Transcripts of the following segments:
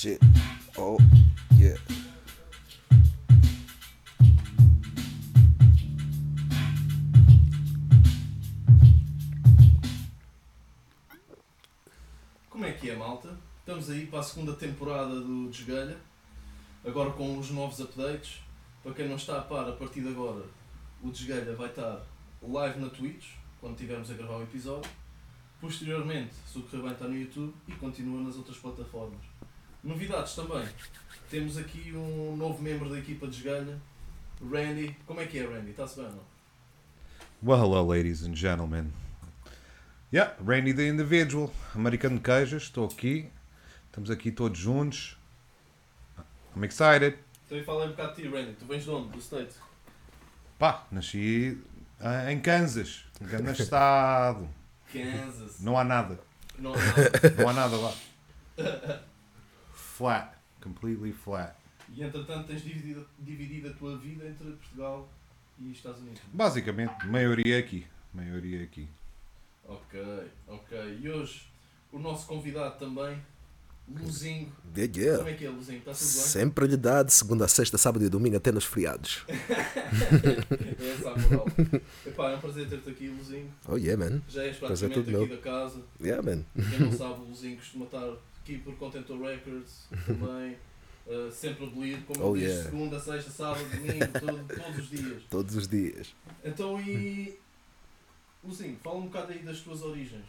shit. Oh, yeah. Como é que é, malta? Estamos aí para a segunda temporada do Desgalha, agora com os novos updates. Para quem não está a par, a partir de agora, o Desgalha vai estar live na Twitch, quando estivermos a gravar o episódio. Posteriormente, se o correr bem, está no YouTube e continua nas outras plataformas. Novidades também. Temos aqui um novo membro da equipa de Desgalha, Randy. Como é que é, Randy? Está-se bem ou não? Well, hello, ladies and gentlemen. Yeah, Randy the Individual, americano de queijas, estou aqui. Estamos aqui todos juntos. I'm excited. E fala um bocado de ti, Randy. Tu vens de onde? Do State? Pá, nasci ah, em Kansas, um grande estado. Kansas. Não há nada, Não, não. não há nada lá. Flat, completely flat. E entretanto tens dividido, dividido a tua vida entre Portugal e Estados Unidos. Basicamente, maioria aqui. Maioria aqui. Ok, ok. E hoje o nosso convidado também, Luzinho. Yeah, yeah. Como é que é, Luzinho? Está tudo bem? Sempre lhe dá de segunda a sexta, sábado e domingo, até nos feriados. É essa a moral. Epá, é um prazer ter-te aqui, Luzinho. Oh yeah, man. Já és é praticamente aqui da casa. Yeah, man. Quem não sabe, o Luzinho costuma estar aqui por Contentor Records também. uh, sempre a bolir, como Oh, eu disse, yeah. segunda, sexta, sábado, domingo, todo- todos os dias. Todos os dias. Então e. Luzinho, fala um bocado aí das tuas origens.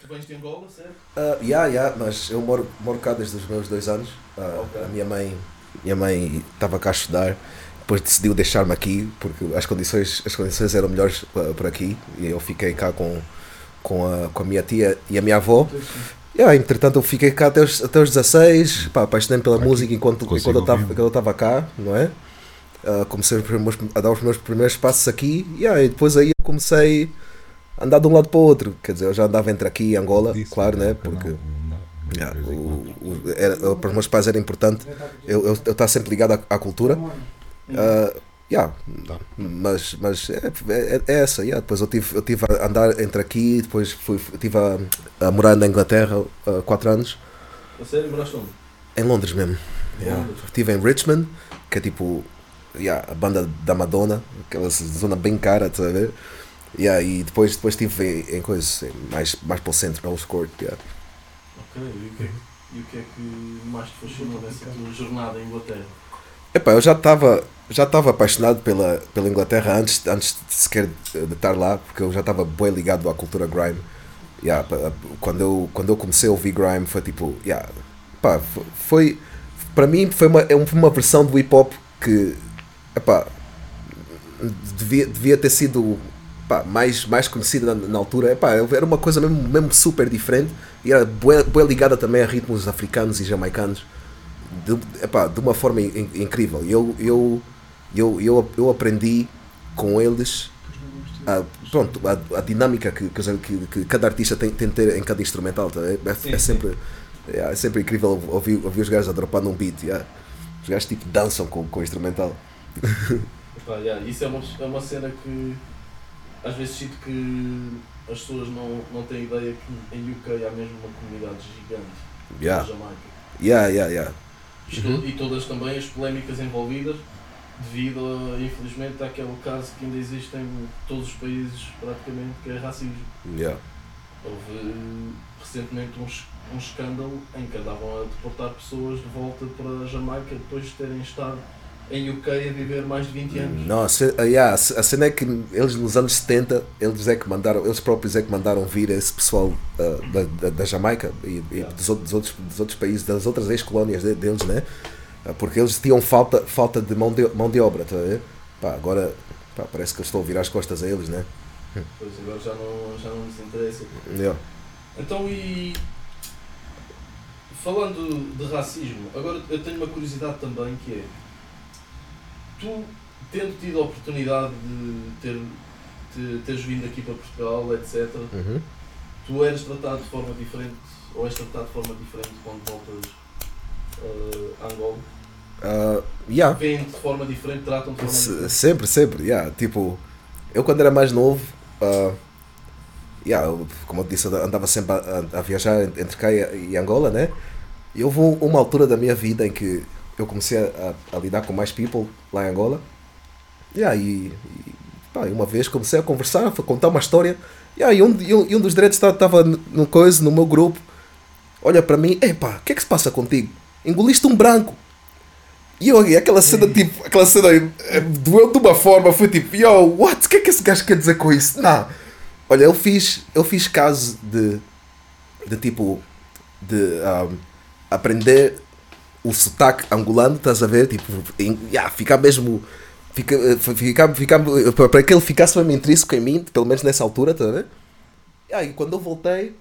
Tu vens de Angola, certo? Uh, yeah, yeah, mas eu moro, moro cá desde os meus dois anos. Uh, Ok. A minha mãe minha mãe estava cá a estudar, depois decidiu deixar-me aqui porque as condições, as condições eram melhores uh, por aqui e eu fiquei cá com, com, a, com a minha tia e a minha avó. Yeah, entretanto, eu fiquei cá até os, até os 16, pá, apaixonei-me pela Aqui, música enquanto, enquanto eu estava- eu cá, não é? Uh, comecei a dar os meus primeiros passos aqui yeah, e depois aí eu comecei a andar de um lado para o outro. Quer dizer, eu já andava entre aqui e Angola, Disse, claro, né? Porque não, não, yeah, o, o- era, para os meus pais era importante eu, eu, eu estar sempre ligado à, à cultura. Uh, yeah, Tá. mas mas é, é, é essa. Yeah. Depois eu tive, eu tive a andar entre aqui, depois fui, tive a, a morar na Inglaterra há 4 anos, sério, moraste onde? em Londres mesmo. Yeah. Londres. Estive em Richmond, que é tipo yeah, a banda da Madonna, aquela zona bem cara, estás a ver? Yeah, e depois, depois estive em, em coisas mais, mais para o centro, Earls Court. Yeah. Ok, e o que, é, e o que é que mais te fascinou nessa tua jornada em Inglaterra? Epá, eu já estava já estava apaixonado pela, pela Inglaterra antes, antes de sequer de estar lá, porque eu já estava bem ligado à cultura grime. Yeah, quando, eu, quando eu comecei a ouvir grime foi tipo, yeah, pá, fo- foi, para mim foi uma, é uma versão do hip hop que epá, devia, devia ter sido pá, mais, mais conhecida na, na altura. Epá, era uma coisa mesmo, mesmo super diferente e era bem ligada também a ritmos africanos e jamaicanos de, epá, de uma forma in- incrível. Eu, eu, eu, eu, eu aprendi com eles a, pronto, a, a dinâmica que, que, que- cada artista tem, tem de ter em cada instrumental. tá? É, é- Sim, é sempre, é, é sempre incrível ouvir, ouvir os gajos a dropar num beat. yeah. Os gajos tipo dançam com, com o instrumental. Epá, yeah, isso é uma, é uma cena que às vezes sinto que as pessoas não, não têm ideia que em UK há mesmo uma comunidade gigante Yeah. Jamaica. Yeah, yeah, yeah. E to- E todas também as polémicas envolvidas devido a, infelizmente, àquele caso que ainda existe em todos os países praticamente, que é racismo. Yeah. Houve recentemente um, um escândalo em que andavam a deportar pessoas de volta para a Jamaica depois de terem estado em UK a viver mais de 20 anos. Não, a ce- ah, yeah, a ce- a cena é que eles nos anos 70, eles é que mandaram, eles próprios é que mandaram vir esse pessoal ah, da, da, da Jamaica e, e Yeah. dos, outros, dos, outros, dos outros países, das outras ex-colónias de- deles, né? Ah, Porque eles tinham falta, falta de mão de, mão de obra, tá a ver? Pá, agora pá, parece que eu estou a virar as costas a eles, né? Pois agora já não, já não nos interessa. Yeah. Então e falando de racismo, agora eu tenho uma curiosidade também que é tu tendo tido a oportunidade de ter de teres vindo aqui para Portugal, etc., Uhum. tu eras tratado de forma diferente ou és tratado de forma diferente quando voltas eh, a Angola? Ah, yeah. Vêm de forma diferente, tratam de forma Se- diferente. Sempre, sempre, yeah. tipo, eu quando era mais novo, ah, yeah, eu, como eu disse, eu andava sempre a, a- a viajar entre cá e, e Angola, né? E houve uma altura da minha vida em que eu comecei a, a lidar com mais people lá em Angola. E aí, uma vez comecei a conversar, a contar uma história. E aí um, e um, e um dos direitos estava no coisa, no meu grupo. Olha para mim, epá, o que é que se passa contigo? Engoliste um branco. E eu, e aquela cena, tipo, aquela cena eh, doeu de uma forma, foi tipo, yo, what? O que é que esse gajo quer dizer com isso? Não. Olha, eu fiz, eu fiz caso de, de tipo, de um, aprender o sotaque angolano, estás a ver? Tipo, em, yeah, ficar mesmo. Fica, ficar, ficar, para que ele ficasse mesmo intrínseco em mim, pelo menos nessa altura, estás a ver? Yeah, e quando eu voltei,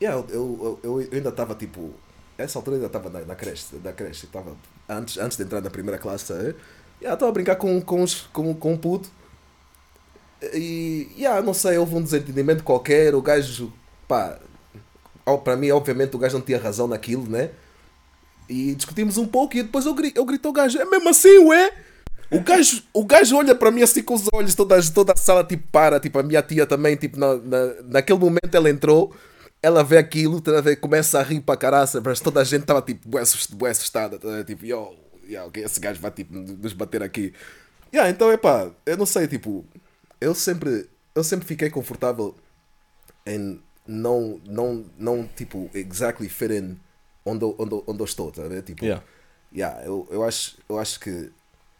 yeah, eu, eu, eu ainda estava tipo. Essa altura ainda estava na, na creche, na creche, estava antes, antes de entrar na primeira classe, estava yeah, a brincar com, com, com, com um puto. E, yeah, não sei, houve um desentendimento qualquer, o gajo, pá, para mim, obviamente, o gajo não tinha razão naquilo, né? E discutimos um pouco e depois eu, grito, eu grito ao gajo, é mesmo assim, ué? O gajo, o gajo olha para mim assim com os olhos, toda, toda a sala tipo para, tipo a minha tia também, tipo na, na, naquele momento ela entrou, ela vê aquilo, tá começa a rir para caraça, mas toda a gente estava tipo bué assustada, tá tipo, yo, okay, esse gajo vai tipo nos bater aqui. Yeah, então é pá, eu não sei, tipo, eu sempre, eu sempre fiquei confortável em não, não, não tipo, exactly fit in onde, onde, onde eu estou, tá vendo? Tipo, Yeah. yeah, eu, eu, acho, eu acho que,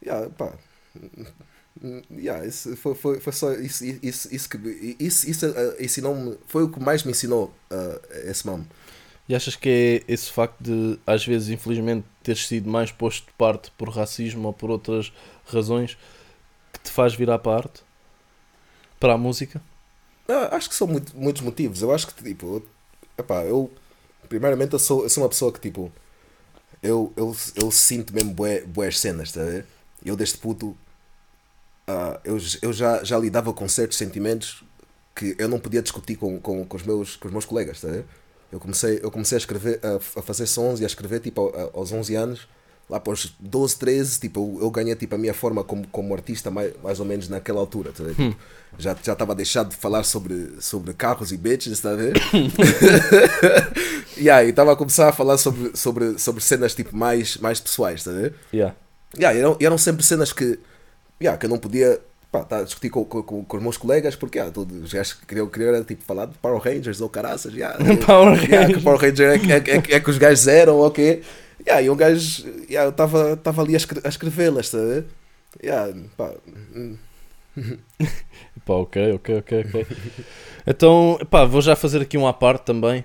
yeah, pá, yeah, isso foi, foi, foi só isso, isso, isso que, isso, isso uh, ensinou-me, foi o que mais me ensinou uh, esse mamo. E achas que é esse facto de, às vezes, infelizmente, teres sido mais posto de parte por racismo ou por outras razões que te faz virar para a arte? Para a música? Ah, acho que são muito, muitos motivos. Eu acho que, tipo, eu, epá, eu, primeiramente, eu sou, eu sou uma pessoa que, tipo, eu, eu, eu sinto mesmo bué, boas cenas, tá a ver? Eu, desde puto, ah, eu, eu já, já lidava com certos sentimentos que eu não podia discutir com, com, com, os, meus, com os meus colegas, tá a ver? Eu comecei, eu comecei a escrever, a, a fazer sons e a escrever, tipo, a- aos 11 anos. Lá para os 12, 13, tipo, eu, eu ganhei tipo, a minha forma como, como artista mais, mais ou menos naquela altura. tá a ver? Tipo, já já estava a deixar de falar sobre, sobre carros e bitches, está a ver? yeah, e estava a começar a falar sobre, sobre, sobre cenas tipo, mais, mais pessoais, está a ver? Yeah. Yeah, eram, eram sempre cenas que, yeah, que eu não podia pá, tá, a discutir com, com, com, os meus colegas, porque yeah, todos os gajos que queriam, queriam era, tipo, falar de Power Rangers ou caraças. Yeah, Power yeah, que Rangers. Power Ranger é, que- é, que- é, que- é que os gajos eram, ok? Yeah, e um gajo, yeah, eu estava ali a, escre- a escrevê-las, a ver? Yeah, pá, hum, Pá, ok, ok, ok, ok. então, pá, vou já fazer aqui um à parte também.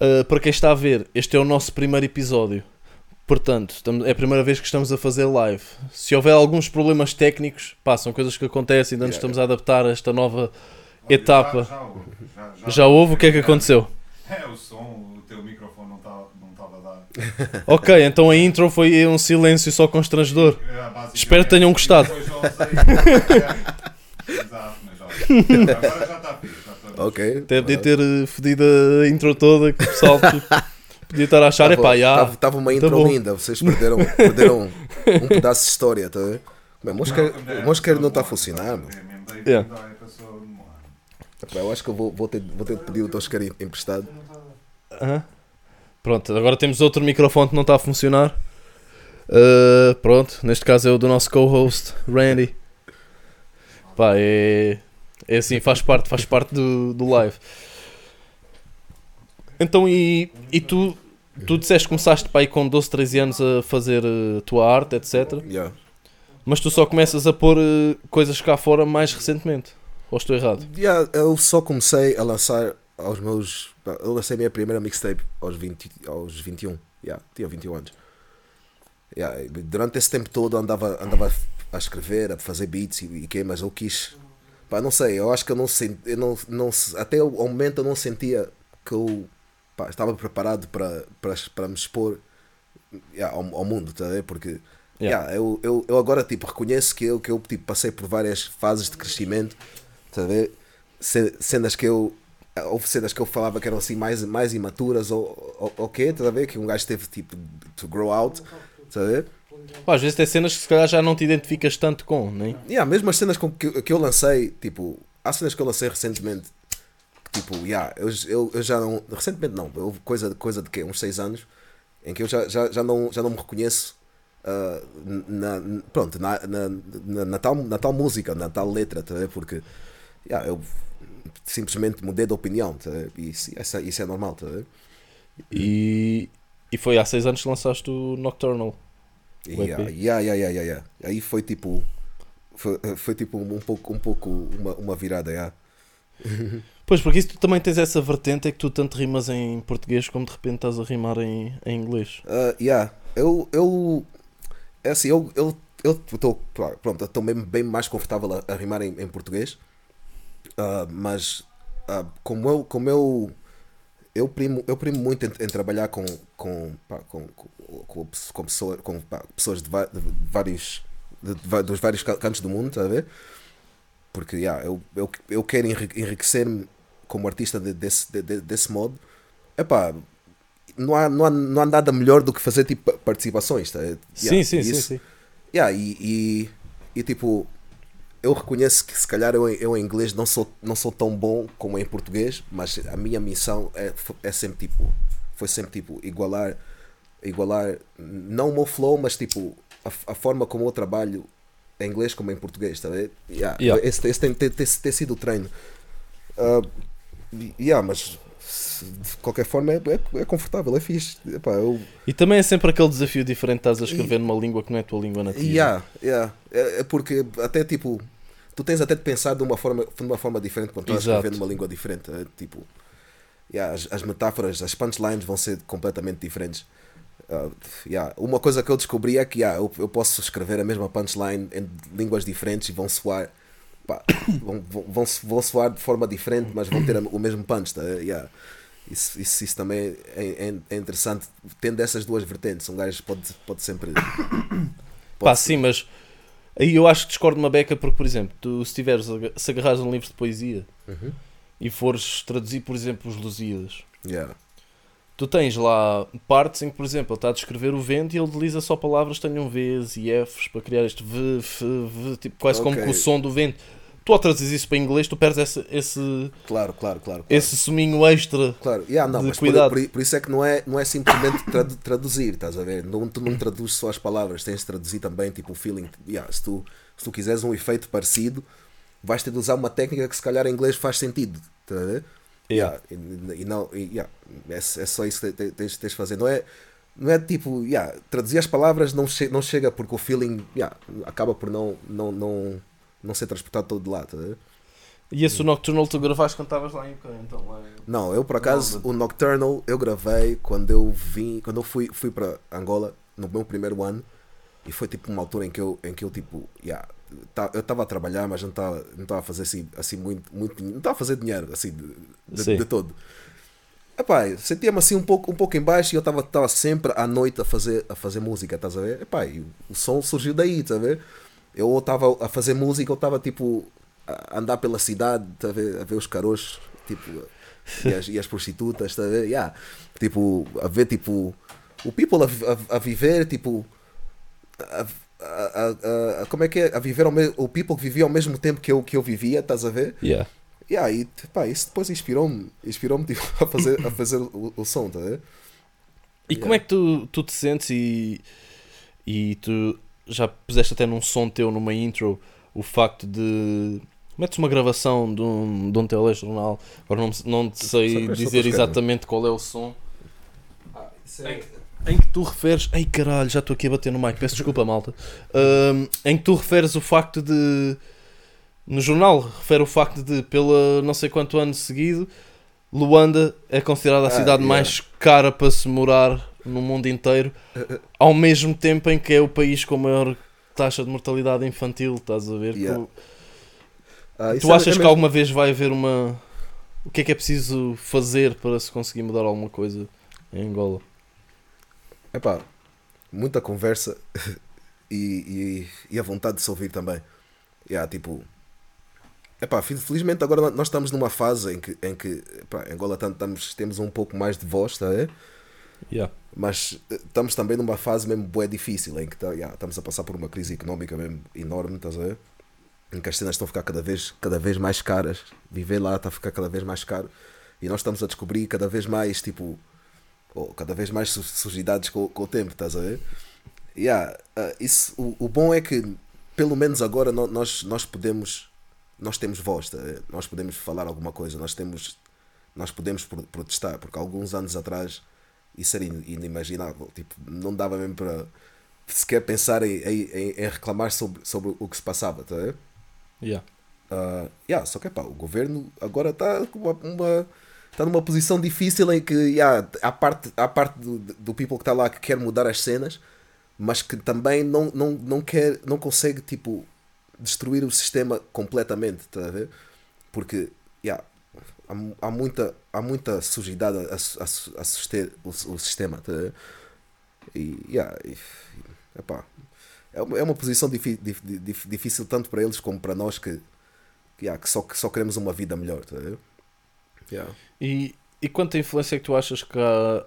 Uh, para quem está a ver, este é o nosso primeiro episódio. Portanto, é a primeira vez que estamos a fazer live. Se houver alguns problemas técnicos, pá, são coisas que acontecem, ainda nos estamos a adaptar a esta nova Olha, etapa. Já, já houve, já, já- Já houve? O que é que aconteceu? É, o som, o teu microfone não estava estava a dar. Ok, então a intro foi um silêncio só constrangedor. É. Espero que tenham gostado. Depois. É, Exato, mas olha. Agora já está fixe. Ok. Deve de ter eh, fedido a intro toda, que o pessoal podia estar a achar, epá, já. Estava uma tá intro bom. linda, vocês perderam, perderam um pedaço de história, tá? Bem, o Mosqueiro não está a funcionar. Yeah. Eu acho que eu vou, vou, ter, vou ter de pedir o teu isqueiro emprestado. Aham. Pronto, agora temos outro microfone que não está a funcionar. Uh, pronto, neste caso é o do nosso co-host, Randy. Pá, é, é assim, faz parte, faz parte do, do live. Então, e, e tu, tu disseste que começaste pá, aí com 12, 13 anos a fazer a tua arte, etc. Yeah. Mas tu só começas a pôr eh, coisas cá fora mais recentemente. Ou estou errado? Yeah, eu só comecei a lançar aos meus. Eu lancei a minha primeira mixtape aos, 20, aos 21. Yeah, tinha 21 anos. Yeah, durante esse tempo todo andava, andava a escrever, a fazer beats e, e que, mas eu quis. Pá, não sei, eu acho que eu não senti. Eu não, não, até o ao momento eu não sentia que eu pá, estava preparado para, para, para me expor yeah, ao, ao mundo, tá ver? Porque Yeah. yeah, eu, eu, eu agora tipo, reconheço que eu, que eu tipo, passei por várias fases de crescimento, tá? Ce- Cenas que eu. Houve cenas que eu falava que eram assim mais, mais imaturas ou, ou quê, tá a ver? Que um gajo teve tipo to grow out, tá a ver? Pá, às vezes tem cenas que se calhar já não te identificas tanto com, nem? Yeah, mesmo as cenas com que, que eu lancei, tipo, há cenas que eu lancei recentemente, que, tipo, yeah, eu, eu, eu já não. Recentemente não, houve coisa, coisa de quê? Uns 6 anos, em que eu já, já, já, não, já não me reconheço ah, na, pronto, na, na, na, tal, na tal música, na tal letra, tá porque yeah, eu simplesmente mudei de opinião tá e isso, isso, é- normal. Tá? E, e foi há seis anos que lançaste o Nocturnal. Yeah, yeah, yeah, yeah, yeah. Aí foi tipo. Foi, foi tipo um pouco, um pouco uma, uma virada, yeah. Pois, porque isso tu também tens essa vertente é que tu tanto rimas em português como de repente estás a rimar em, em inglês. Uh, yeah. Eu, eu, é assim, eu eu eu estou pronto, estou mesmo bem mais confortável a, a rimar em, em português, Uh, mas uh, como eu como eu eu primo eu primo muito em, em trabalhar com com, pá, com, com, com, com, pessoa- com, pá, pessoas de, va- de vários de, de dos vários ca- cantos do mundo, tá a ver? Porque yeah, eu, eu, eu quero enri- enriquecer-me como artista de- desse, de- de- desse modo. Epá, não há, não, há, não há nada melhor do que fazer tipo participações. Tá? Yeah, sim, sim, sim, isso- sim. Yeah, e, e, e, tipo, eu reconheço que se calhar eu, em- eu em inglês não sou, não sou tão bom como em português, mas a minha missão é, é sempre tipo, foi sempre tipo, igualar, igualar, não o meu flow, mas tipo, a, a forma como eu trabalho em inglês como em português, tá ver? Yeah, Yeah. Esse, esse tem, tem, tem, tem sido o treino. E- yeah, mas de qualquer forma é, é, é confortável, é fixe. Epá, eu, E também é sempre aquele desafio diferente estás a escrever numa língua que não é a tua língua nativa. Yeah, yeah. É, é porque até tipo, tu tens até de pensar de uma forma, de uma forma diferente quando estás a Exato. escrever numa língua diferente. É, tipo, yeah, as, as metáforas, as punchlines vão ser completamente diferentes. Ah, yeah. Uma coisa que eu descobri é que yeah, eu, eu posso escrever a mesma punchline em línguas diferentes e vão soar. pá, vão, vão, vão, soar de forma diferente, mas vão ter o mesmo punch. Tá? Yeah. Isso, isso, isso também é, é, é interessante. Tendo essas duas vertentes, um gajo pode, pode sempre. Pá, pode sim, mas aí eu acho que discordo uma beca porque, por exemplo, tu se tiveres, a- se agarrares um livro de poesia Uhum. e fores traduzir, por exemplo, os Lusíadas, Yeah. tu tens lá partes em que, por exemplo, ele está a descrever o vento e ele utiliza só palavras que tenham Vs e Fs para criar este V, F, V, tipo, quase como Ok. que o som do vento. Tu ao traduzires isso para inglês, tu perdes esse, esse, Claro, claro, claro. claro. esse suminho extra. Claro, yeah, não, de cuidado. por, por isso é que não é, não é simplesmente tradu- traduzir, estás a ver? Não, tu não traduzes só as palavras, tens de traduzir também tipo o feeling. Yeah, se, tu, se tu quiseres um efeito parecido, vais ter de usar uma técnica que se calhar em inglês faz sentido, estás a ver? Yeah, e, e não, e, yeah, é, é só isso que te- tens, tens de fazer. Não é, não é tipo, yeah, traduzir as palavras não, che não chega porque o feeling yeah, acaba por não, não, não, não ser transportado todo de lá, ver? E esse Nocturnal tu gravaste quando estavas lá em então lá em- Não, eu por acaso o Nocturnal eu gravei quando eu vim, quando eu fui, fui para Angola no meu primeiro ano e foi tipo uma altura em que eu, em que eu tipo, yeah, tá- eu estava a trabalhar, mas não estava não a fazer assim, assim muito, muito não estava a fazer dinheiro assim de, de, de todo. Epá, sentia-me assim um pouco, um pouco em baixo e eu estava estava sempre à noite a fazer, a fazer música, estás a ver? Epá, e o som surgiu daí, estás a ver? Eu estava a fazer música, eu estava tipo a andar pela cidade, estás a ver, a ver os caroços, tipo, e as, e as prostitutas, estás a ver? Yeah. Tipo, a ver tipo o people a, a, a viver, tipo, a, como é que é? A viver ao o people que vivia ao mesmo tempo que eu, que eu vivia, estás a ver? Yeah. E aí, pá, isso depois inspirou-me, inspirou-me tipo, a fazer, a fazer o, o som, tá a ver? E como é que tu, tu te sentes e, e tu já puseste até num som teu, numa intro, o facto de. Metes uma gravação de um, de um telejornal, agora não, não te sei dizer exatamente qual é o som. Em, em que tu referes. Ai caralho, já estou aqui a bater no mic, peço desculpa, malta. Ahm, em que tu referes o facto de. No jornal, refere o facto de, pela não sei quanto ano seguido, Luanda é considerada a Ah, cidade yeah. mais cara para se morar no mundo inteiro, ao mesmo tempo em que é o país com a maior taxa de mortalidade infantil, estás a ver? Yeah. Tu- Ah, tu é- achas é que mesmo- alguma vez vai haver uma. O que é que é preciso fazer para se conseguir mudar alguma coisa em Angola? Epá, muita conversa e, e, e a vontade de se ouvir também. Yeah, tipo, epá, fel- felizmente agora nó- nós estamos numa fase em que, em que epá, em Angola tam- estamos, temos um pouco mais de voz, tá ver? Yeah. mas eh, estamos também numa fase mesmo bué difícil em que tá, yeah, estamos a passar por uma crise económica mesmo enorme, estás a ver? Em que as cenas estão a ficar cada vez, cada vez mais caras, viver lá está a ficar cada vez mais caro e nós estamos a descobrir cada vez mais tipo ou cada vez mais su- sujidades com, com o tempo, estás a ver? Yeah, ah, isso, o, o bom é que, pelo menos agora, no- nós, nós podemos, nós temos voz, tá nós podemos falar alguma coisa, nós temos, nós podemos pro- protestar, porque alguns anos atrás isso era in- inimaginável, tipo, não dava mesmo para sequer pensar em, em, em- reclamar sobre, sobre o que se passava, tá a ver? Yeah. Ah, yeah, só que epá, o governo agora está tá numa posição difícil em que yeah, há parte, há parte do, do people que está lá que quer mudar as cenas, mas que também não, não, não, quer, não consegue tipo, destruir o sistema completamente, tá a ver? Porque yeah, há, há, muita, há muita sujidade a, a, a suster o, o sistema, tá? E, yeah, e, epá, é uma, é uma posição difi- dif- dif- difícil tanto para eles como para nós que, que, yeah, que, só, que só queremos uma vida melhor. Tá? Yeah. E, e quanta influência é que tu achas que a,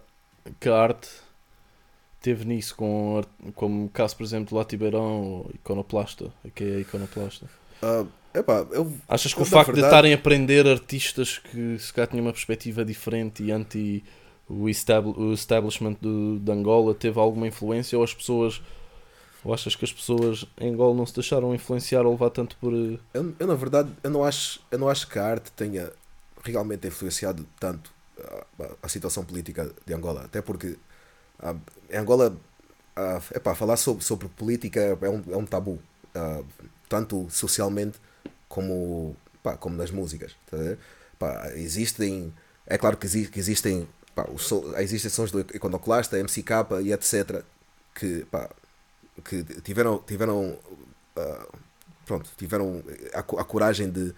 que a arte teve nisso, com, como o caso, por exemplo, do Latibeirão ou Iconoplasta, que é Iconoplasta? Ah, epá, eu, Achas que Eu, o facto de verdade- estarem a aprender artistas que se calhar tinham uma perspectiva diferente e anti o, estab- o establishment do, de Angola teve alguma influência ou as pessoas ou achas que as pessoas em Angola não se deixaram influenciar ou levar tanto por eh, eu, eu, na verdade eu não, acho, eu não acho que a arte tenha realmente influenciado tanto a, a- a situação política de Angola. Até porque ah, em Angola ah, epá, falar sobre, sobre política é um, é um tabu. ah, tanto socialmente como, pá, como nas músicas. tá? Pá, existem, é claro que, exi- que existem, pá, os so- existem sons do Iconoclasta, MCK e etc. que, pá, que tiveram, tiveram, ah, pronto, tiveram a, a coragem de,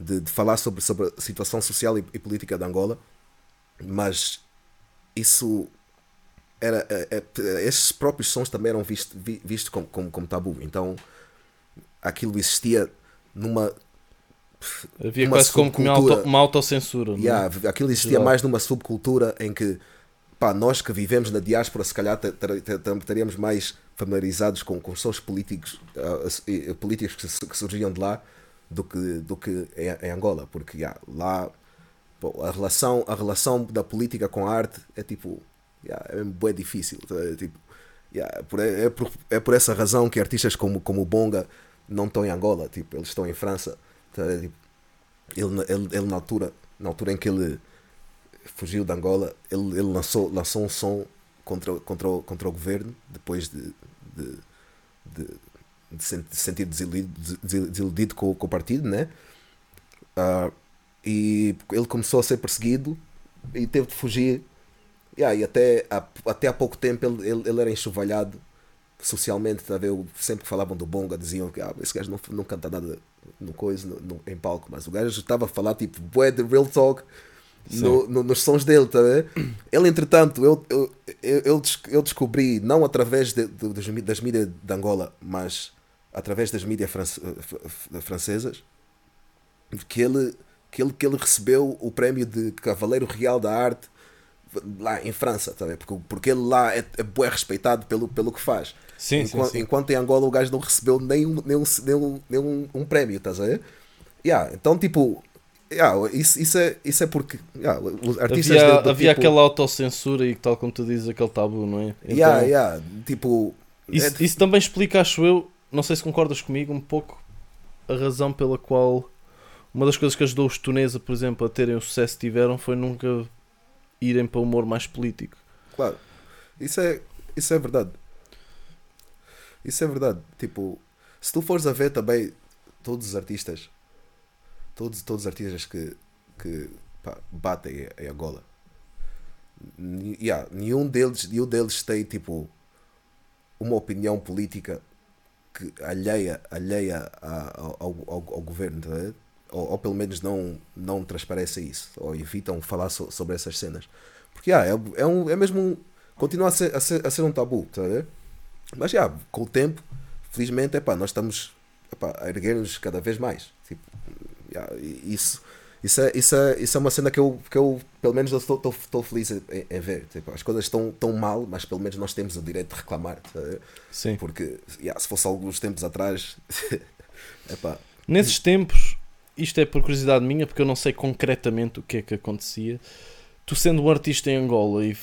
de, de falar sobre, sobre a situação social e, e política de Angola, mas isso era, é, é, esses próprios sons também eram vistos vi, visto como, como, como tabu. Então aquilo existia numa. havia quase como que uma, auto, uma autocensura não é? Yeah, aquilo existia Exato. mais numa subcultura em que pá, nós que vivemos na diáspora, se calhar estaríamos mais familiarizados com, com os sons políticos, e políticos que, que surgiam de lá do que, do que em, em Angola, porque yeah, lá pô, a, relação, a relação da política com a arte é tipo yeah, é bem difícil. tá? É, tipo, yeah, por, é, por, é por essa razão que artistas como, como o Bonga não estão em Angola, tipo, eles estão em França. tá? Tipo, ele, ele, ele na altura na altura em que ele fugiu de Angola ele, ele lançou, lançou um som contra, contra, o, contra o governo depois de, de, de, de sen- de sentir desiludido, des- desiludido com, com o partido né? Ah, e ele começou a ser perseguido e teve de fugir Yeah, e até há, até há pouco tempo ele, ele, ele era enxovalhado socialmente, tá? Eu- sempre que falavam do Bonga diziam que ah, esse gajo não, não canta nada no coisa, no, no- em palco, mas o gajo estava a falar tipo bué de real talk no, no- nos sons dele, tá? Ele, entretanto, eu, eu, eu, eu des- eu descobri, não através de, de- das, mí- das mídias de Angola, mas através das mídias france- fr- fr- francesas, que ele, que, ele, que ele recebeu o prémio de Cavaleiro Real da Arte lá em França, tá? Porque, porque ele lá é, é bué respeitado pelo, pelo que faz. Sim, sim, enquanto, sim. enquanto em Angola o gajo não recebeu nenhum, nenhum, nenhum, nenhum um prémio, estás a ver? Yeah, então, tipo, yeah, isso, isso, é, isso é porque yeah, os artistas havia, do- do havia tipo, aquela autocensura e tal como tu dizes aquele tabu não é Então, yeah, yeah, tipo, Isso, é- isso também explica, acho eu, não sei se concordas comigo, um pouco a razão pela qual uma das coisas que ajudou os Tunesa, por exemplo, a terem o sucesso que tiveram foi nunca irem para o humor mais político. Claro. Isso é, isso é verdade. Isso é verdade. Tipo, se tu fores a ver também todos os artistas, todos, todos os artistas que, que pá, batem em Angola, ni- yeah, nenhum, deles, nenhum deles tem tipo uma opinião política que alheia, alheia a- ao, ao, ao, governo, tá a ver? ou, ou pelo menos não, não transparece isso, ou evitam falar so- sobre essas cenas. Porque yeah, é, é, um, é mesmo um, continua a ser, a ser, a ser um tabu, tá a Mas yeah, com o tempo, felizmente, epá, nós estamos epá, a erguer-nos cada vez mais. Tipo, yeah, isso, isso, é, isso, é, isso é uma cena que eu, que eu pelo menos, estou, feliz em, em ver. Tipo, as coisas estão tão mal, mas pelo menos nós temos o direito de reclamar. tá a ver? Sim. Porque yeah, se fosse alguns tempos atrás, epá, Nesses tempos, isto é por curiosidade minha, porque eu não sei concretamente o que é que acontecia. Tu sendo um artista em Angola e,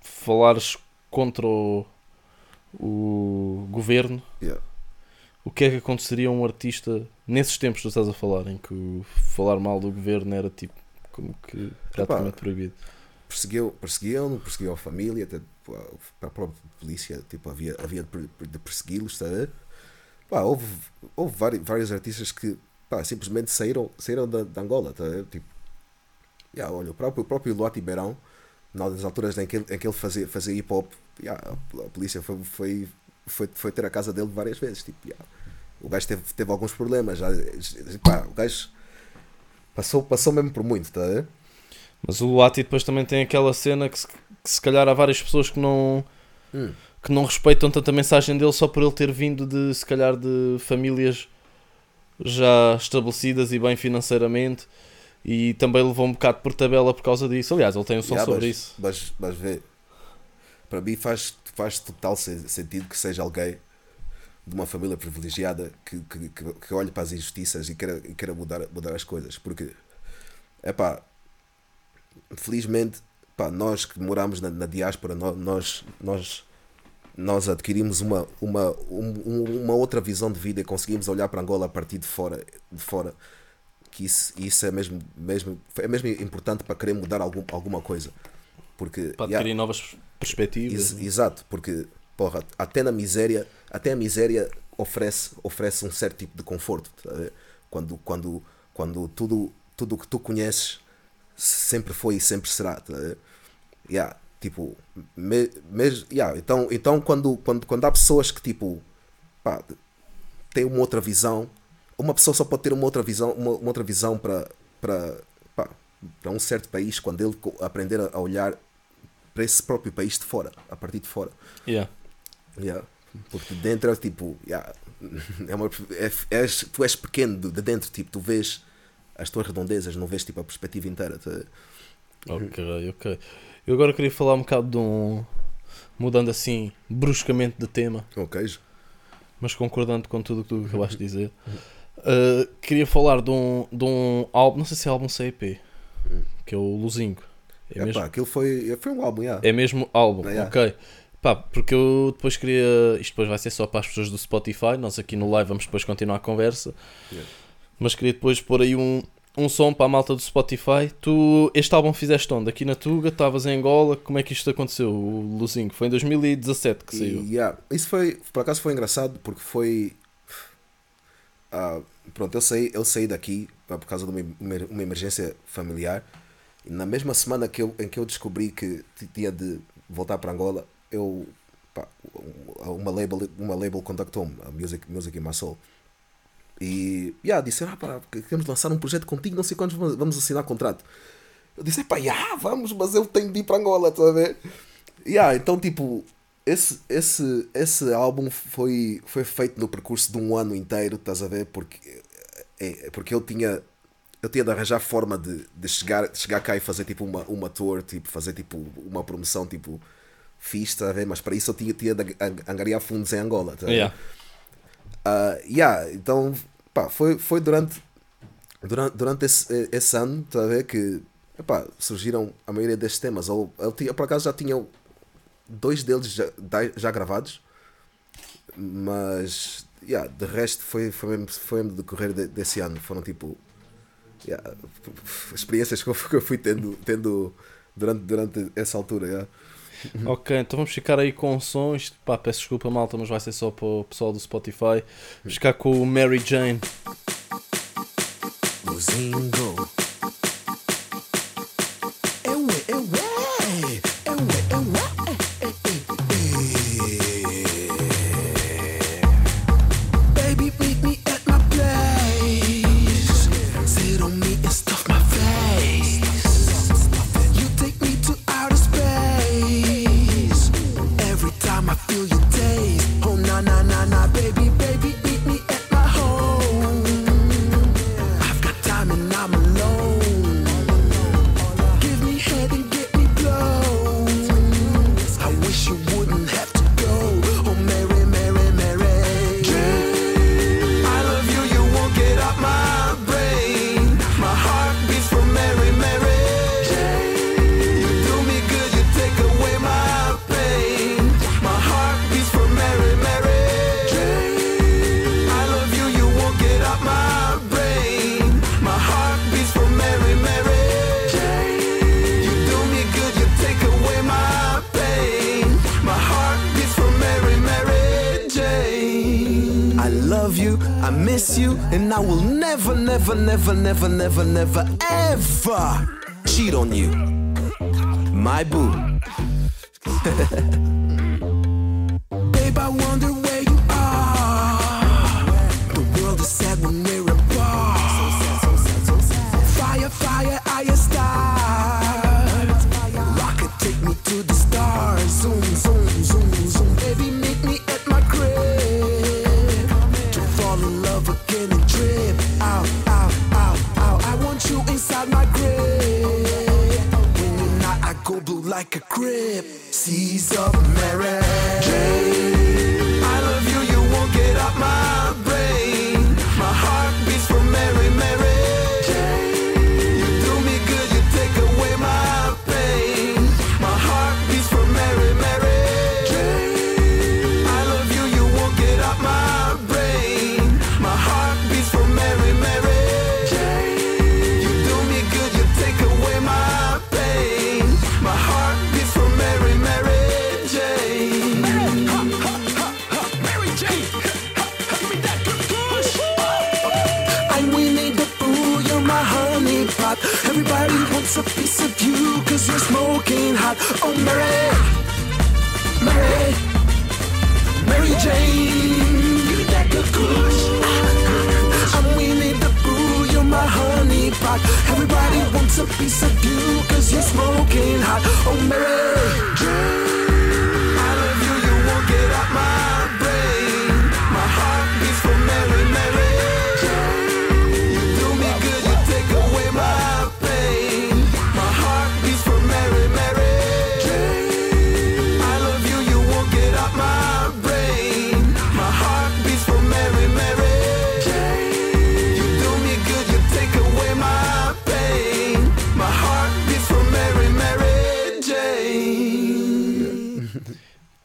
falares contra o, o governo, Yeah. o que é que aconteceria a um artista nesses tempos que tu estás a falar, em que falar mal do governo era tipo como que praticamente proibido? Perseguiam, perseguiam, perseguiam a família, até a própria polícia, tipo, havia, havia de per- de persegui-los, está a ver? Pá, houve, houve vari- vários artistas que pá, simplesmente saíram, saíram da, da Angola, a ver? Tipo, yeah, olha, o próprio, o próprio Lote Beirão, nas alturas em que ele, em que ele fazia, fazia hip hop, yeah, a, polícia foi, foi, foi, foi ter a casa dele várias vezes. Tipo, yeah. O gajo teve, teve alguns problemas, já, pá, o gajo passou, passou mesmo por muito, está a ver? Mas o Luati depois também tem aquela cena que se, que se calhar há várias pessoas que não, Hum. que não respeitam tanto a mensagem dele só por ele ter vindo de se calhar de famílias já estabelecidas e bem financeiramente e também levou um bocado por tabela por causa disso. Aliás, ele tem um som Yeah, sobre mas, isso. Mas, mas vê, para mim faz, faz total sen- sentido que seja alguém de uma família privilegiada que, que, que, olhe para as injustiças e queira, e queira mudar, mudar as coisas. Porque, é pá, felizmente, pá, nós que moramos na, na diáspora, nó- nós, nós, nós adquirimos uma, uma, um- um- uma outra visão de vida e conseguimos olhar para Angola a partir de fora. De fora que isso, isso é mesmo, mesmo, é mesmo importante para querer mudar algum, alguma coisa. Porque, Para adquirir novas perspectivas. ex- exato, porque porra, até na miséria, até a miséria oferece, oferece um certo tipo de conforto. tá? Quando, quando, quando tudo tudo o que tu conheces sempre foi e sempre será. tá? Yeah, tipo, me, mes- yeah, então, então quando, quando, quando há pessoas que tipo pá, têm uma outra visão, uma pessoa só pode ter uma outra visão, uma, uma outra visão para, para, um certo país quando ele aprender a olhar para esse próprio país de fora, a partir de fora. Yeah. Yeah. Porque de dentro é tipo, yeah, é uma, é, és- tu és pequeno de, de dentro, tipo, tu vês as tuas redondezas, não vês tipo a perspectiva inteira. tá? Ok, ok. Eu agora queria falar um bocado de um. mudando assim bruscamente de tema, Ok, mas concordando com tudo o que tu acabaste de dizer. Uh, queria falar de um, de um álbum, não sei se é álbum CEP, que é o Luzingo. É Epá, mesmo, aquilo foi, foi um álbum, yeah. é mesmo álbum, Yeah. ok. Pá, porque eu depois queria. Isto depois vai ser só para as pessoas do Spotify. Nós aqui no live vamos depois continuar a conversa. Yeah. Mas queria depois pôr aí um, um som para a malta do Spotify. Tu, este álbum fizeste onde? Aqui na Tuga, estavas em Angola. Como é que isto aconteceu? O Luzinho, foi em 2017 que saiu. Yeah, isso foi, por acaso foi engraçado porque foi. ah, pronto, eu saí, eu saí daqui por causa de uma, uma emergência familiar. E na mesma semana que eu, em que eu descobri que tinha de voltar para Angola, eu. pá, uma label, uma label contactou-me, a Music, Music in My Soul. E yeah, disse: ah, pá, queremos lançar um projeto contigo, não sei quando vamos, vamos assinar contrato. Eu disse: pá, yeah, vamos, mas eu tenho de ir para Angola, estás a ver? Yeah, então, tipo, esse, esse, esse álbum foi, foi feito no percurso de um ano inteiro, estás a ver? Porque, é, porque eu tinha eu tinha de arranjar forma de, de, chegar, de chegar cá e fazer tipo uma, uma tour, tipo, fazer tipo uma promoção tipo fixe, estás a ver? Mas para isso eu tinha, tinha de ang- angariar fundos em Angola, estás a ver? Yeah. Ah, yeah, então pá, foi, foi durante, durante, durante esse, esse ano tá a ver, que epá, surgiram a maioria destes temas. Ou, eu, tinha, por acaso já tinha dois deles já, já gravados, mas yeah, de resto foi, foi, mesmo, foi mesmo decorrer de- desse ano. Foram tipo yeah, experiências que eu, fui- que eu fui tendo, tendo durante, durante essa altura. yeah. Ok, então vamos ficar aí com sons. Pá, peço desculpa, malta, mas vai ser só para o pessoal do Spotify. Vamos ficar com o Mary Jane. Luzingo.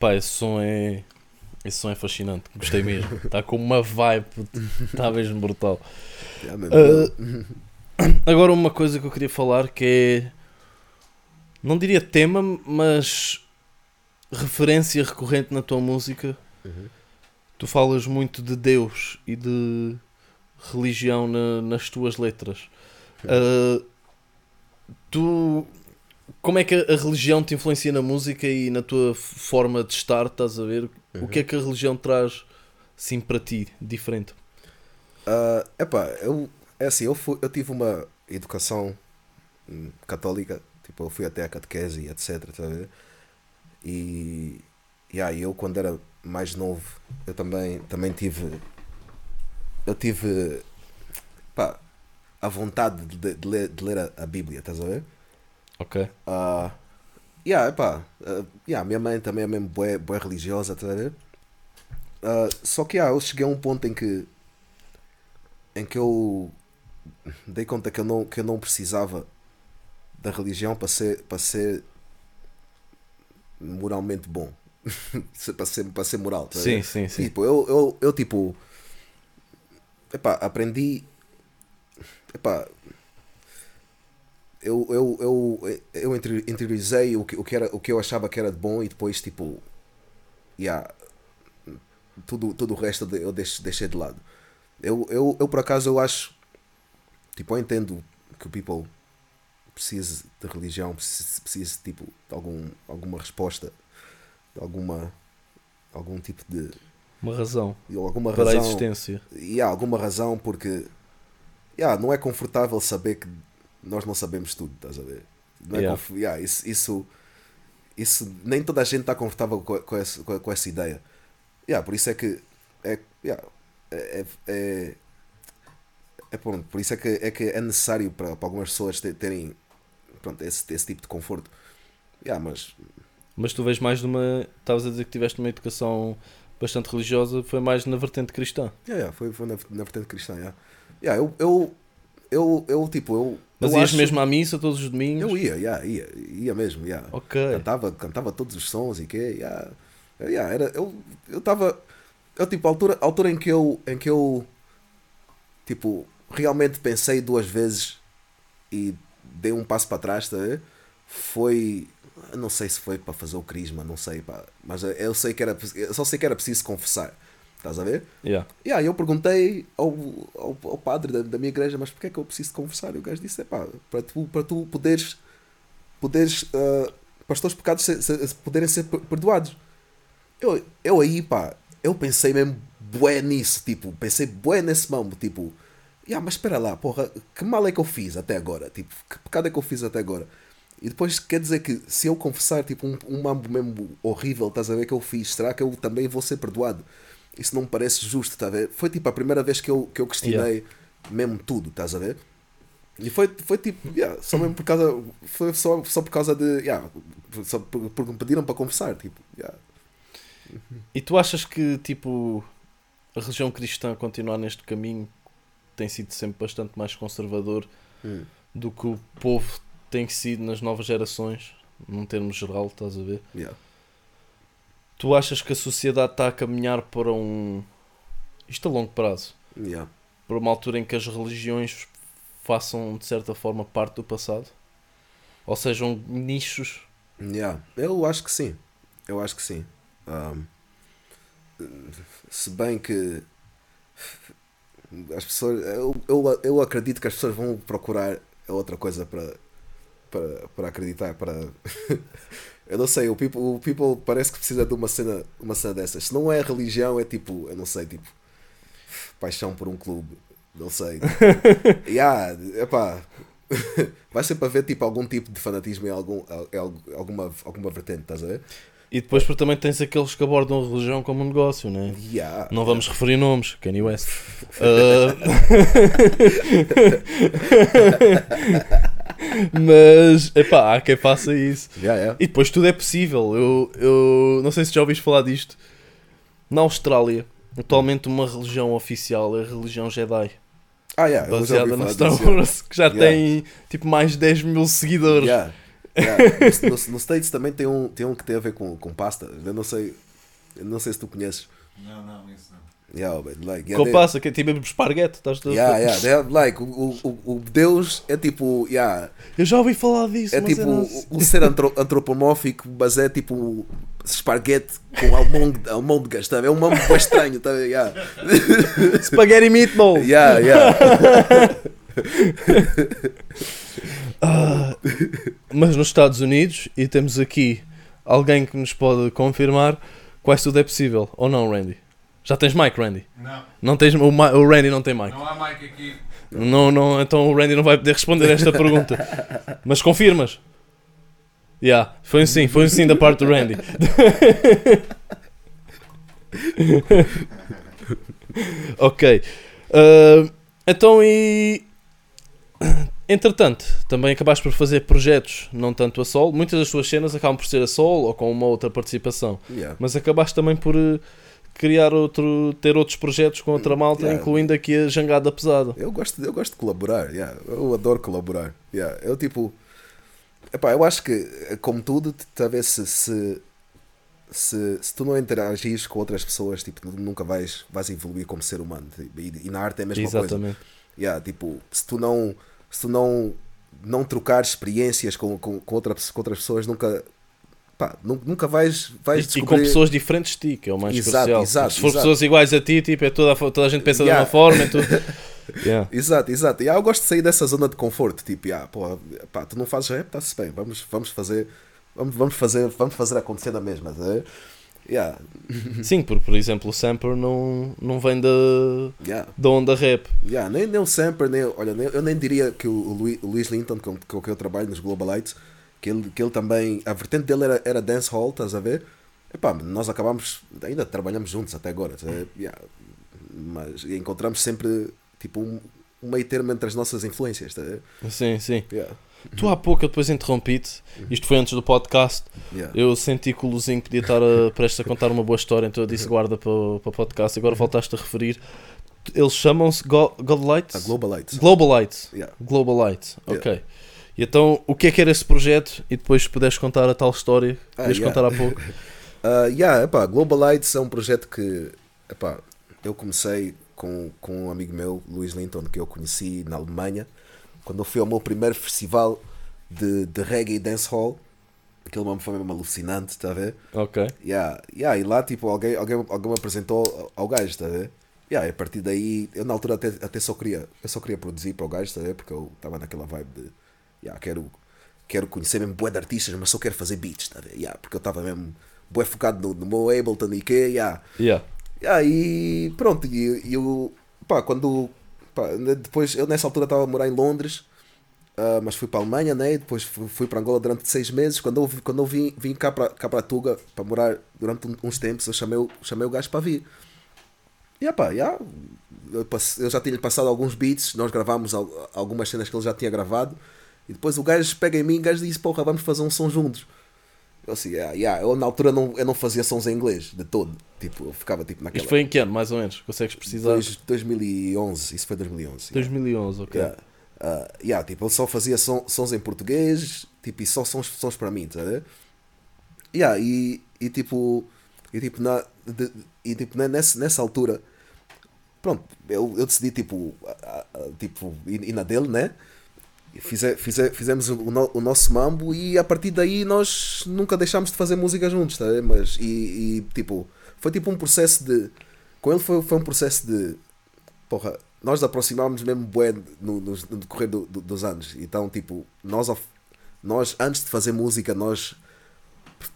Pá, esse som é. Esse som é fascinante, gostei mesmo. Está com uma vibe, está mesmo brutal. Ah, agora uma coisa que eu queria falar que é. Não diria tema, mas referência recorrente na tua música. Uhum. Tu falas muito de Deus e de religião na- nas tuas letras. Ah, tu. Como é que a religião te influencia na música e na tua forma de estar? Estás a ver? O que é que a religião traz assim para ti, diferente? Ah, epá, eu, é assim, eu, fui, eu tive uma educação hum, católica, tipo, eu fui até a catequese e etc, tá a ver? E, yeah, eu quando era mais novo, eu também, também tive, eu tive, pá, a vontade de, de ler, de ler a, a Bíblia, estás a ver? Ok. Ah, yeah, epá, ah, yeah, minha mãe também é mesmo bué, bué religiosa, tá a ver? Ah, só que yeah, eu cheguei a um ponto em que em que eu dei conta que eu não, que eu não precisava da religião para ser, para ser moralmente bom. para, ser, para ser moral. tá Sim, sim, sim. Tipo, eu, eu, eu tipo. Epá, aprendi. Epá. Eu, eu, eu, eu interi- interiorizei o que, o, que era, o que eu achava que era de bom e depois, tipo. Yeah, tudo, tudo o resto eu deixei, deixei de lado. Eu, eu, eu, por acaso, eu acho. Tipo, eu entendo que o people precise de religião, precise, precise tipo, de algum, alguma resposta, de alguma. algum tipo de. Uma razão alguma para a razão existência. e há alguma razão porque yeah, não é confortável saber que nós não sabemos tudo, estás a ver? Não é Yeah. conf- yeah, isso, isso, isso- nem toda a gente está confortável com, com, essa, com, com essa ideia. Yeah, por isso é que é, yeah, é, é, é, é pronto, por isso é que é, que é necessário para, para algumas pessoas ter- terem pronto, esse, esse tipo de conforto. Yeah, mas Mas tu vês mais numa. Estavas a dizer que tiveste uma educação bastante religiosa, foi mais na vertente cristã. yeah, yeah, foi, foi na, na vertente cristã. Yeah. Yeah, eu, eu, eu, eu, tipo, eu. Mas eu ias acho- mesmo à missa todos os domingos? Eu ia, yeah, ia, ia mesmo, yeah. Ok. cantava, cantava todos os sons e que, yeah, yeah, era, eu eu estava, eu tipo a altura, a altura em que eu, em que eu, tipo, realmente pensei duas vezes e dei um passo para trás, tá foi, não sei se foi para fazer o crisma, não sei, pá, mas eu sei que era, eu só sei que era preciso confessar, Estás a ver? Yeah. Yeah, eu perguntei ao, ao, ao padre da, da minha igreja, mas porquê é que eu preciso de conversar? E o gajo disse: é pá, para tu, para tu poderes, poderes ah, para os teus pecados se- se- poderem ser per- perdoados. Eu, eu aí, pá, eu pensei mesmo bué nisso, tipo, pensei bué nesse mambo, tipo, yeah, mas espera lá, porra, que mal é que eu fiz até agora? Tipo, que pecado é que eu fiz até agora? E depois quer dizer que se eu confessar tipo um, um mambo mesmo horrível, estás a ver que eu fiz, será que eu também vou ser perdoado? Isso não me parece justo, estás a ver? Foi tipo a primeira vez que eu, que eu questionei mesmo tudo, estás a ver? E foi, foi tipo, yeah, só mesmo por causa, foi só, só por causa de, yeah, só por- porque me pediram para confessar, tipo, yeah. E tu achas que, tipo, a religião cristã continuar neste caminho tem sido sempre bastante mais conservador Hum. do que o povo tem sido nas novas gerações, num termo geral, estás a ver? Yeah. Tu achas que a sociedade está a caminhar para um. Isto a longo prazo, Yeah. para uma altura em que as religiões façam de certa forma parte do passado? Ou sejam nichos? Yeah. Eu acho que sim. Eu acho que sim. Um, se bem que as pessoas. Eu, eu, eu acredito que as pessoas vão procurar outra coisa para, para, para acreditar. Para... eu não sei, o people, o people parece que precisa de uma cena, uma cena dessas. Se não é religião, é tipo, eu não sei, tipo paixão por um clube. Não sei. Tipo, yeah, epá, vai sempre haver tipo, algum tipo de fanatismo em algum, em al- alguma, alguma vertente, estás a ver? E depois porque também tens aqueles que abordam a religião como um negócio, não é? Yeah. Não vamos referir nomes, Kanye West. Ah, Mas, epá, há quem faça isso. Yeah, yeah. E depois tudo é possível. Eu, eu não sei se já ouviste falar disto. Na Austrália, atualmente uma religião oficial é a religião Jedi. Ah, yeah, Baseada na Star. Wars, que já Yeah. tem tipo mais de 10 mil seguidores. Yeah. Yeah. No, no, no States também tem um, tem um que tem a ver com, com pasta. Eu não sei, eu não sei se tu conheces. Não, não, isso não. Yeah, but like, yeah, Qual they- passa? Que é tipo esparguete, estás a yeah, yeah, they have, like, o, o, o Deus é tipo, yeah, Eu já ouvi falar disso, é tipo o, o ser antro, antropomórfico, mas é tipo esparguete com almôndegas, tá? ver? É um nome bem estranho, tá? ver? Yeah. Spaghetti meatball. Yeah, yeah. Mas nos Estados Unidos, e temos aqui alguém que nos pode confirmar, quase tudo é possível. Ou não, Randy? Já tens mic, Randy? Não, Não tens, o, o Randy não tem mic. não há mic aqui. Não, não, então o Randy não vai poder responder esta pergunta. Mas confirmas? Yeah, foi um sim, foi um sim da parte do Randy. ok. Ah, então e. Entretanto, também acabaste por fazer projetos, não tanto a solo. Muitas das tuas cenas acabam por ser a solo ou com uma outra participação. yeah. Mas acabaste também por eh, criar outro, ter outros projetos com outra malta, Yeah. incluindo aqui a Jangada Pesada. Eu gosto, eu gosto de colaborar, yeah. eu adoro colaborar. Yeah. Eu tipo, epá, eu acho que como tudo, talvez se, se, se, se tu não interagires com outras pessoas, tipo, nunca vais, vais evoluir como ser humano. E, e na arte é a mesma coisa. Exatamente. Yeah, tipo, se tu não, se tu não, não trocares experiências com, com, com, outra, com outras pessoas, nunca, pá, nu- nunca vais, vais E, e com descobrir. pessoas diferentes de ti, que é o mais Exato, crucial. exato, Se for exato. pessoas iguais a ti, tipo, é toda, a toda a gente pensa Yeah. da mesma forma. É tudo... Yeah. Exato, exato. Yeah, eu gosto de sair dessa zona de conforto. Tipo, yeah, pô, pá, tu não fazes rap, está-se bem. Vamos, vamos fazer. Vamos, vamos, fazer, vamos fazer acontecer na mesma. tá ver? Yeah, Sim, porque, por exemplo, o Samper não, não vem da, yeah, da onda rap. yeah. Nem, nem o Samper, nem, olha, nem, eu nem diria que o, Luís, o Luís Linton, com, com que eu trabalho nos Globalites, que ele, que ele também. A vertente dele era, era dance hall, estás a ver? Epá, nós acabamos. Ainda trabalhamos juntos até agora. Yeah. Mas encontramos sempre tipo um, um meio termo entre as nossas influências. Tá a ver? Sim, sim. Yeah, Tu há pouco, eu depois interrompi-te. Isto foi antes do podcast. yeah. Eu senti que o Luzinho podia estar a, prestes a contar uma boa história, então eu disse guarda para, o- para o podcast. Agora voltaste a referir. Eles chamam-se Go- Godlights? A Globalites. Globalites. Yeah. Globalites, Yeah. E então, o que é que era esse projeto? E depois se puderes contar a tal história que Ah, yeah. contar há pouco. Uh, yeah, epá, Globalites é um projeto que epá, eu comecei com, com um amigo meu, Luís Linton, que eu conheci na Alemanha, quando eu fui ao meu primeiro festival de, de reggae e dancehall. Aquele mambo foi mesmo alucinante, está a ver? Ok. Yeah, yeah, e lá tipo alguém, alguém, alguém me apresentou ao- gajo, está a ver? Yeah, e a partir daí, eu na altura até, até só queria, eu só queria produzir para o gajo, está a ver? Porque eu estava naquela vibe de, yeah, quero, quero conhecer mesmo bué de artistas, mas só quero fazer beats, está a ver? Yeah, porque eu estava mesmo bué focado no, no meu Ableton e que, yeah. Yeah. Yeah, e pronto, e eu, pá, quando, pá, depois, eu nessa altura estava a morar em Londres, ah, mas fui para a Alemanha, né? e depois fui, fui para Angola durante seis meses. Quando eu, quando eu vim, vim cá para cá para Tuga para morar durante uns tempos, eu chamei, o- chamei o gajo para vir. E pá, yeah, eu, eu já tinha passado alguns beats, nós gravámos al- algumas cenas que ele já tinha gravado. E depois o gajo pega em mim e o gajo disse: Porra, vamos fazer um som juntos. Eu assim, yeah, yeah. eu na altura não, eu não fazia sons em inglês de todo. Tipo, eu ficava tipo naquela. Isto foi em que ano, mais ou menos? Consegues precisar? Dois- 2011, isso foi 2011. yeah. 2011, ok. Yeah. Ah, yeah, tipo, ele só fazia som- sons em português, tipo, e só sons, sons para mim, tá a ver? Yeah, e, e tipo, e tipo, na, de- e, tipo né, nessa, nessa altura, pronto, eu, eu decidi tipo, a- a- tipo ir, ir na dele, né? Fize, fize, fizemos o, no- o nosso mambo e a partir daí nós nunca deixámos de fazer música juntos, tá? Mas, e, e, tipo, foi tipo um processo de. Com ele foi, foi um processo de. Porra, nós aproximámos mesmo bué no, no, no decorrer do- do- dos anos. Então, tipo, nós, nós antes de fazer música, nós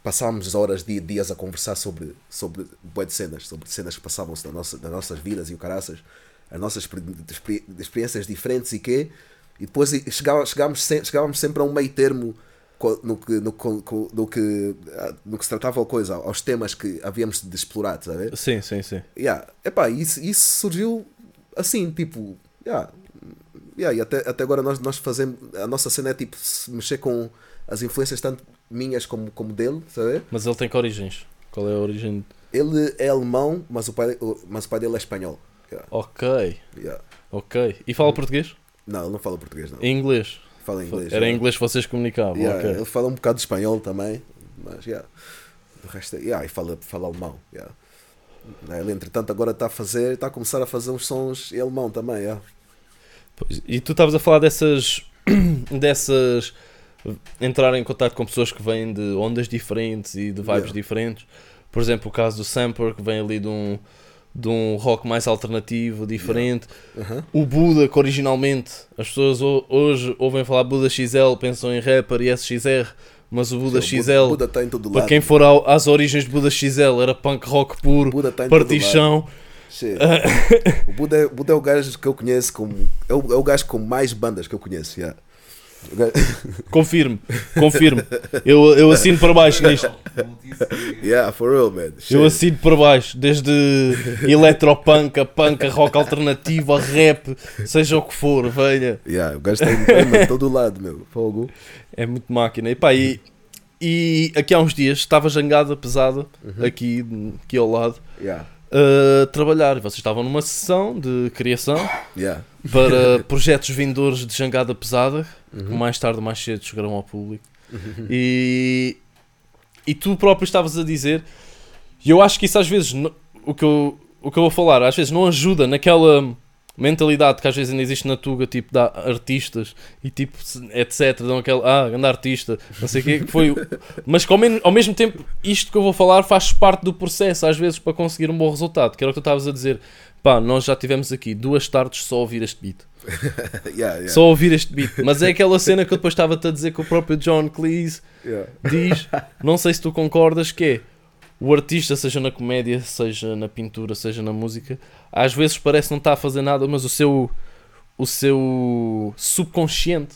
passámos horas, di- dias a conversar sobre, sobre bué de cenas, sobre cenas que passavam-se na nossa, nossas vidas e o caraças, as nossas experi- experi- experiências diferentes e quê. E depois chegávamos, chegávamos sempre a um meio termo no que, no, co- no que, ah, no que se tratava a coisa, aos temas que havíamos de explorar, ver? Sim, sim, sim. Yeah. Epá, isso, isso surgiu assim, tipo, yeah. Yeah, e até, até agora nós, nós fazemos, a nossa cena é tipo se mexer com as influências tanto minhas como, como dele, sabe? Mas ele tem que origens? Qual é a origem? Ele é alemão, mas o pai, mas o pai dele é espanhol. Yeah. Ok, Yeah. ok. E fala português? Não, ele não fala português, não. Em inglês? Fala inglês. Era em inglês que vocês comunicavam? Yeah, ok. Ele fala um bocado de espanhol também, mas yeah. o resto é, yeah, e fala, fala alemão. Yeah. Ele, entretanto, agora está a fazer, está a começar a fazer uns sons em alemão também. Yeah. Pois, E tu estavas a falar dessas. dessas. entrar em contato com pessoas que vêm de ondas diferentes e de vibes Yeah. diferentes. Por exemplo, o caso do Samper, que vem ali de um, de um rock mais alternativo, diferente. Uhum. O Buda, que originalmente as pessoas ho- hoje ouvem falar Buda XL, pensam em rapper e SXR, mas o Buda Sim, o XL, Buda em todo para lado. quem for ao- às origens de Buda XL, era punk rock puro, Buda lado. partichão. O Buda, é- o Buda é o gajo que eu conheço como. É o, é o gajo com mais bandas que eu conheço. Yeah. O gajo- Confirme, confirme. Eu, eu assino para baixo nisto. yeah, for real, man. Shit. Eu assino para baixo, desde eletropunk, a punk, a rock alternativo, a rap, seja o que for, venha. Yeah, o gajo está em todo lado, meu. Fogo. É muito máquina. E, pá, e, e aqui há uns dias estava jangada pesada, Uhum. aqui, aqui ao lado, Yeah, a trabalhar. Vocês estavam numa sessão de criação yeah. para projetos vindores de jangada pesada, Uhum. mais tarde ou mais cedo chegarão ao público. E, e tu próprio estavas a dizer, e eu acho que isso às vezes, o que, eu, o que eu vou falar, às vezes não ajuda naquela mentalidade que às vezes ainda existe na Tuga, tipo, dá artistas e tipo, etc. Dão aquele, ah, grande artista, não sei o quê, que foi. Mas que ao, men- ao mesmo tempo, isto que eu vou falar faz parte do processo, às vezes, para conseguir um bom resultado, que era o que tu estavas a dizer. Pá, nós já tivemos aqui duas tardes só a ouvir este beat. yeah, yeah. Só ouvir este beat. Mas é aquela cena que eu depois estava-te a dizer que o próprio John Cleese Yeah. diz, não sei se tu concordas, que é o artista, seja na comédia, seja na pintura, seja na música, às vezes parece não estar a fazer nada, mas o seu, o seu subconsciente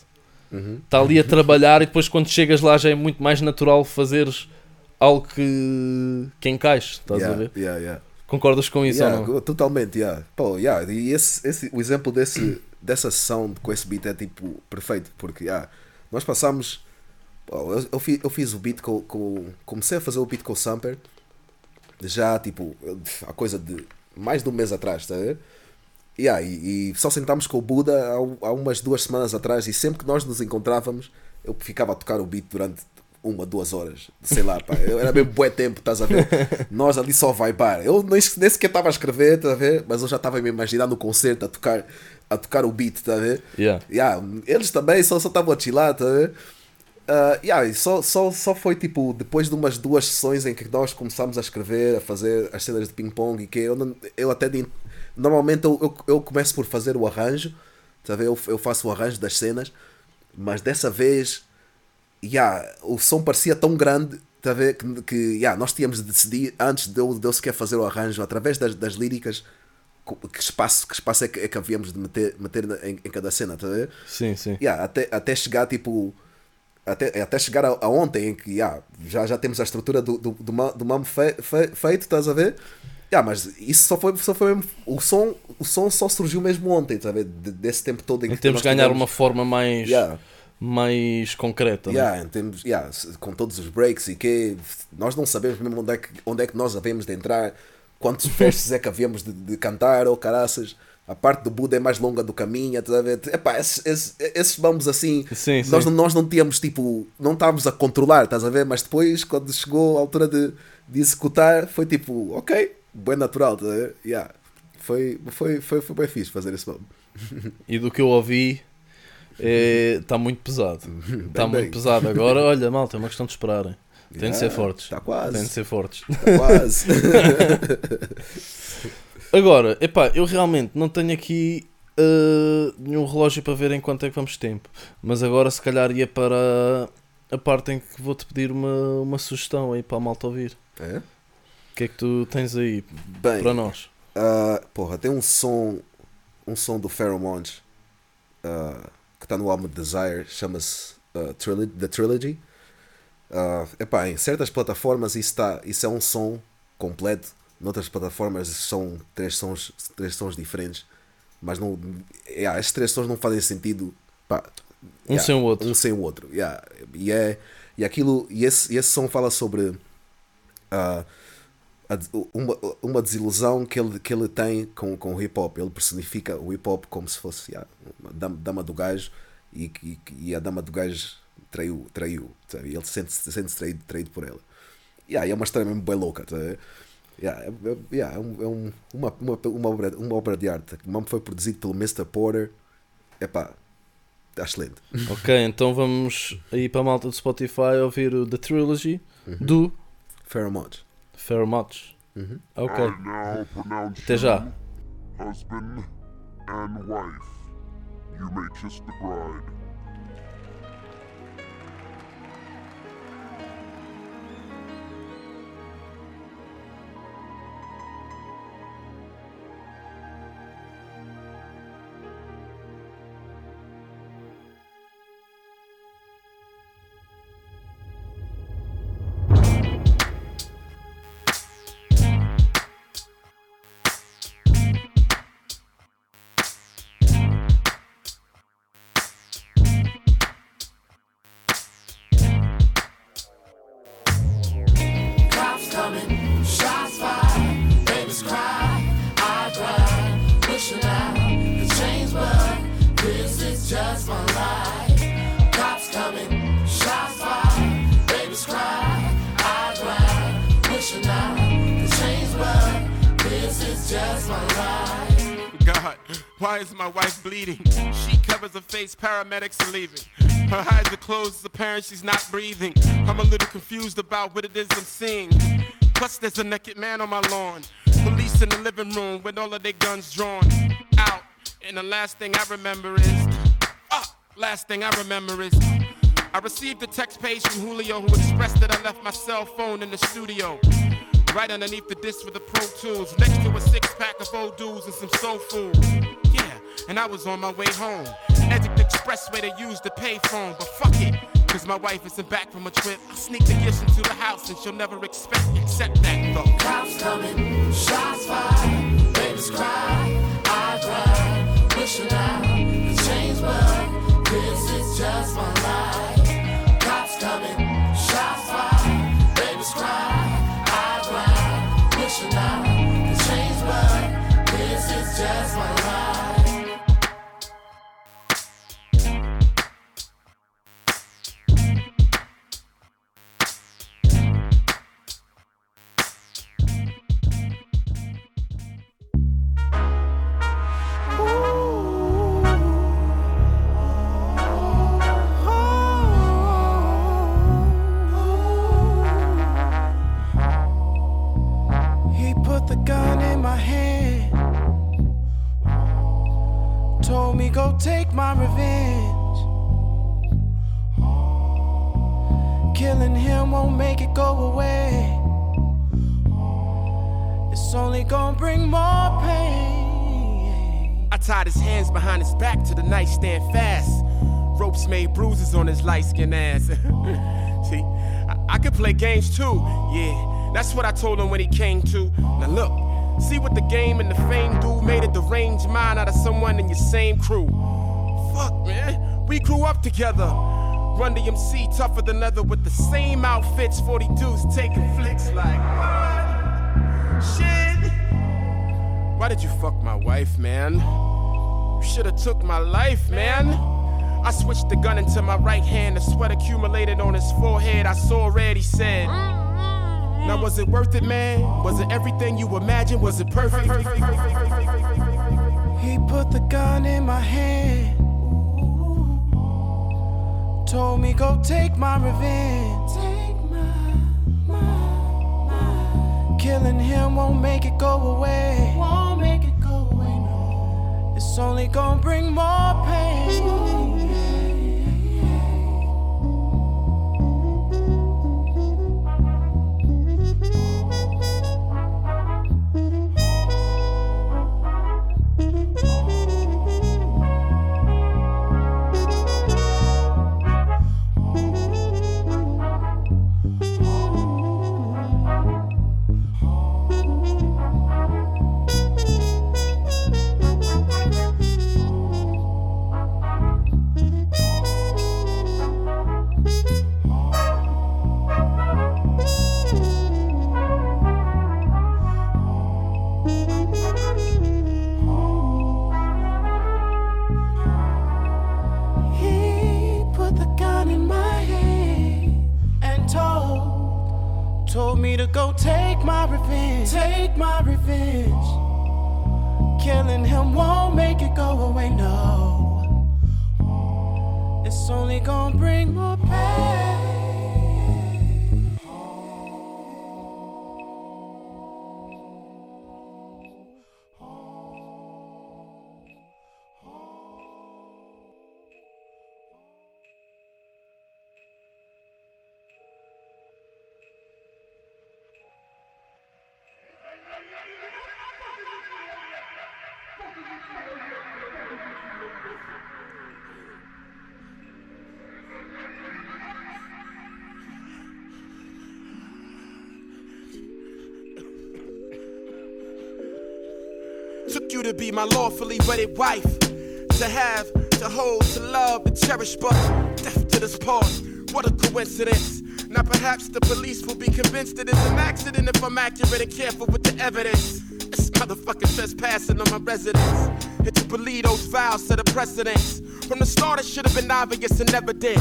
Uhum. está ali a trabalhar e depois quando chegas lá já é muito mais natural fazeres algo que, que encaixe, estás a ver? Concordas com isso Yeah, ou não? Totalmente, yeah. Pô, yeah. E esse, esse, o exemplo desse, dessa sessão com esse beat é tipo perfeito, porque yeah, nós passamos. pô, eu, eu, fiz, eu fiz o beat com, com. Comecei a fazer o beat com o Samper já tipo a coisa de mais de um mês atrás, tá a ver? Yeah, e, e só sentámos com o Buda há, há umas duas semanas atrás e sempre que nós nos encontrávamos eu ficava a tocar o beat durante uma, duas horas, sei lá, pá, era mesmo bué tempo, estás a ver? Nós ali só vibar. Eu nem, sequer estava a escrever, estás a ver? Mas eu já estava a me imaginar no concerto a tocar, a tocar o beat, estás a ver? Yeah. Yeah, eles também só só estavam a chilar, tá a ver? Ah, yeah, só, só, só foi tipo depois de umas duas sessões em que nós começámos a escrever, a fazer as cenas de ping-pong e que eu, não- eu até de- normalmente eu, eu, eu começo por fazer o arranjo, tá? Eu, eu faço o arranjo das cenas, mas dessa vez yeah, o som parecia tão grande tá ver? que, que yeah, nós tínhamos de decidir antes de eu, de eu sequer fazer o arranjo através das, das líricas que espaço, que espaço é, que, é que havíamos de meter, meter em, em cada cena, tá ver? Sim, sim. Yeah, até, até chegar tipo até, até chegar a, a ontem em que yeah, já, já temos a estrutura do, do, do, do mamo fe, fe- feito, estás a ver? Yeah, mas isso só foi, só foi mesmo- o som, o som só surgiu mesmo ontem, estás a ver? De- desse tempo todo em Em que termos de nós ganhar tivemos- uma forma mais, Yeah. Mais concreta. né? Yeah, em termos- yeah, com todos os breaks e que nós não sabemos mesmo onde é que, onde é que nós havemos de entrar, quantos versos é que havíamos de, de cantar ou caraças. A parte do Buda é mais longa do caminho, estás a ver? Epá, esses, esses, esses vamos assim, Sim, nós, sim. não- nós não tínhamos tipo, não estávamos a controlar, estás a ver? Mas depois, quando chegou a altura de, de executar, foi tipo, ok, bem natural, estás a ver? Yeah. Foi, foi, foi, foi bem fixe fazer esse nome. E do que eu ouvi, está muito pesado. Está muito pesado. Agora, olha, malta, é uma questão de esperarem. Tem de ser Yeah, fortes. Está quase. Tem de ser fortes. Está quase. Agora, epá, eu realmente não tenho aqui uh, nenhum relógio para ver em quanto é que vamos de tempo. Mas agora se calhar ia para a parte em que vou-te pedir uma, uma sugestão aí para a malta ouvir. É? O que é que tu tens aí Bem, para nós? Ah, porra, tem um som, um som do Pheromones ah, que está no álbum Desire, chama-se Trilo- The Trilogy. Ah, epá, em certas plataformas isso, tá, isso é um som completo, noutras plataformas são três sons, três sons diferentes, mas não, yeah, esses três sons não fazem sentido pá, Um yeah, sem o outro. um sem o outro. yeah. E, é, e aquilo, e esse, e esse som fala sobre des- uma, uma desilusão que ele, que ele tem com, com o hip hop. Ele personifica o hip hop como se fosse uma dama, dama do gajo e, e, e a dama do gajo traiu, traiu sabe? Ele sente-se sente traído, traído por ela. Yeah, é uma história mesmo bem louca. Tá? a ver? Yeah, é, é, yeah, é, um, é um- uma, uma, uma, obra, uma obra de arte. O nome foi produzido pelo Mr. Porter. Epá, está excelente. Ok, então vamos aí para a malta do Spotify ouvir o The Trilogy do Pheromones. Fairmont. Uhum. Ok, I now pronounce até já. you husband and wife. You may kiss the bride. Paramedics are leaving. Her eyes are closed, it's apparent she's not breathing. I'm a little confused about what it is I'm seeing. Plus, there's a naked man on my lawn. Police in the living room with all of their guns drawn out. And the last thing I remember is, ah, last thing I remember is, I received a text page from Julio who expressed that I left my cell phone in the studio. Right underneath the disc with the Pro Tools, next to a six pack of old dudes and some soul food. And I was on my way home. Headed the expressway to use the payphone, but fuck it. Cause my wife isn't back from a trip. I'll sneak the gifts into the house and she'll never expect except that though. Cops coming, shots fired, babies cry, I cry, wishing I could change, but this is just my life. That's what I told him when he came to. Now look, see what the game and the fame do. Made a deranged mind out of someone in your same crew. Fuck, man, we grew up together. Run the MC tougher than leather with the same outfits. 40 dudes taking flicks like what? Shit. Why did you fuck my wife, man? You should've took my life, man. I switched the gun into my right hand. The sweat accumulated on his forehead. I saw red, he said. Now was it worth it, man? Was it everything you imagined? Was it perfect? He put the gun in my hand. Told me go take my revenge. Take my, my, my. Killing him won't make it go away. Won't make it go away, no. It's only gonna bring more pain. My revenge. Take my revenge. Killing him won't make it go away, no. To be my lawfully wedded wife. To have, to hold, to love, to cherish, but death to this part. What a coincidence. Now perhaps the police will be convinced that it is an accident if I'm accurate and careful with the evidence. This motherfucker trespassing on my residence. And to believe those vows set a precedence. From the start, it should have been obvious and evident.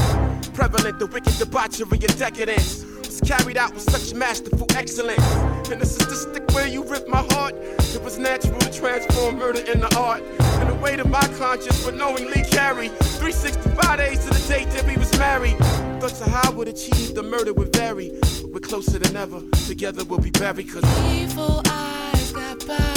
Prevalent, the wicked debauchery and decadence was carried out with such masterful excellence. And this is the stick where you ripped my heart. It was natural to transform murder into art. And the weight of my conscience would knowingly carry 365 days to the date that we was married. Thoughts of how I would achieve the murder would vary. But we're closer than ever. Together we'll be buried. Cause Evil eyes got by.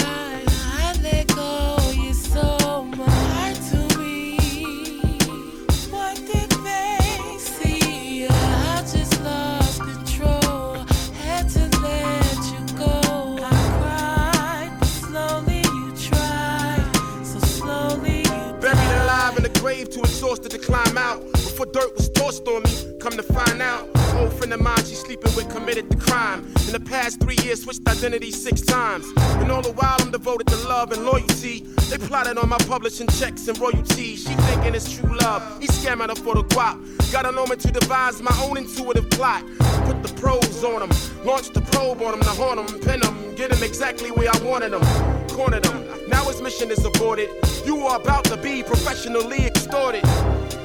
Exhausted to climb out. Before dirt was tossed on me, come to find out. Old friend of mine, she's sleeping with, committed the crime. In the past three years, switched identity six times. And all the while, I'm devoted to love and loyalty. They plotted on my publishing checks and royalties. She thinking it's true love. He's scamming her for the guap. Got a moment to devise my own intuitive plot. Put the pros on him, launched the probe on him to haunt him, pin him, get him exactly where I wanted him. Cornered him. Now his mission is aborted. You are about to be professionally extorted.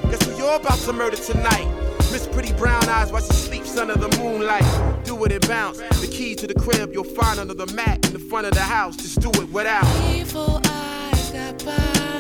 Guess who you're about to murder tonight? Miss Pretty Brown Eyes while she sleeps under the moonlight. Do it and bounce. The key to the crib you'll find under the mat in the front of the house. Just do it without. Evil eyes got by.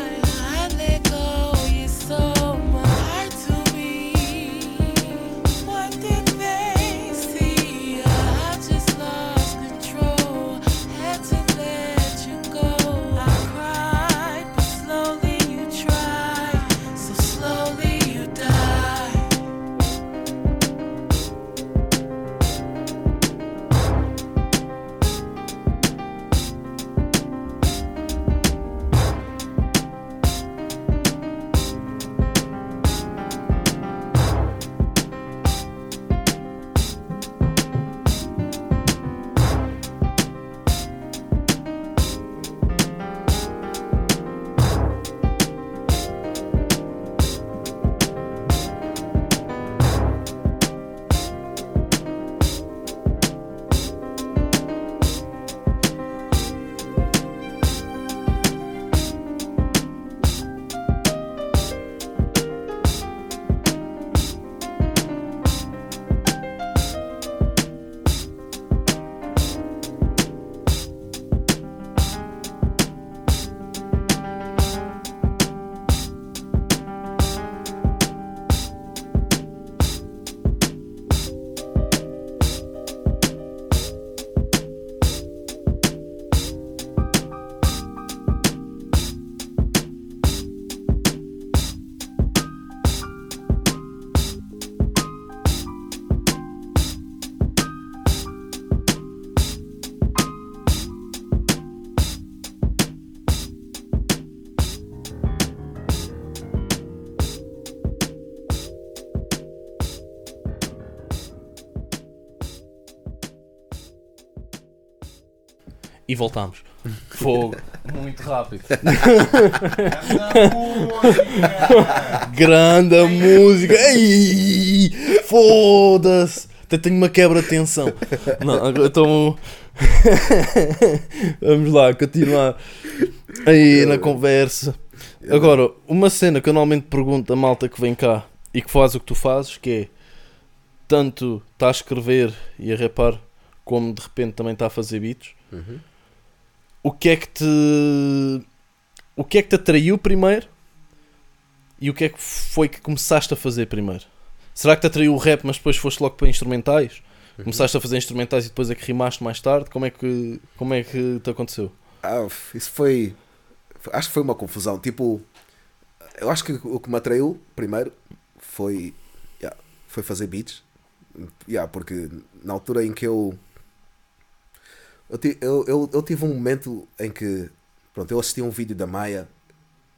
E voltámos. Fogo, muito rápido. Grande música. Ei, Foda-se. Até tenho uma quebra de tensão. Não, agora então. Vamos lá, continuar aí na conversa. Agora, uma cena que eu normalmente pergunto a malta que vem cá e que faz o que tu fazes, que é tanto está a escrever e a rapar, como de repente também está a fazer beats. Uhum. O que é que te. O que é que te atraiu primeiro? E o que é que foi que começaste a fazer primeiro? Será que te atraiu o rap, mas depois foste logo para instrumentais? Começaste a fazer instrumentais e depois é que rimaste mais tarde? Como é que, como é que te aconteceu? Ah, isso foi. Acho que foi uma confusão. Tipo, eu acho que o que me atraiu primeiro foi. yeah, foi fazer beats. Yeah, porque na altura em que eu. Eu, eu, eu, eu tive um momento em que. Pronto, eu assisti um vídeo da Maia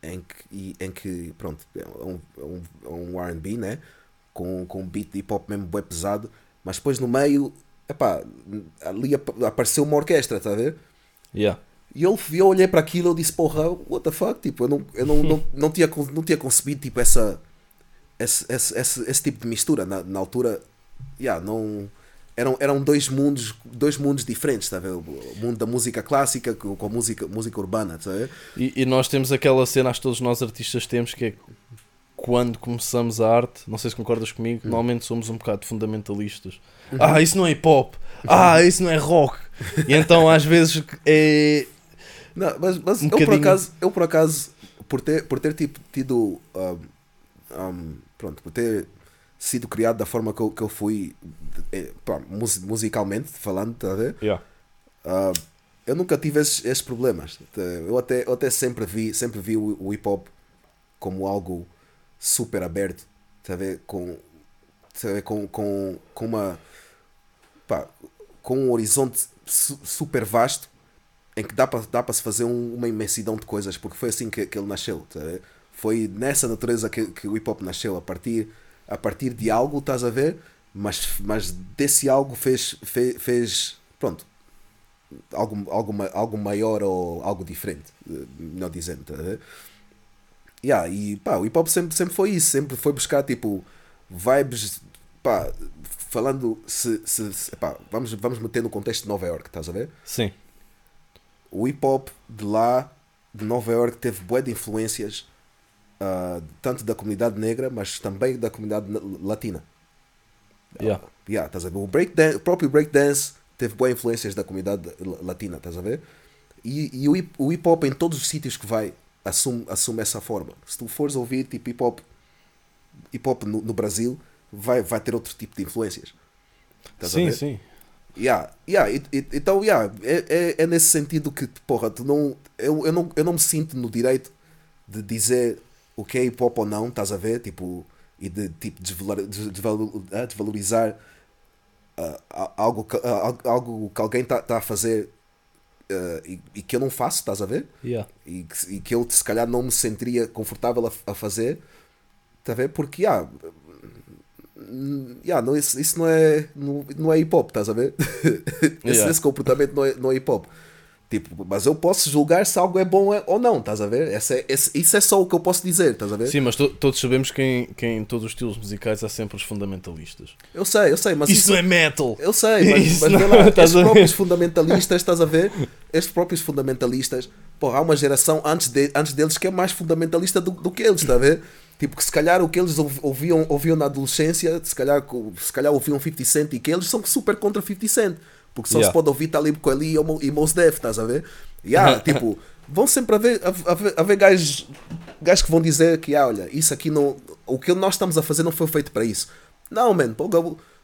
em que, em que pronto, é um, é um, é um RB, né? Com, com um beat de hip hop mesmo bem pesado, mas depois no meio, epá, ali ap- apareceu uma orquestra, tá a ver? Yeah. E eu, eu olhei para aquilo e disse, porra, what the fuck? Tipo, eu não, eu não, não, não, tinha, não tinha concebido tipo, essa, esse, esse, esse, esse tipo de mistura. Na, na altura, yeah, não, eram, eram dois mundos dois mundos diferentes, tá ver? O mundo da música clássica com a música, música urbana, tá? E, e nós temos aquela cena, acho que todos nós artistas temos, que é quando começamos a arte, não sei se concordas comigo, normalmente somos um bocado fundamentalistas. Ah, isso não é hip hop. Ah, isso não é rock. E então às vezes é. Não, mas mas Um eu, por bocadinho. acaso, eu por acaso, por ter, por ter tipo, tido, um, um, pronto, por ter sido criado da forma que eu, que eu fui, eh, pá, mus- musicalmente falando, tá a ver? Yeah. Ah, eu nunca tive esses, esses problemas. Eu até, eu até sempre vi, sempre vi o, o hip hop como algo super aberto, tá a ver? Com, tá a ver? com, com, com uma pá, com um horizonte su- super vasto em que dá para dá se fazer um- uma imensidão de coisas, porque foi assim que, que ele nasceu. tá? Foi nessa natureza que, que o hip hop nasceu, a partir, a partir de algo, estás a ver? Mas, mas desse algo fez, fez, fez pronto, algo, algo, algo maior ou algo diferente, eh, melhor dizendo. Tá a ver? Yeah, e pá, o hip hop sempre, sempre foi isso, sempre foi buscar tipo vibes, pá, falando se, se, se- pá, vamos, vamos meter no contexto de Nova York, estás a ver? Sim. O hip hop de lá, de Nova York, teve bué de influências, ah, tanto da comunidade negra, mas também da comunidade na- latina. Yeah. Yeah, estás a ver? O, breakdan- o próprio breakdance teve boas influências da comunidade la- latina, estás a ver? E, e o, hip, o hip hop em todos os sítios que vai assume, assume essa forma. Se tu fores ouvir tipo hip hop, hip hop no, no Brasil, vai, vai ter outro tipo de influências. Estás Sim, sim. Yeah, yeah, e- e- então, yeah, é, é, é nesse sentido que, porra, tu não, eu, eu, não, eu não me sinto no direito de dizer o que é hip hop ou não, estás a ver? Tipo, e de tipo, desvalor- des- desvalo- desvalorizar ah, a- algo, que, ah, algo- que alguém está tá a fazer ah, e, e que eu não faço, estás a ver? Yeah. e que, e que eu se calhar não me sentiria confortável a, a fazer, tá a ver? Porque, ah, hum, yeah, não, isso, isso não, é, não, não é hip hop, estás a ver? esse, Yeah. esse comportamento não é, não é hip hop. Tipo, mas eu posso julgar se algo é bom ou não, estás a ver? Esse é, esse- isso é só o que eu posso dizer, estás a ver? Sim, mas to- todos sabemos que em, que em todos os estilos musicais há sempre os fundamentalistas. Eu sei, eu sei, mas Isso não é metal! Eu sei, mas, Isso mas não- lá, estás estes próprios fundamentalistas, estás a ver? Estes próprios fundamentalistas, porra, há uma geração antes, de, antes deles que é mais fundamentalista do, do que eles, está a ver? Tipo, que se calhar o que eles ouv- ouviam, ouviam na adolescência, se calhar, se calhar ouviam 50 Cent e que eles são super contra 50 Cent. Porque só Yeah. se pode ouvir Talib Kweli e e Mos Def, estás a ver? E há, tipo, vão sempre haver, haver, haver gajos, gajos que vão dizer que, ah, olha, isso aqui não. O que nós estamos a fazer não foi feito para isso. Não, man, pô,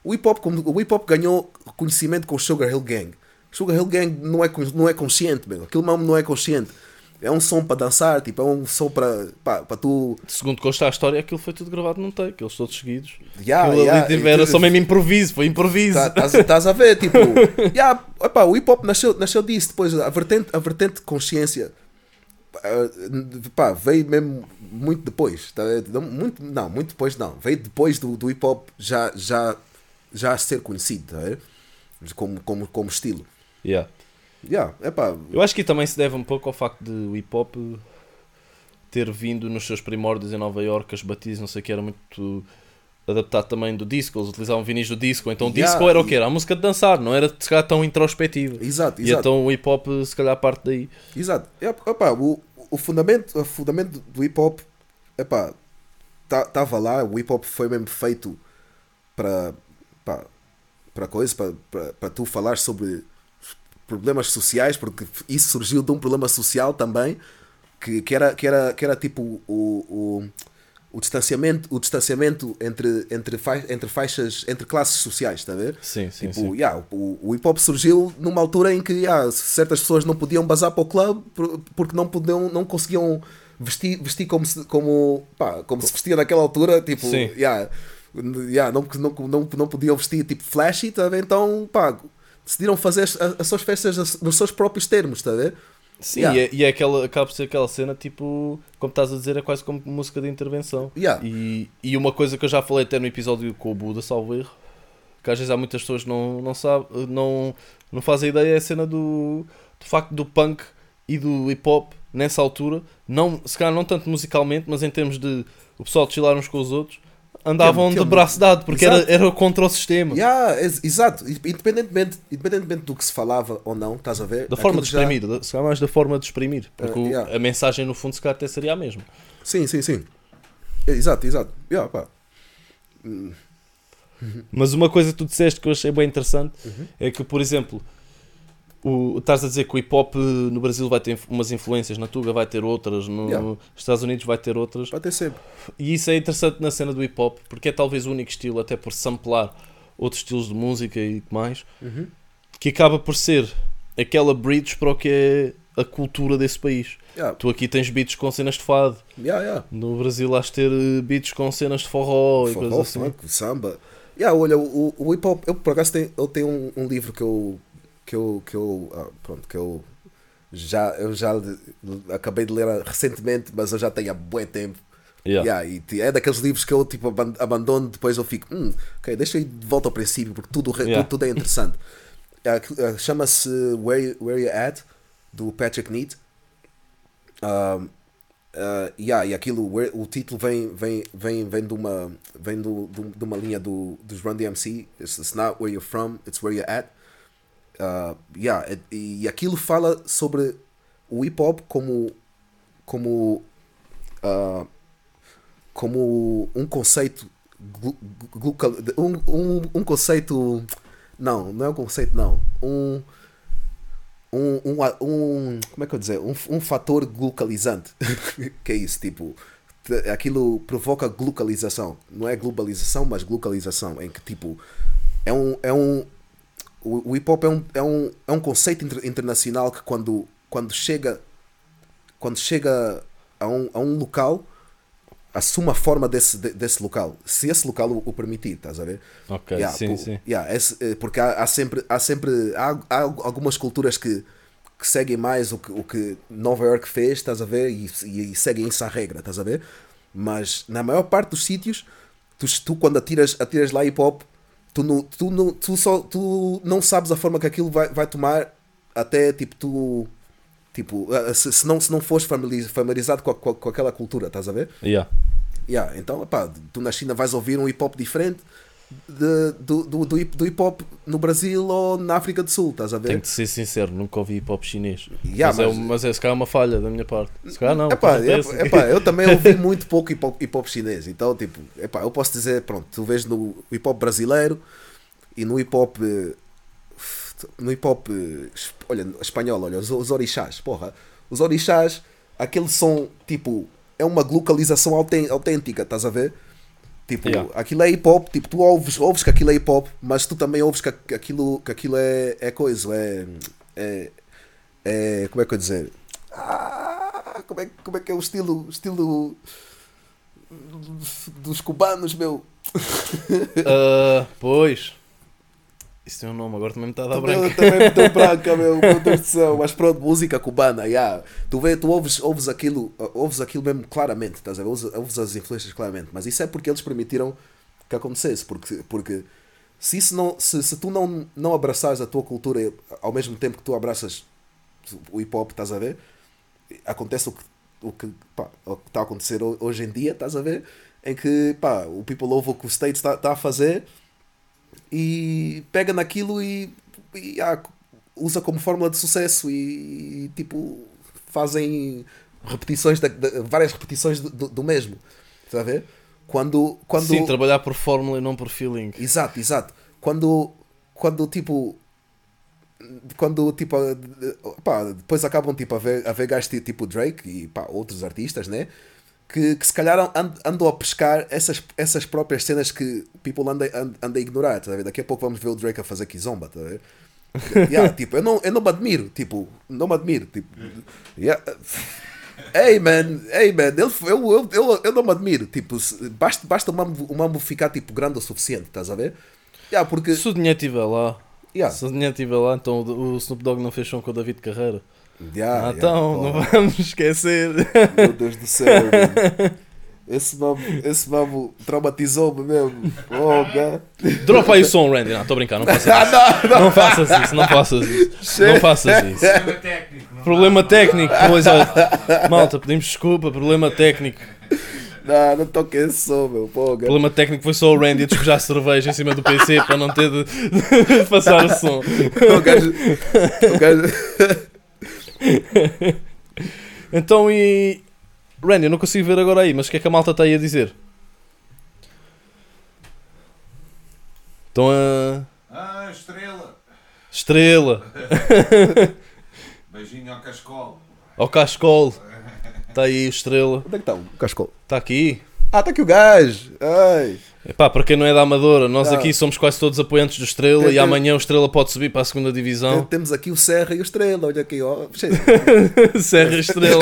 o- hip hop, o hip hop ganhou conhecimento com o Sugar Hill Gang. Sugar Hill Gang não é, não é consciente, meu. Aquilo mesmo não é consciente. É um som para dançar, tipo, é um som para, pá, para tu. Segundo consta a história, aquilo foi tudo gravado num take, eles todos seguidos. Yeah, aquilo yeah, ali tipo, era e- só mesmo improviso, foi improviso. Tá- Estás estás a ver, tipo, yeah, epá, o hip hop nasceu, nasceu disso, depois a vertente, a vertente de consciência ah, pá, veio mesmo muito depois, tá muito, não, muito depois não, veio depois do, do hip hop já, já, já ser conhecido, tá como, como, como estilo. Yeah. Yeah, epá, Eu acho que também se deve um pouco ao facto de o hip hop ter vindo nos seus primórdios em Nova York, as batidas, não sei o que, era muito adaptado também do disco, eles utilizavam vinis do disco, então o Yeah, disco era o e- quê? Era a música de dançar, não era se calhar tão introspectiva. exato, E exato. então o hip hop se calhar parte daí. Exato. Epá, o, o, fundamento, o fundamento do hip hop estava lá, o hip hop foi mesmo feito para para coisa, para tu falar sobre problemas sociais, porque isso surgiu de um problema social também, que, que, era, que, era, que era tipo o, o, o distanciamento, o distanciamento entre, entre, fai- entre faixas, entre classes sociais, está a ver? Sim, sim, Tipo, sim. yeah, o, o hip hop surgiu numa altura em que yeah, certas pessoas não podiam bazar para o clube por- porque não, podiam, não conseguiam vestir, vestir como, se, como, pá, como se vestia naquela altura. Tipo, Sim. yeah, yeah, não, não, não, não podiam vestir tipo flashy, tá a ver? então pá, decidiram fazer as, as suas festas as- nos seus próprios termos, está a ver? Sim, Yeah. e, é, e é aquela, acaba por ser aquela cena tipo, como estás a dizer, é quase como música de intervenção. Yeah. E, e uma coisa que eu já falei até no episódio com o Buda, salvo erro, que às vezes há muitas pessoas que não, não, sabe, não, não fazem ideia, é a cena do, do facto do punk e do hip hop nessa altura, não, se calhar não tanto musicalmente, mas em termos de o pessoal de chilar uns com os outros, andavam tinha de braço dado, porque era, Exato. era contra o sistema. Yeah, ex- exato, independentemente, independentemente do que se falava ou não, estás a ver? Da forma de já- exprimir, da- se calhar mais da forma de exprimir, porque Uh, o- yeah. a mensagem no fundo se calhar até seria a mesma. Sim, sim, sim. Exato, exato. Yeah, pá. Mas uma coisa que tu disseste que eu achei bem interessante Uhum. é que, por exemplo, o, estás a dizer que o hip hop no Brasil vai ter umas influências, na Tuga vai ter outras, nos Yeah. Estados Unidos vai ter outras, Vai ter sempre. e isso é interessante na cena do hip hop porque é talvez o único estilo, até por samplar outros estilos de música e mais, Uhum. que acaba por ser aquela bridge para o que é a cultura desse país. Yeah, Tu aqui tens beats com cenas de fado, yeah, no Brasil has ter eh, beats com cenas de forró, e Forró, coisas assim. funk, samba. Yeah, olha, o, o hip hop, eu por acaso tenho, eu tenho um, um livro que eu que eu que eu ah, pronto, que eu já eu já acabei de ler recentemente, mas eu já tenho há bué tempo. Yeah. Yeah, e é daqueles livros que eu tipo aban- abandono, depois eu fico, hum, ok, deixa eu ir de volta ao princípio porque tudo, Yeah. tudo, tudo é interessante. Ah, Chama-se Where, Where You At, do Patrick Neat. Um, uh, yeah, e aquilo, where- o título vem, vem, vem, vem, de, uma, vem do, do- de uma linha do, dos Run DMC. It's, it's not where you're from, it's where you're at. Uh, yeah, e, e aquilo fala sobre o hip hop como, como, uh, como um conceito. Um, um, um conceito. Não, não é um conceito, não. Um um, um, um como é que eu dizer um, um fator glucalizante que é isso tipo aquilo provoca glucalização não é globalização mas glucalização em que tipo é um é um o, o hip hop é um, é um, é um conceito inter- internacional que quando quando chega quando chega a um, a um local assume a forma desse, de- desse local se esse local o, o permitir estás a ver Ok, Yeah, sim, pô, sim. yeah, esse, eh, porque há, há sempre, há, sempre há, há algumas culturas que, que seguem mais o que, o que Nova York fez, estás a ver? E, e, e seguem isso à regra, estás a ver? Mas na maior parte dos sítios, tu, tu quando atiras, atiras lá hip hop, tu, não, tu, não, tu, só, tu não sabes a forma que aquilo vai, vai tomar até tipo tu. Tipo, se, se, não, se não fores familiariz- familiarizado com, a- com aquela cultura, estás a ver? Yeah. Yeah, então, epá, tu na China vais ouvir um hip hop diferente de- do, do, do, hip, do hip hop no Brasil ou na África do Sul, estás a ver? Tenho de ser sincero, nunca ouvi hip hop chinês. Yeah, mas, é, mas- um- mas é se calhar uma falha da minha parte. Se calhar não. Epá, epá, epá, eu também ouvi muito pouco hip hop, hip hop chinês, então, tipo, epá, eu posso dizer, pronto, tu vês no hip hop brasileiro e no hip hop. eh, No hip hop. eh, Olha, espanhol, olha, os, os orixás, porra, os orixás, aquele som, tipo, é uma localização autêntica, estás a ver? Tipo, Yeah. aquilo é hip hop, tipo, tu ouves, ouves que aquilo é hip hop, mas tu também ouves que, aquilo, que aquilo é, é coisa, é, é, é. Como é que eu dizer? Ah, como, é, como é que é o estilo, estilo dos cubanos, meu? Ah, pois. Isso tem um nome, agora também me está a dar Também, branco. também me deu branca, meu, meu Deus do céu. Mas pronto, música cubana, yeah. Tu, vê, tu ouves, ouves, aquilo, ouves aquilo mesmo claramente, estás a ver? Ouves, ouves as influências claramente. Mas isso é porque eles permitiram que acontecesse, porque, porque Se, isso não, se, se tu não, não abraçares a tua cultura ao mesmo tempo que tu abraças o hip hop, estás a ver? Acontece o que o que está a acontecer ho- hoje em dia, estás a ver? Em que pá, o people ouve o que o State está está a fazer e pega naquilo e, e, ah, usa como fórmula de sucesso e, tipo fazem repetições da- da- várias repetições do, do, mesmo. Estás a ver? Quando, quando Sim, trabalhar por fórmula e não por feeling. Exato, exato. Quando, quando tipo. Quando tipo. Pá, depois acabam tipo, a ver, a ver gajos ti- tipo Drake e pá, outros artistas, né? Que, que se calhar and- andam a pescar essas, essas próprias cenas que people anda, anda, anda a ignorar, tá a? Daqui a pouco vamos ver o Drake a fazer kizomba, tá a ver? Yeah, tipo, eu não, eu não me admiro, tipo, não me admiro, tipo, yeah. Hey man, hey man, eu, eu, eu, eu não me admiro, tipo, basta, basta o mambo, o mambo ficar tipo grande o suficiente, estás a ver? Yeah, porque, Se o dinheiro estiver lá, yeah, se o dinheiro estiver lá, então o Snoop Dogg não fez som com o David Carreira. Yeah, ah, yeah, então, porra. não vamos esquecer. Meu Deus do céu, mano. Esse mambo, esse mambo traumatizou-me mesmo. Oh, God. Dropa aí o som, Randy. Não, estou a brincar, não faças Ah, isso. não, não. Não faças isso, não faças isso. Não faças isso. Problema técnico. não Problema técnico, pois olha. Malta, pedimos desculpa, problema técnico. Não, não toque esse som, meu. Pô, God. problema técnico foi só o Randy a despejar cerveja em cima do PC para não ter de, de passar o som. O gajo. O gajo. Então e. Randy, eu não consigo ver agora aí, mas o que é que a malta está aí a dizer? Estão a. Ah, estrela. Estrela, Beijinho ao cascola. ao Cascol. Está aí o Estrela. Onde é que está o cascol? Está aqui. Ah, está aqui o gajo. Ai. Epá, para quem não é da Amadora, nós aqui somos quase todos apoiantes do Estrela Tem- e tem- amanhã o Estrela pode subir para a segunda divisão. Tem- Temos aqui o Serra e o Estrela. Olha aqui, ó. Serra Estrela.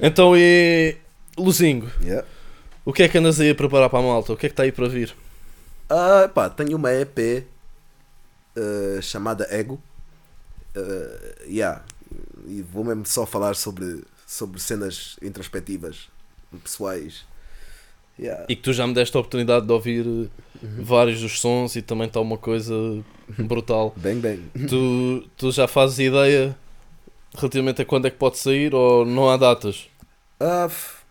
então e. Luzingo, Yeah. o que é que andas aí a preparar para a malta? O que é que está aí para vir? Ah, pá, tenho uma EP eh, chamada Ego. Eh, yeah. E vou mesmo só falar sobre, sobre cenas introspectivas, pessoais. Yeah. E que tu já me deste a oportunidade de ouvir eh, vários dos sons e também está uma coisa brutal. Bem, bem. tu, tu já fazes ideia relativamente a quando é que pode sair ou não há datas? F-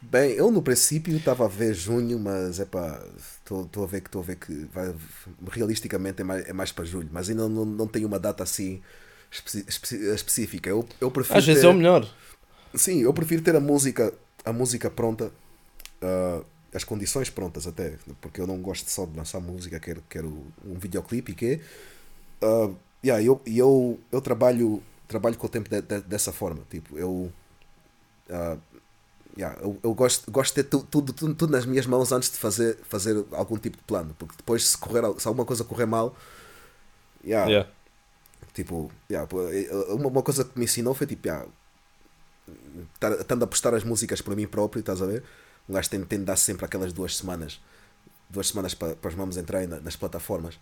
bem, eu no princípio estava a ver junho, mas é pá, estou a ver que estou a ver que vai, realisticamente é mais, é mais para julho, mas ainda não, não tenho uma data assim específica. Eu, eu prefiro Às vezes ter- é o melhor. Sim, eu prefiro ter a música, a música pronta, ah, as condições prontas até, porque eu não gosto só de lançar música, quero, quero um videoclipe e quê. Ah, yeah, eu, e eu, eu trabalho, trabalho com o tempo de- de- dessa forma, tipo, eu, ah, yeah, eu, eu gosto, gosto de ter tu- tudo, tudo, tudo nas minhas mãos antes de fazer, fazer algum tipo de plano, porque depois se, correr, se alguma coisa correr mal, yeah, Yeah. Tipo, yeah, uma, uma coisa que me ensinou foi tipo, yeah, estando a postar as músicas para mim próprio, estás a ver? Um gajo tem, tem de dar sempre aquelas duas semanas, duas semanas para, para os mamos entrarem na- nas plataformas.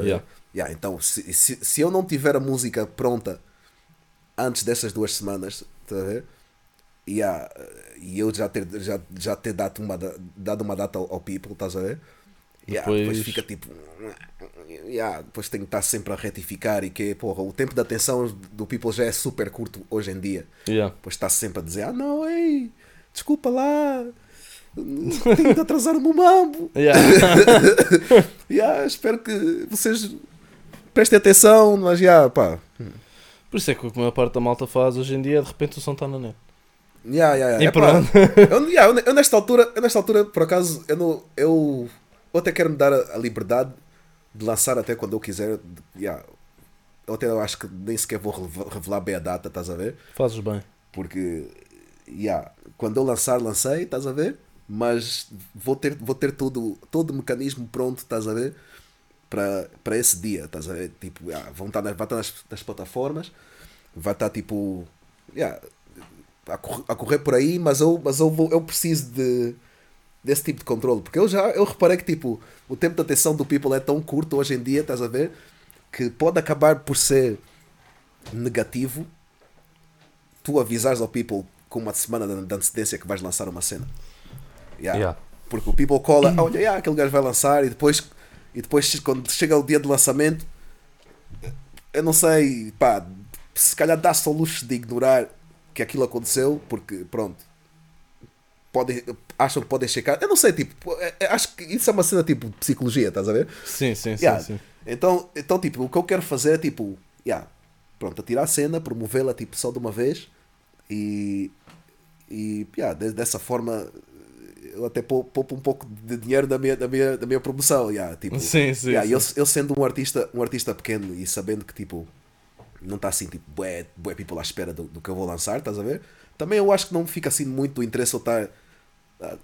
ver? Yeah. Yeah, então, se, se, se eu não tiver a música pronta antes dessas duas semanas, estás a ver? Yeah, e eu já ter, já, já ter dado, uma, da- dado uma data ao, ao people, estás a ver? Yeah, depois... Depois- fica tipo. Yeah, depois tenho que estar sempre a retificar e que, porra, o tempo de atenção do people já é super curto hoje em dia. Yeah. Depois está sempre a dizer: Ah, não, ei, desculpa lá, tenho de atrasar o meu mambo. Yeah. Yeah, espero que vocês prestem atenção, mas já, pá. Por isso é que o que a maior parte da malta faz hoje em dia é de repente o som está na net. Yeah, yeah, yeah. E Epá, pronto. eu, yeah, eu, eu nesta altura, eu nesta altura, por acaso, eu, não, eu, eu até quero me dar a, a liberdade de lançar até quando eu quiser. de- Yeah, eu até acho que nem sequer vou revelar bem a data, estás a ver? Fazes bem. Porque, yeah, quando eu lançar, lancei, estás a ver? Mas vou ter, vou ter todo, todo o mecanismo pronto, estás a ver? Para, esse dia, estás a ver? Tipo, yeah, vão estar nas, vai estar nas, nas plataformas, vai estar tipo, yeah, a, correr, a correr por aí, mas eu, mas eu, vou, eu preciso de, desse tipo de controle. Porque eu já eu reparei que tipo, o tempo de atenção do people é tão curto hoje em dia, estás a ver? Que pode acabar por ser negativo tu avisares ao people com uma semana de antecedência que vais lançar uma cena. Yeah. Yeah. Porque o people cola, olha, yeah, aquele gajo vai lançar e depois, e depois quando chega o dia de lançamento, eu não sei, pá, se calhar dá-se ao luxo de ignorar que aquilo aconteceu, porque pronto, podem, acham que podem checar. Eu não sei, tipo, é- é- acho que isso é uma cena tipo de psicologia, estás a ver? Sim, sim, sim. Yeah. sim. Então, então, tipo, o que eu quero fazer é tipo, yeah, pronto, atirar a cena, promovê-la tipo só de uma vez e, e yeah, de- dessa forma eu até pou- poupo um pouco de dinheiro da minha, da minha, da minha promoção. Yeah, tipo, Sim, sim, yeah, sim. Eu, eu sendo um artista, um artista pequeno e sabendo que tipo não está assim tipo bué, bué people à espera do, do que eu vou lançar, estás a ver? Também eu acho que não fica assim muito do interesse eu estar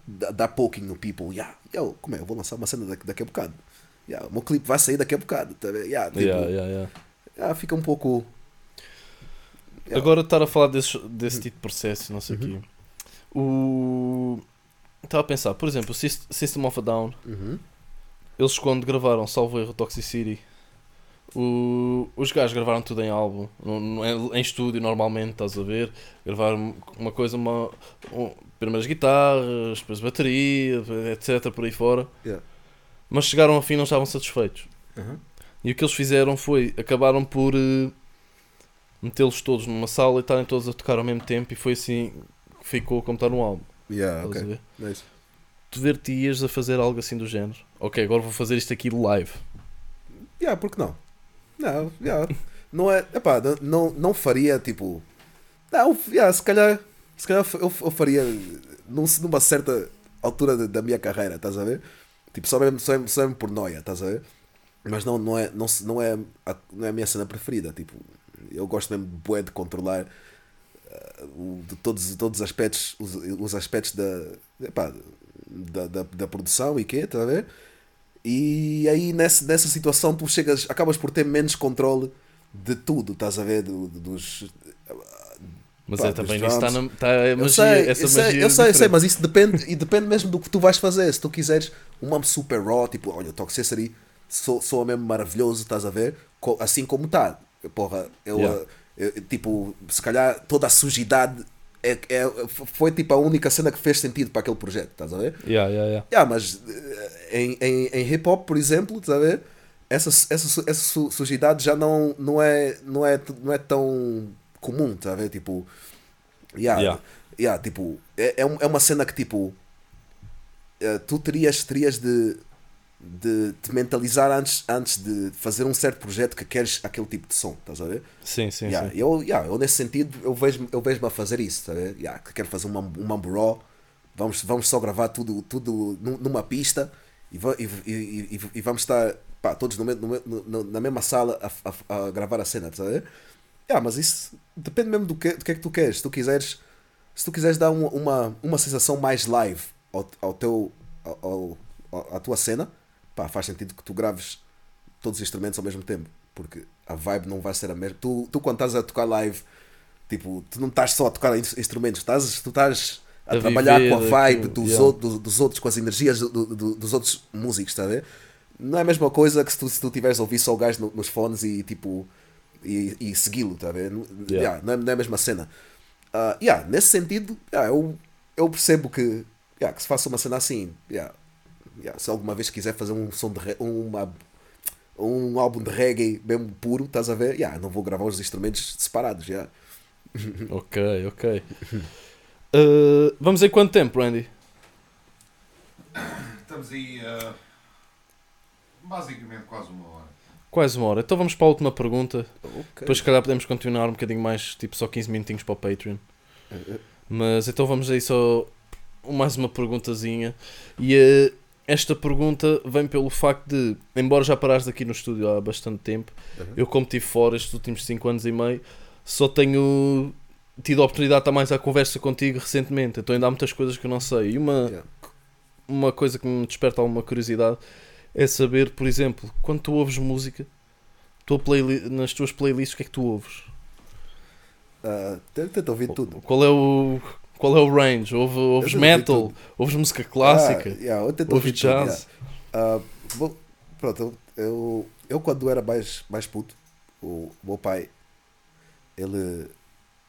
dar poking no people. Yeah, eu, como é? Eu vou lançar uma cena daqui, daqui a bocado. Yeah, o meu clipe vai sair daqui a bocado. Tá yeah, tipo, Yeah, yeah, yeah. yeah, fica um pouco. Yeah. Agora estar a falar desse, desse tipo de processo, não sei o Uhum. quê. O. Estava a pensar, por exemplo, o Syst- System of a Down, Uhum. eles quando gravaram Salvo Erro Toxicity, o, os gajos gravaram tudo em álbum, não é- em estúdio normalmente, estás a ver? Gravaram uma coisa, uma, um, primeiras guitarras, depois bateria, etc. por aí fora. Yeah. Mas chegaram ao fim e não estavam satisfeitos. Uhum. E o que eles fizeram foi, acabaram por eh, metê-los todos numa sala e estarem todos a tocar ao mesmo tempo e foi assim que ficou como está no álbum. Yeah, Estás a ver? Nice. Tu ver-te-ias a fazer algo assim do género. Ok, agora vou fazer isto aqui live. Yeah, porque não? Não, yeah. não é. Epá, não- não, não faria tipo. Não, yeah, se calhar. Se calhar eu, eu faria num, numa certa altura da- da minha carreira, estás a ver? Tipo, só mesmo, só, mesmo- só mesmo por noia, estás a ver? Mas não, não, é, não, não, é, a, não é a minha cena preferida. Tipo, eu gosto mesmo de bué de controlar o- de todos, todos os aspectos, os, os aspectos da, epá, da, da, da produção e quê, estás a ver? E aí nessa, nessa situação tu chegas, acabas por ter menos controle de tudo, estás a ver? Do- dos, Mas Pá, é também dos nisso está na tá a eu magia, sei, essa eu sei, magia. eu sei, eu sei, mas isso depende, e depende mesmo do que tu vais fazer. Se tu quiseres uma super raw, tipo, olha, o Toxicity sou, sou mesmo maravilhoso, estás a ver? Assim como está. Porra, eu, Yeah. eh, eu, tipo, se calhar toda a sujidade é, é, foi tipo a única cena que fez sentido para aquele projeto, estás a ver? Yeah, yeah, yeah. Yeah, mas eh, em, em, em hip hop, por exemplo, estás a ver? Essa, essa, essa su- sujidade já não, não, é, não, é, não é tão comum, estás a ver? Tipo, yeah, Yeah. yeah, tipo, é, é um- é uma cena que tipo eh, tu terias, terias de, de te mentalizar antes, antes de fazer um certo projeto que queres aquele tipo de som, estás a ver? Sim, sim, Yeah, sim. Eu, yeah, eu nesse sentido eu vejo-me eu vejo a fazer isso, tá a ver? Yeah, que quero fazer um mambo raw, vamos, vamos só gravar tudo, tudo nu- numa pista e, e, e, e, vamos estar pá, todos no, no, no- na mesma sala a, a, a gravar a cena, tá a ver? Yeah, mas isso depende mesmo do que, do que é que tu queres. Se tu quiseres, se tu quiseres dar uma, uma, uma sensação mais live ao, ao teu, ao, ao, à tua cena, pá, faz sentido que tu graves todos os instrumentos ao mesmo tempo, porque a vibe não vai ser a mesma. Tu, tu quando estás a tocar live, tipo, tu não estás só a tocar in- instrumentos, estás, tu estás a, A trabalhar viver com a vibe aquilo, dos, yeah. outros, dos outros, com as energias do- do- dos outros músicos, está a ver? Não é a mesma coisa que se tu, se tu tiveres a ouvir só o gajo no- nos fones e tipo e, e segui-lo, está a ver? Não- Yeah. yeah, não, é, não é a mesma cena. Ah, yeah, nesse sentido, yeah, eu, eu percebo que, yeah, que se faça uma cena assim, yeah, yeah, se alguma vez quiser fazer um som de uma, um álbum de reggae mesmo puro, estás a ver? Yeah, não vou gravar os instrumentos separados. Yeah. Ok, ok. Uh, vamos em quanto tempo, Randy? Estamos aí, uh, basicamente, quase uma hora. Quase uma hora. Então vamos para a última pergunta. Ok. Depois, se calhar, podemos continuar um bocadinho mais, tipo só 15 minutinhos para o Patreon. Mas então vamos aí só mais uma perguntazinha. E eh, esta pergunta vem pelo facto de, embora já parares aqui no estúdio há bastante tempo, Uhum. eu, como estive fora estes últimos 5 anos e meio, só tenho tido a oportunidade de estar mais à conversa contigo recentemente. Então ainda há muitas coisas que eu não sei. E uma, Yeah. uma coisa que me desperta alguma curiosidade é saber, por exemplo, quando tu ouves música, tua playli- nas tuas playlists, o que é que tu ouves? Ah, tenta tenta ouvir tudo. Qual é o, qual é o range? Ouve, ouves tento metal? Ouves música clássica? Ah, yeah, tento ouves ouvir tudo, yeah. jazz? Ah, vou- pronto, eu, eu, quando era mais, mais puto, o meu pai, ele,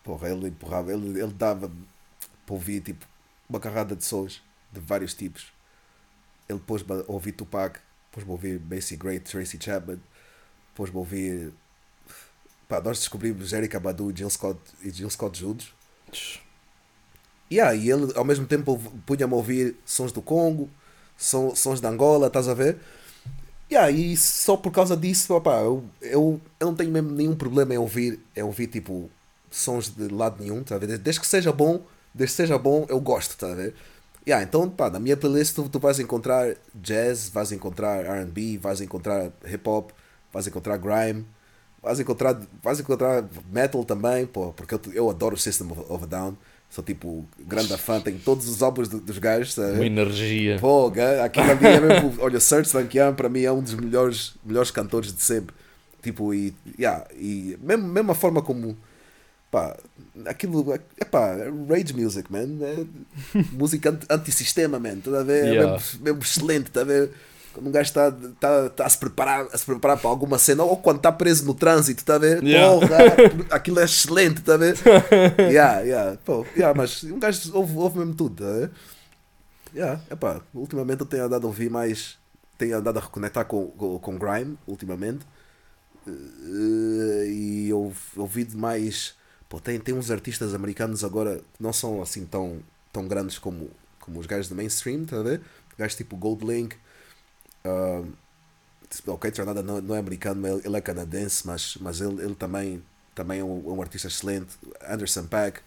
porra, ele empurrava, ele, ele dava para ouvir tipo uma carrada de sons de vários tipos. Ele pôs-me a ouvir Tupac, a ouvir Macy Gray, Tracy Chapman, a ouvir. Pá, nós descobrimos Erika Badu e Jill Scott, e Jill Scott juntos. Yeah, e ele ao mesmo tempo punha-me a ouvir sons do Congo, som- sons da Angola, estás a ver? Yeah, e só por causa disso, opá, eu, eu, eu não tenho mesmo nenhum problema em ouvir, em ouvir tipo sons de lado nenhum, tá a ver? Desde que seja bom, desde que seja bom, eu gosto, tá a ver? Yeah, então, pá, na minha playlist tu, tu vais encontrar jazz, vais encontrar R&B, vais encontrar hip hop, vais encontrar grime, vais encontrar, vais encontrar metal também, pô, porque eu, eu adoro o System of, of a Down, sou tipo grande fã, tenho todos os álbuns do- dos gajos, ver? Uma energia. Pô, aquilo ali é mesmo. Olha, Serge Tankian para mim é um dos melhores, melhores cantores de sempre. Tipo, e, yeah, e mesmo, mesmo a forma como. Pá, aquilo. É pá, rage music, man. É música anti- antissistema, man. Tá a ver? É Yeah. mesmo, mesmo excelente, tá a ver? Quando um gajo está tá, tá a, se preparar, a se preparar para alguma cena, ou quando está preso no trânsito, tá a ver? Yeah. Porra, aquilo é excelente, tá a ver? yeah, yeah, pô, yeah, mas um gajo ouve, ouve mesmo tudo, tá a ver? Yeah, epá, ultimamente eu tenho andado a ouvir mais. Tenho andado a reconectar com, com, com Grime, ultimamente. Eh, e ouvi mais. Pô, tem, tem uns artistas americanos agora que não são assim tão, tão grandes como, como os gajos do mainstream, tá a ver? Gajos tipo Gold Link. ah, ok, Tornada não, não é americano, ele, é canadense, mas, mas ele, ele também, também é um, um artista excelente. Anderson Paak.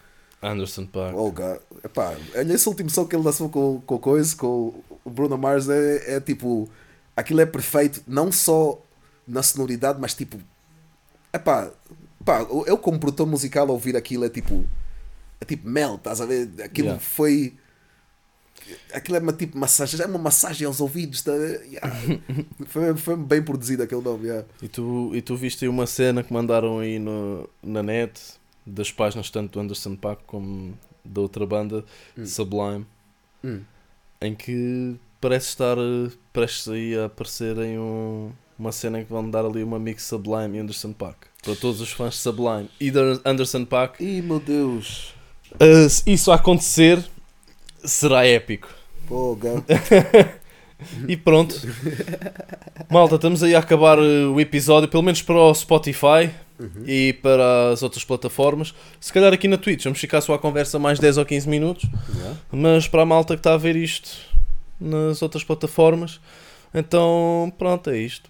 Anderson Paak. Olga, epá, olha esse último som que ele lançou com, com o coisa, com o Bruno Mars, é, é tipo, aquilo é perfeito, não só na sonoridade, mas tipo, epá, epá, eu como produtor musical ouvir aquilo é tipo, é tipo mel, estás a ver? Aquilo Yeah. foi, aquilo é uma tipo massagem, é uma massagem aos ouvidos, tá? Yeah. foi, foi bem produzido aquele nome, yeah. E tu, e tu viste aí uma cena que mandaram aí no, na net das páginas tanto do Anderson Paak como da outra banda, Sublime, Hum. em que parece estar eh, prestes aí a aparecer em um- uma cena em que vão dar ali uma mix Sublime e Anderson Paak. Para todos os fãs de Sublime e de Anderson Paak, Ih, meu Deus, eh, se isso acontecer, será épico. pô, ga- E pronto. Malta, estamos aí a acabar eh, o episódio, pelo menos para o Spotify e para as outras plataformas. Se calhar aqui na Twitch vamos ficar só à conversa mais 10 ou 15 minutos. Mas para a malta que está a ver isto nas outras plataformas, então pronto, é isto.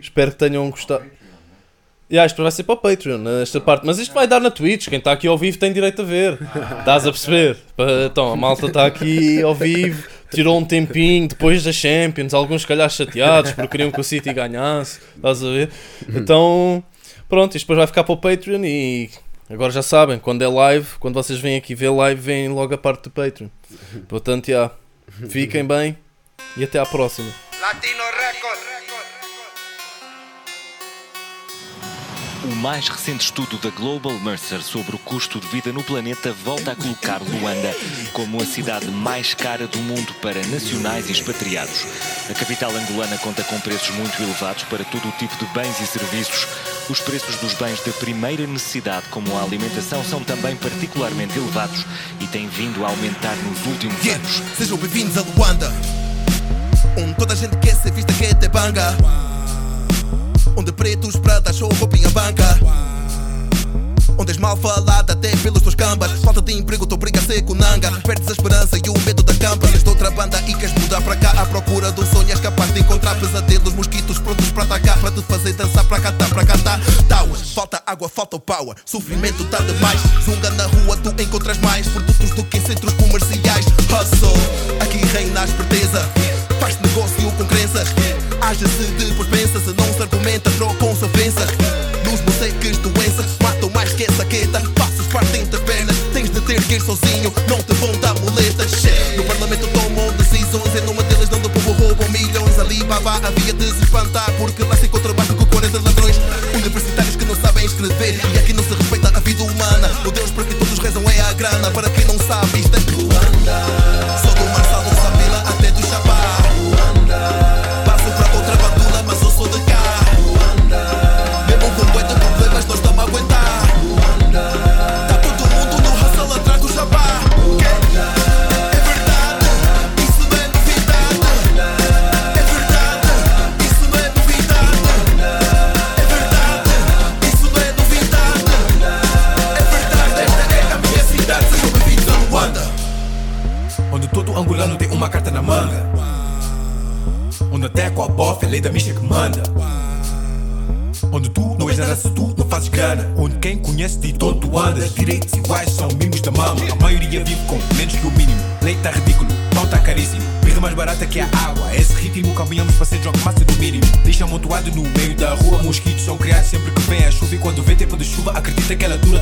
Espero que tenham gostado. Yeah, isto vai ser para o Patreon, esta parte. Mas isto vai dar na Twitch. Quem está aqui ao vivo tem direito a ver. Estás a perceber? Então, a malta está aqui ao vivo, tirou um tempinho depois da Champions. Alguns, se calhar, chateados porque queriam que o City ganhasse. Estás a ver? Então, pronto, isto depois vai ficar para o Patreon. E agora já sabem, quando é live, quando vocês vêm aqui ver live, vem logo a parte do Patreon. Portanto, já, fiquem bem e até à próxima. Latino Record. O mais recente estudo da Global Mercer sobre o custo de vida no planeta volta a colocar Luanda como a cidade mais cara do mundo para nacionais e expatriados. A capital angolana conta com preços muito elevados para todo o tipo de bens e serviços. Os preços dos bens de primeira necessidade, como a alimentação, são também particularmente elevados e têm vindo a aumentar nos últimos Yeah, anos. sejam bem-vindos a Luanda. Onde toda a gente quer ser vista que é banga. Onde pretos, pratas, show, roupinha banca. Onde és mal falada até pelos teus cambas. Falta de emprego te obriga a ser conanga. Perdes a esperança e o medo da campa. És outra banda e queres mudar para cá. À procura um sonho, és capaz de encontrar pesadelos, mosquitos prontos para atacar. Para te fazer dançar, para cantar, para cantar. Tauas, falta água, falta o power. Sofrimento tá demais. Zunga na rua, tu encontras mais produtos do que em centros comerciais. Hustle, aqui reina a esperteza. Faz negócio com crenças. Age-se depois pensa, se não se argumenta, trocam ofensas. Nos moseques, doenças, matam mais que essa queta. Passos partem das pernas, tens de ter que ir sozinho, não te vão dar muletas. No parlamento tomam decisões, em nome deles, não do povo roubam milhões. Ali Baba havia de se espantar, porque lá se encontra mais Direitos iguais são mimos da mama. A maioria vive com menos que o mínimo. Leite tá ridículo, pão tá caríssimo. Birra mais barata que a água. Esse ritmo caminhamos para ser drunk massa do mínimo. Deixa amontoado no meio da rua. Mosquitos são criados sempre que vem a chuva. E quando vem tempo de chuva, acredita que ela dura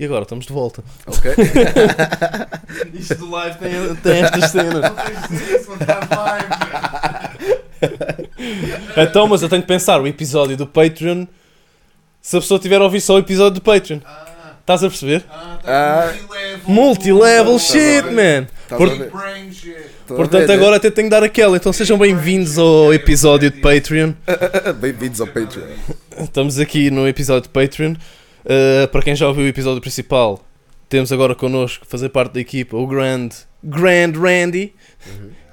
E agora estamos de volta. Ok. Isto do live tem, tem estas cenas. então, mas eu tenho que pensar o episódio do Patreon. Se a pessoa tiver a ouvir só o episódio do Patreon, estás a perceber? Ah, Multilevel shit, man. Estás Por- a ver? Estou a Portanto, ver, agora até tenho que dar aquela. Então sejam bem-vindos ao episódio de Patreon. né? Bem-vindos ao Patreon. Estamos aqui no episódio de Patreon. Uh, para quem já ouviu o episódio principal, temos agora connosco, fazer parte da equipa, o Grand, Grand Randy.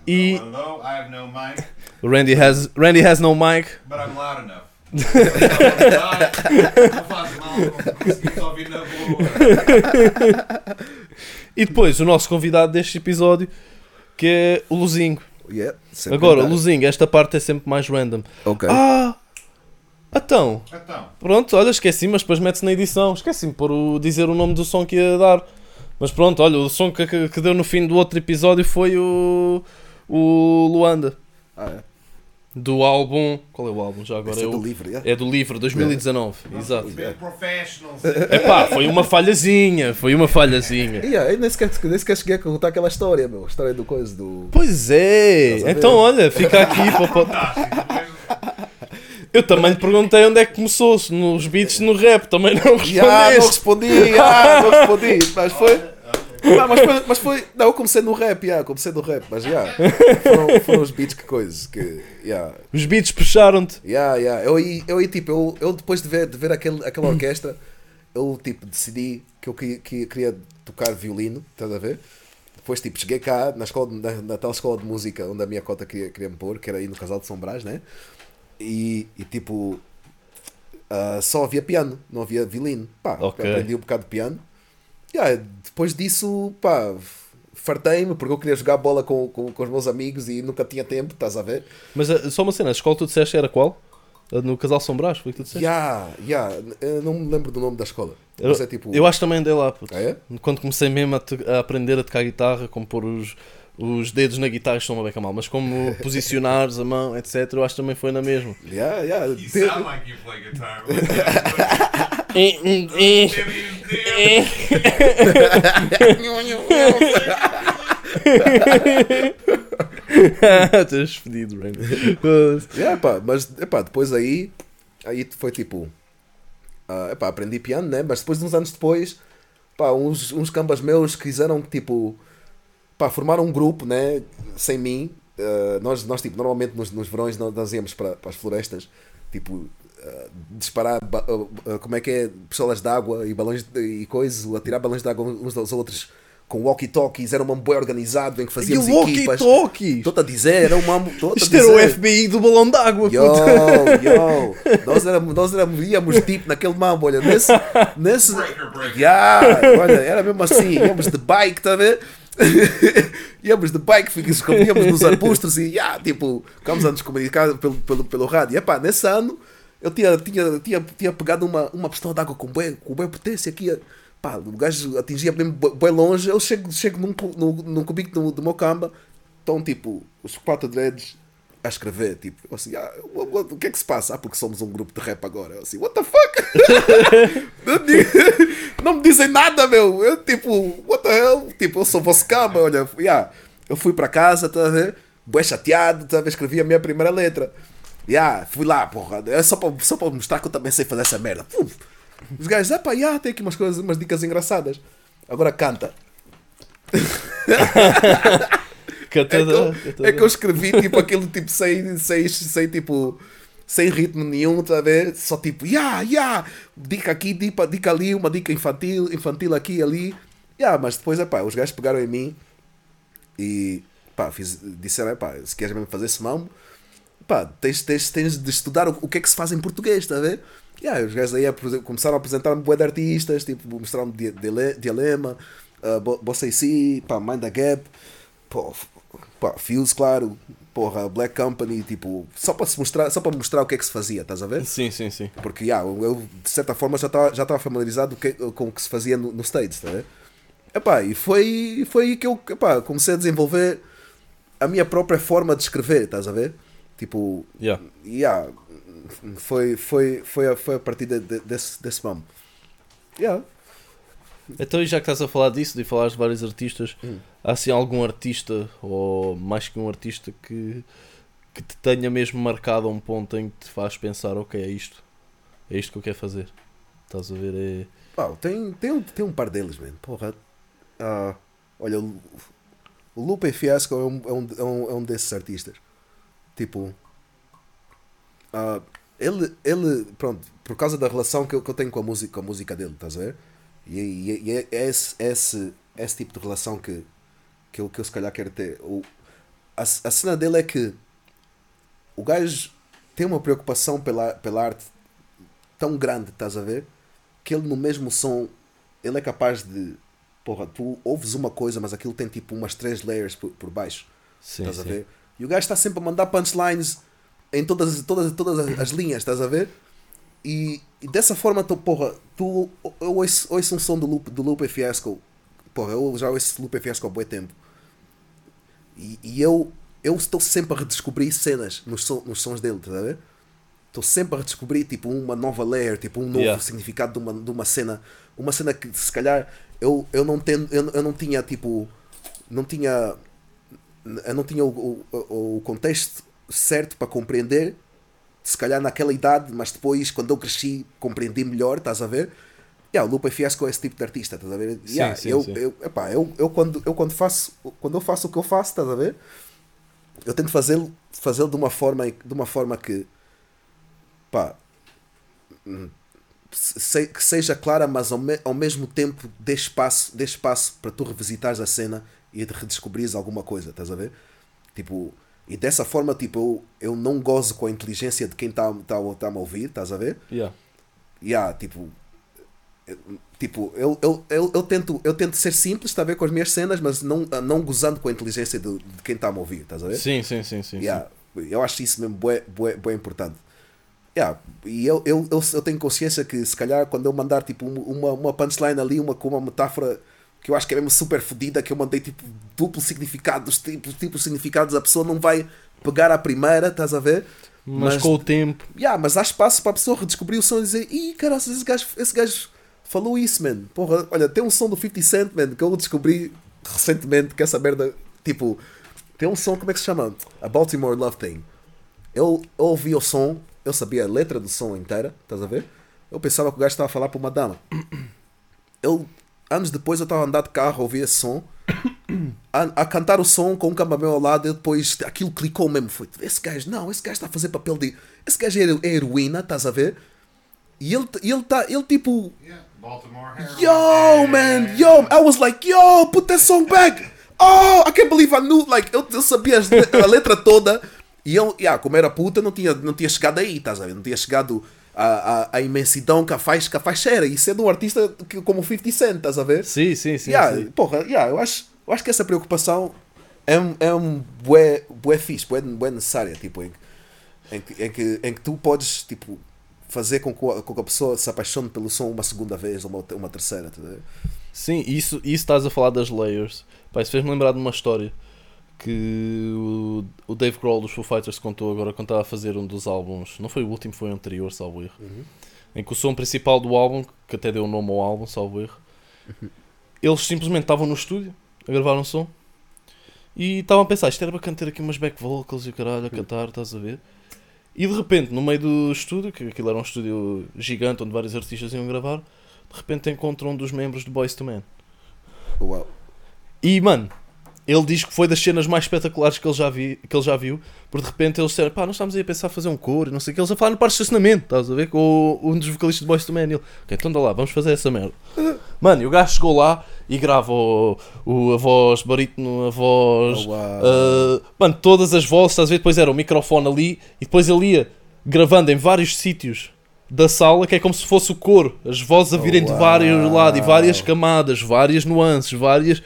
E Hello, I have no mic, o Randy has, Randy has no mic. but I'm loud enough. Não faz mal, não ouvir na boa. E depois o nosso convidado deste episódio, que é o Luzinho. Yeah, Agora, verdade. Luzinho, esta parte é sempre mais random. Ok. Ah! Então, Então, pronto, olha, esqueci, mas depois mete-se na edição. Esqueci-me por o- dizer o nome do som que ia dar. Mas pronto, olha, o som que, que, que deu no fim do outro episódio foi o, o Luanda. Ah, é. Do álbum. Qual é o álbum já agora? Esse é É, do o, livro, yeah. é do livro 2019. Exato. professionals. Epá, foi uma falhazinha. Foi uma falhazinha. Yeah, eu nem sequer, nem sequer cheguei a contar aquela história, meu. A história do coisa do. Pois é. Então olha, fica aqui para. Eu também lhe perguntei onde é que começou, se nos beats, no rap, também não respondeste. Yeah, não respondi, ah, não respondi. Mas foi. Não, mas foi, mas foi. Não, eu comecei no rap, yeah, comecei no rap, mas yeah, foram, foram os beats que coisas. Que, yeah, Os beats puxaram-te. yeah, yeah. Eu, aí, eu aí, tipo, eu, eu depois de ver, de ver aquele, aquela orquestra, eu tipo decidi que eu que, que queria tocar violino, estás a ver? Depois, tipo, cheguei cá na, escola, na, na tal escola de música onde a minha cota queria, queria me pôr, que era aí no Casal de São Brás, né? E, e tipo, ah, só havia piano, não havia violino. Pá, Ok. aprendi um bocado de piano. Yeah, depois disso, pá, fartei-me porque eu queria jogar bola com, com, com os meus amigos e nunca tinha tempo, estás a ver? Mas ah, só uma cena, a escola que tu disseste era qual? A No Casal São Brás, foi o que tu disseste? Yeah, yeah, eu não me lembro do nome da escola. Eu, é tipo. eu acho que também andei lá. Ah, é? Quando comecei mesmo a, to- a aprender a tocar guitarra, como pôr os, os dedos na guitarra, estão uma beca mal, mas como posicionares a mão, etc., eu acho que também foi na mesma. Yeah, yeah. You sound like you play guitar. Estás fedido, Randy. Yeah, pá, mas epá, depois aí, aí foi tipo, Ah, epá, aprendi piano, né? Mas depois, uns anos depois, pá, uns, uns cambas meus quiseram, tipo, pá, formar um grupo, né? Sem mim. Ah, nós, nós, tipo, normalmente nos, nos verões nós, nós íamos para, para as florestas, tipo, ah, disparar, ah, como é que é, pistolas de água e balões de, e coisas, atirar balões de água uns aos outros com walkie-talkies, era um bem organizado em que fazíamos E o equipas. walkie-talkies? Estou-te a dizer, era um mambo. Isto era o. FBI do balão d'água. Yo, yo, nós éramos, nós éramos, íamos tipo naquele mambo, olha, nesse, nesse, yeah, olha, era mesmo assim, íamos de bike, tá a ver? íamos de bike, escondíamos nos arbustos e, yeah, tipo, ficámos a nos comunicar pelo, pelo, pelo rádio. E, epá, nesse ano, eu tinha, tinha, tinha, tinha pegado uma, uma pistola de água com bem, com bem potência aqui, pá, o gajo atingia mesmo bem longe, eu chego, chego num, num, num cubico do, do meu camba, estão, tipo, os quatro dreads a escrever, tipo, assim, ah, what- what- o que é que se passa? Ah, porque somos um grupo de rap agora. Eu assim, what the fuck? Não me dizem nada, meu. Eu, tipo, what the hell? Tipo, eu sou vosso cama, olha, yeah. eu fui para casa, tá a ver? Bué chateado, tá a? Escrevi a minha primeira letra. Yeah, fui lá, porra, é só para só mostrar que eu também sei fazer essa merda. Pum. Os gajos, ah pá, yeah, tem aqui umas coisas, umas dicas engraçadas. Agora canta. É que, eu, é que eu escrevi tipo aquilo tipo sem, sem, sem tipo sem ritmo nenhum, tá a ver? Só tipo, ya, ya, dica aqui, dica, dica ali, uma dica infantil, infantil aqui e ali. Ya, mas depois, epá, os gajos pegaram em mim e pá, fiz, disseram, epá, se queres mesmo fazer mambo, pá, tens, tens, tens de estudar o, o que é que se faz em português, tá a ver? Yeah, os gajos aí começaram a apresentar-me bué de artistas, tipo, mostraram-me Di- Dile- Dilema, uh, Bo- Bossa AC, pá, Mind the Gap, pô, pá, Fuse, claro, porra, Black Company, tipo, só para se mostrar, só para mostrar o que é que se fazia, estás a ver? Sim, sim, sim. Porque yeah, eu, de certa forma já estava já familiarizado que- com o que se fazia no, no States, tá a ver? Epá, e foi, foi aí que eu epá, comecei a desenvolver a minha própria forma de escrever, estás a ver? Tipo, Yeah. yeah, foi, foi, foi, a, foi a partir de, de- desse, desse. Yeah. Então, já que estás a falar disso, de falar de vários artistas, Hum. Há assim algum artista, ou mais que um artista, que, que te tenha mesmo marcado a um ponto em que te faz pensar: ok, é isto, é isto que eu quero fazer. Estás a ver? É... Tem, tem, um, tem um par deles, mano. Porra. Ah, olha, o, Lupe Fiasco é é, um, é, um, é um desses artistas. Tipo. ah, ele, ele, pronto, por causa da relação que eu, que eu tenho com a música, com a música dele, estás a ver? E, e- e é esse, esse, esse tipo de relação que, que, eu, que eu se calhar quero ter. O, a, a cena dele é que o gajo tem uma preocupação pela, pela arte tão grande, estás a ver? Que ele no mesmo som, ele é capaz de. Porra, tu ouves uma coisa, mas aquilo tem tipo umas três layers por, por baixo. Sim, estás a sim. ver? E o gajo está sempre a mandar punchlines em todas, todas, todas as- as linhas, estás a ver? E, e dessa forma, tu, porra, tu eu ouço, ouço um som do Lupe, do Lupe Fiasco, porra, eu já ouço Lupe Fiasco há bom tempo. E, e eu, eu estou sempre a redescobrir cenas nos, nos sons dele, estás a ver? Estou sempre a redescobrir tipo uma nova layer, tipo um novo Yeah. significado de uma, de uma cena, uma cena que se calhar eu, eu não tenho, eu, eu não tinha tipo, não tinha, eu não tinha o, o, o contexto certo para compreender, se calhar naquela idade, mas depois quando eu cresci compreendi melhor, estás a ver? Yeah, o Lupe Fiasco é esse tipo de artista, estás a ver? Sim, Yeah, sim, eu, sim. Eu, epá, eu, eu, quando, eu quando faço quando eu faço o que eu faço, estás a ver? Eu tento fazê-lo fazê de uma forma de uma forma que pá, hum, se- que seja clara, mas ao, me- ao mesmo tempo dê espaço, dê espaço para tu revisitares a cena e de redescobrires alguma coisa, estás a ver? Tipo, e dessa forma, tipo, eu, eu não gozo com a inteligência de quem está tá, tá a ouvir, estás a ver? Yeah. Yeah, tipo, tipo eu, eu, eu, eu, tento, eu tento ser simples, está a ver, com as minhas cenas, mas não, não gozando com a inteligência de, de quem está a ouvir, estás a ver? Sim, sim, sim, sim. Yeah, Eu acho isso mesmo bué, bué, bué importante. Yeah, e eu, eu, eu, eu tenho consciência que se calhar quando eu mandar tipo um- uma, uma punchline ali, uma, com uma metáfora que eu acho que é mesmo super fodida, que eu mandei tipo duplo significado, tipo, tipo significados, a pessoa não vai pegar a primeira, estás a ver? Mas, com o tempo. Yeah, mas há espaço para a pessoa redescobrir o som e dizer Ih, caralho, esse gajo, esse gajo falou isso, man. Porra, olha, tem um som do 50 Cent, man, que eu descobri recentemente que essa merda, tipo, tem um som, como é que se chama? A Baltimore Love Thing. Eu, eu ouvi o som, eu sabia a letra do som inteira, estás a ver? Eu pensava que o gajo estava a falar para uma dama. Eu, anos depois, eu estava a andar de carro, a ouvir esse som, a, a cantar o som com um camameu ao lado, e depois aquilo clicou mesmo. Foi, esse gajo, não, esse gajo está a fazer papel de. Esse gajo é, é heroína, estás a ver? E ele, ele tá, ele tipo. Baltimore Yo, man, yo, I was like, yo, put that song back. Oh, I can't believe I knew, like, eu, eu sabia a letra toda. E eu, yeah, como era puta, não tinha, não tinha chegado aí, estás a ver? Não tinha chegado à, à, à imensidão que a, faixa, que a faixa era. E sendo um artista que, como o 50 Cent, estás a ver? Sim, sim, sim. Yeah, sim. Porra, yeah, eu, acho, eu acho que essa preocupação é um, é um bué, bué fixe, bué, bué necessária, tipo, em, em, que, em, que, em que tu podes, tipo, fazer com que, a- com que a pessoa se apaixone pelo som uma segunda vez ou uma, uma terceira, tá ver? Sim, isso, isso estás a falar das layers. Pá, isso fez-me lembrar de uma história que o, o Dave Grohl dos Foo Fighters contou agora quando estava a fazer um dos álbuns. Não foi o último, foi o anterior, salvo erro. Em que o som principal do álbum, que até deu o nome ao álbum, salvo erro, eles simplesmente estavam no estúdio a gravar um som e estavam a pensar: isto era bacana ter aqui umas back vocals e o caralho a cantar, estás a ver? E de repente, no meio do estúdio, que aquilo era um estúdio gigante onde vários artistas iam gravar, de repente encontram um dos membros do Boys to Men. Uau. E mano, ele diz que foi das cenas mais espetaculares que ele já, vi, que ele já viu, porque de repente eles disseram, pá, nós estamos aí a pensar fazer um coro, e não sei o que, eles a falar no parque de estacionamento, estás a ver, com um dos vocalistas de Boys to Men, e ele, ok, então dá lá, vamos fazer essa merda. Mano, e o gajo chegou lá e grava o, o- a voz barítono, a voz, Oh, ah, mano, todas as vozes, estás a ver, depois era o microfone ali, e depois ele ia gravando em vários sítios da sala, que é como se fosse o coro, as vozes a virem de uau. vários lados, e várias camadas, várias nuances, várias...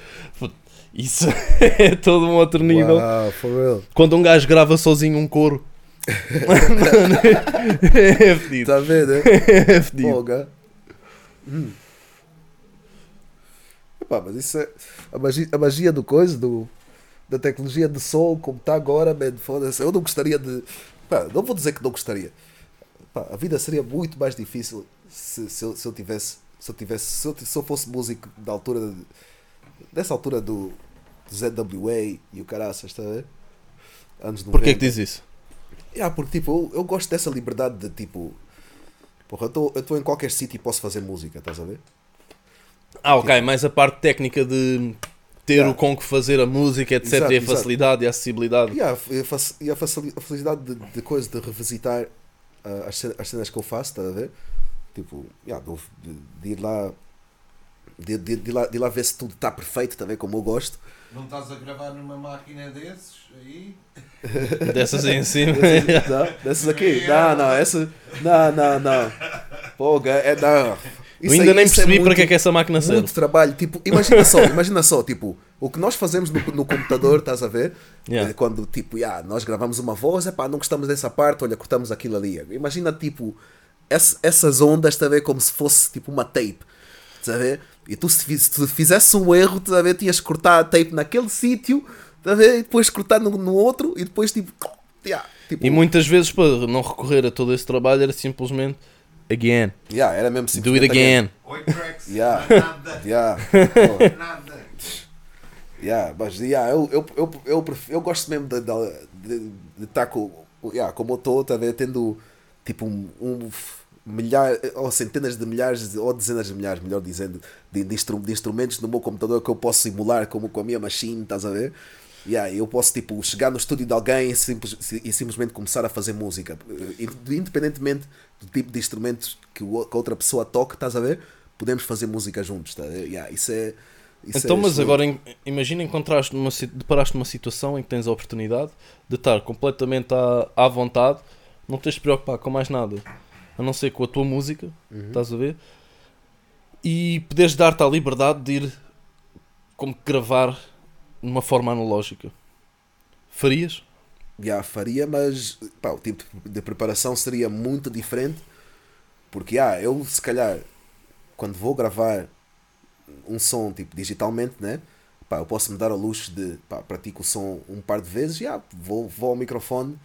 Isso é todo um outro nível. For real. Quando um gajo grava sozinho um coro. Mano, é fedido. Tá vendo, né? É fedido. Folga. Hum. Epá, mas isso é a magia, a magia do coisa, do, da tecnologia de som, como está agora, man, foda-se. Eu não gostaria de. Pá, não vou dizer que não gostaria. Pá, a vida seria muito mais difícil se, se, eu, se eu tivesse. Se eu, tivesse se, eu, se eu fosse músico da altura de- dessa altura do, ZWA e o caraças, está a ver? Anos 90. Porquê que diz isso? Yeah, porque tipo, eu, eu gosto dessa liberdade de tipo. Porra, eu estou em qualquer sítio e posso fazer música, estás a ver? Ah, ok, mais a parte técnica de ter Yeah. o com que fazer a música, etc. Exato, e a exato. facilidade e a acessibilidade. E a, e a, faci- a facili- a facilidade de, de coisa de revisitar ah, as, as cenas que eu faço, estás a ver? Tipo, yeah, de- de ir lá. De, de, de lá, de lá ver se tudo está perfeito, está a ver? Como eu gosto. Não estás a gravar numa máquina desses aí? Dessas aí em cima. Não, dessas aqui? Não, não, essa. Não, não, não. Pô, é. Não. Eu ainda aí- nem isso percebi muito- para que é que essa máquina serve. Muito trabalho. Tipo, imagina só, imagina só, tipo, o que nós fazemos no, no computador, estás a ver? Yeah. É Quando, tipo, yeah, nós gravamos uma voz, é pá, não gostamos dessa parte, olha, cortamos aquilo ali. Imagina, tipo, ess- essas ondas, está a ver? Como se fosse, tipo, uma tape. Estás a ver? E tu, se, se tu fizesse um erro, estás a ver? Tinhas que cortar a tape naquele sítio, estás a ver? E depois cortar no, no outro, e depois, tipo, yeah, tipo E muitas vezes, para não recorrer a todo esse trabalho, era simplesmente again. yeah, era mesmo Do it again. Oito tracks. Yeah. Nada. Yeah. Pô. Nada. Yeah, mas yeah, eu, eu, eu, eu, pref- eu gosto mesmo de estar de, de estar com, yeah, como eu estou, tá a ver, tendo tipo um, um f- milhar, ou centenas de milhares, ou dezenas de milhares, melhor dizendo, de, de, instru- de instrumentos no meu computador que eu posso simular como com a minha machine, estás a ver? Yeah, eu posso tipo, chegar no estúdio de alguém e, simples, e simplesmente começar a fazer música, Eh, independentemente do tipo de instrumentos que, o- que a outra pessoa toca, estás a ver? Podemos fazer música juntos, tá? Yeah, isso é. isso Então, é mas agora imagina encontraste numa, deparaste numa situação em que tens a oportunidade de estar completamente à, à vontade, não tens de preocupar com mais nada, a não ser com a tua música, Uhum. estás a ver? E poderes dar-te a liberdade de ir como que gravar numa forma analógica. Farias? Já faria, mas pá, o tipo de preparação seria muito diferente. Porque ah, eu se calhar quando vou gravar um som tipo digitalmente, né? Pá, eu posso me dar ao luxo de pá, pratico o som um par de vezes, já vou, vou ao microfone.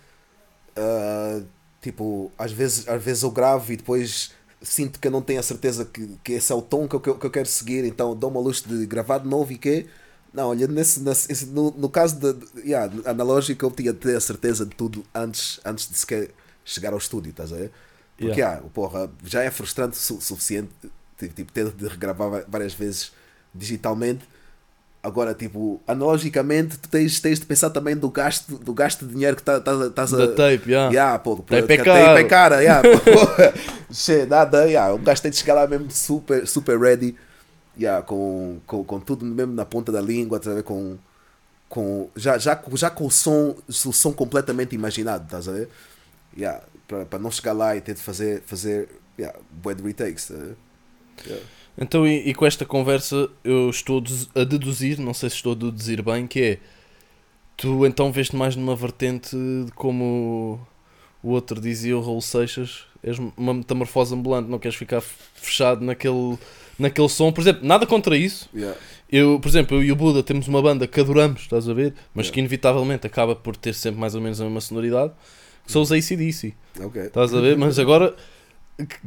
ah, tipo, às vezes, às vezes eu gravo e depois sinto que eu não tenho a certeza que, que esse é o tom que eu, que eu- que eu quero seguir, então dou-me ao luxo de gravar de novo e que não, olha, nesse, nesse, esse- no, no caso de, de- yeah, analógico, eu tinha de ter a certeza de tudo antes, antes de sequer chegar ao estúdio, estás a ver? Porque, Yeah. ah, porra, já é frustrante o su suficiente tipo, ter de regravar va- várias vezes digitalmente. Agora, tipo, analogicamente, tu tens, tens de pensar também do gasto, do gasto de dinheiro que tá- tá- estás a. Da tape, yeah. Yeah, pô, Tape é porque caro. tape é cara, yeah, pô. Nada, yeah, o gajo tem de chegar lá mesmo super, super ready, yeah, com, com, com tudo mesmo na ponta da língua, tá com, com, já, já, já com o som, o som completamente imaginado, estás a ver? Yeah, para não chegar lá e ter de fazer, fazer yeah, de retakes, tá a ver? Yeah. Então, e, e com esta conversa, eu estou a dedu- a deduzir, não sei se estou a deduzir bem, que é tu então veste mais numa vertente de como o outro dizia, o Raul Seixas, és uma metamorfose ambulante, não queres ficar fechado naquele, naquele som. Por exemplo, nada contra isso. Yeah. Eu, por exemplo, eu e o Buda temos uma banda que adoramos, estás a ver? Mas Yeah. que inevitavelmente acaba por ter sempre mais ou menos a mesma sonoridade, que são os ACDC. Ok. Estás a ver? Mas agora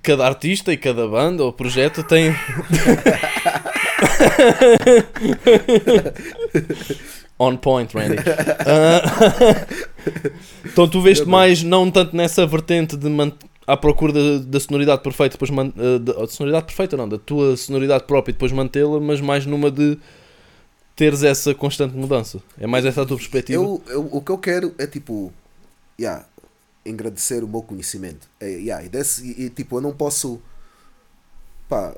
cada artista e cada banda ou projeto tem. On point, Randy. Ah, então tu veste mais, não tanto nessa vertente de man... à procura da, da sonoridade perfeita, depois man... ah, da da sonoridade perfeita não, da tua sonoridade própria e depois mantê-la, mas mais numa de teres essa constante mudança. É mais essa a tua perspectiva? Eu, eu- o que eu quero é tipo, yeah, engrandecer o meu conhecimento. É, yeah, e, desse- e- e, tipo, eu não posso. Pá.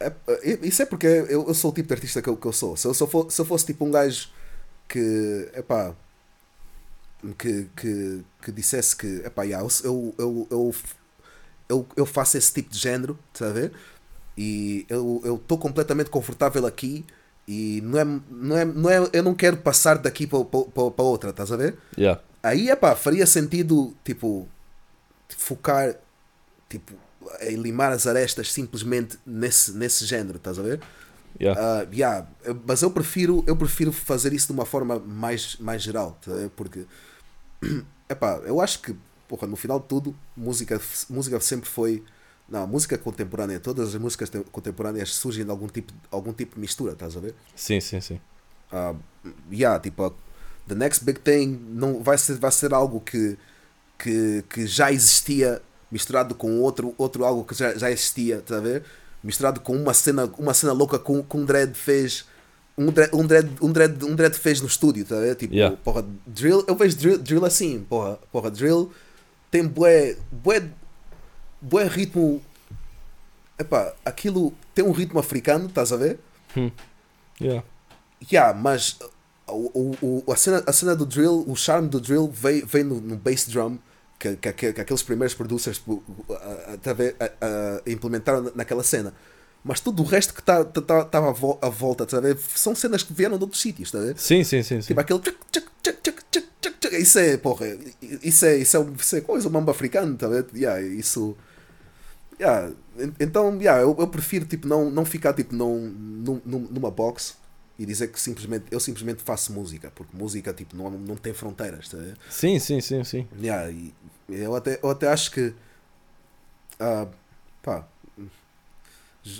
é- é- isso é porque eu, eu sou o tipo de artista que eu, que eu sou. Se eu, se, eu for- se eu fosse tipo um gajo que. Epá, que, que, que dissesse que epá, yeah, eu, eu, eu, eu, eu faço esse tipo de género, estás a ver? E eu estou completamente confortável aqui e não é, não é, não é, eu não quero passar daqui para outra, estás a ver? Yeah. Aí, epá, faria sentido, tipo, focar, tipo, em limar as arestas simplesmente nesse, nesse género, estás a ver? Yeah. Ah, yeah, mas eu prefiro, eu prefiro fazer isso de uma forma mais, mais geral, tá porque epá, eu acho que porra, no final de tudo, música, música sempre foi. Não, música contemporânea, todas as músicas te- contemporâneas surgem de algum tipo, algum tipo de mistura, estás a ver? Sim, sim, sim. Ah, yeah, tipo, a- the next big thing não vai ser, vai ser algo que, que, que já existia misturado com outro, outro algo que já, já existia, tá a ver? Misturado com uma cena, uma cena louca com com um dread fez um dread, um dread, um dread, um dread fez no estúdio, tá a ver? Tipo, Yeah. porra, drill, eu vejo drill, drill assim, porra, porra, drill tem bué, bué, bué ritmo, epá, aquilo tem um ritmo africano, estás a ver? Yeah. Yeah, mas o, o, a, cena, a cena do drill, o charme do drill veio, veio no, no bass drum que, que, que, que aqueles primeiros producers uh, tá a implementaram na- naquela cena. Mas tudo o resto que estava tá, tá, tava à, vo- à volta, tá são cenas que vieram de outros sítios, tá? Sim, sim, sim. sim. Tipo aquele. Isso é, porra, isso é, isso é, isso é coisa, o mambo africano, tá ver? Yeah, isso. Yeah, en- então, yeah, eu, eu prefiro tipo, não, não ficar tipo, num, num- numa box e dizer que simplesmente eu simplesmente faço música, porque música tipo, não, não tem fronteiras, tá? Sim, sim, sim, sim. Yeah, e eu, até, eu até acho que ah, pá,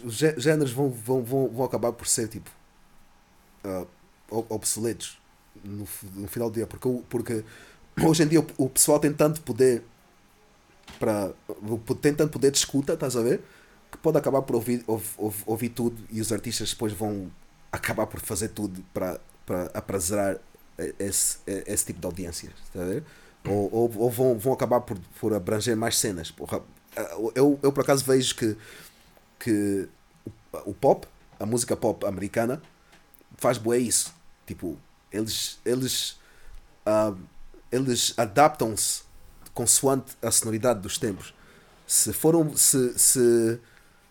os gé- géneros vão, vão, vão, vão acabar por ser tipo ob- obsoletos no, no final do dia, porque, porque hoje em dia o, o pessoal tem tanto poder para tem tanto poder de escuta, estás a ver? Que pode acabar por ouvir, ouvir, ouvir tudo e os artistas depois vão acabar por fazer tudo para, para aprazerar esse, esse tipo de audiências, estás a ver? Ou, ou, ou vão, vão acabar por, por abranger mais cenas. Porra, eu, eu por acaso vejo que, que o, pop, a música pop americana, faz bué isso. Tipo, eles, eles, ah, eles adaptam-se consoante a sonoridade dos tempos. Se foram, se, se,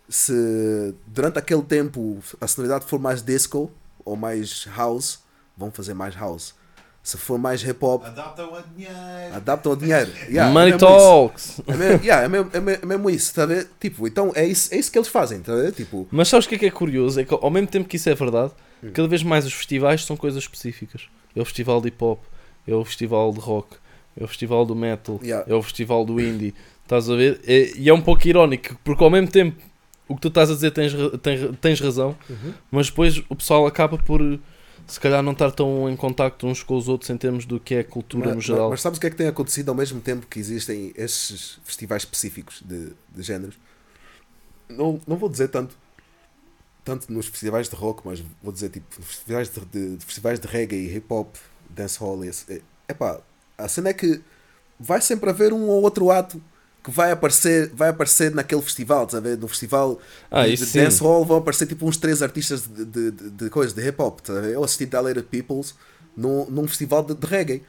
se durante aquele tempo a sonoridade for mais disco ou mais house, vão fazer mais house. Se for mais hip hop, Adaptam a dinheiro. adaptam o dinheiro. Yeah, Money é talks. isso. É mesmo, yeah, é, mesmo, é, mesmo, é mesmo isso, tá a ver? Tipo, então é isso, é isso que eles fazem, tá a ver? Tipo, Mas sabes o que é que é curioso? É que ao mesmo tempo que isso é verdade, Hum. cada vez mais os festivais são coisas específicas. É o festival de hip hop, é o festival de rock, é o festival do metal, Yeah. é o festival do indie. Estás a ver? É- e é um pouco irónico, porque ao mesmo tempo o que tu estás a dizer tens, tens, tens razão, Uhum. mas depois o pessoal acaba por se calhar não estar tão em contacto uns com os outros em termos do que é cultura no Mas, geral. mas sabes o que é que tem acontecido ao mesmo tempo que existem esses festivais específicos de, de géneros? Não, não vou dizer tanto tanto nos festivais de rock, mas vou dizer tipo festivais de, de- de festivais de reggae, hip hop, dancehall. É epá, a cena é que vai sempre haver um ou outro ato que vai aparecer, vai aparecer naquele festival, estás a ver? No festival Ah, de, de dancehall vão aparecer tipo uns três artistas de, de, de, de coisa, de hip hop, estás a ver? Eu assisti Dilated Peoples num, num festival de, de reggae.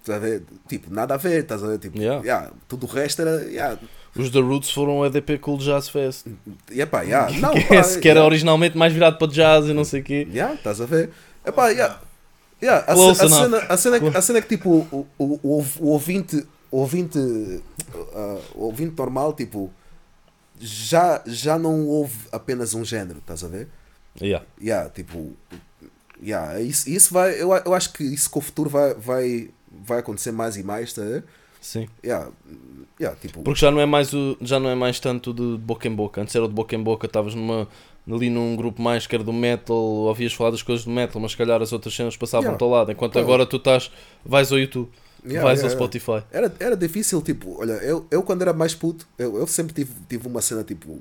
Estás a ver? Tipo, nada a ver, estás a ver? Tipo, Yeah. yeah, tudo o resto era. Yeah, Os The Roots foram ao EDP Cool Jazz Fest. e epá, yeah, não, que, pá, que era originalmente mais virado para jazz e não sei o quê. Yeah, estás a ver? Epá, yeah. Yeah, a, a cena, a, cena, é que- a cena é que tipo o, o, o, o ouvinte, o ouvinte, uh, o ouvinte normal, tipo, já, já não ouve apenas um género, estás a ver? Yeah. Yeah, tipo, yeah, isso, isso vai, eu, eu acho que isso com o futuro vai, vai, vai acontecer mais e mais, tá a ver? Sim. Yeah, yeah, tipo, Porque já não é mais o, já não é mais tanto de boca em boca. Antes era o de boca em boca, estavas numa ali num grupo mais que era do metal, ouvias falar das coisas do metal, mas se calhar as outras cenas passavam Yeah. ao teu lado. Enquanto Pá. agora tu estás, vais ao YouTube, Yeah, vais yeah, ao. Spotify. Era, era difícil, tipo, olha, eu, eu quando era mais puto, eu, eu sempre tive, tive uma cena tipo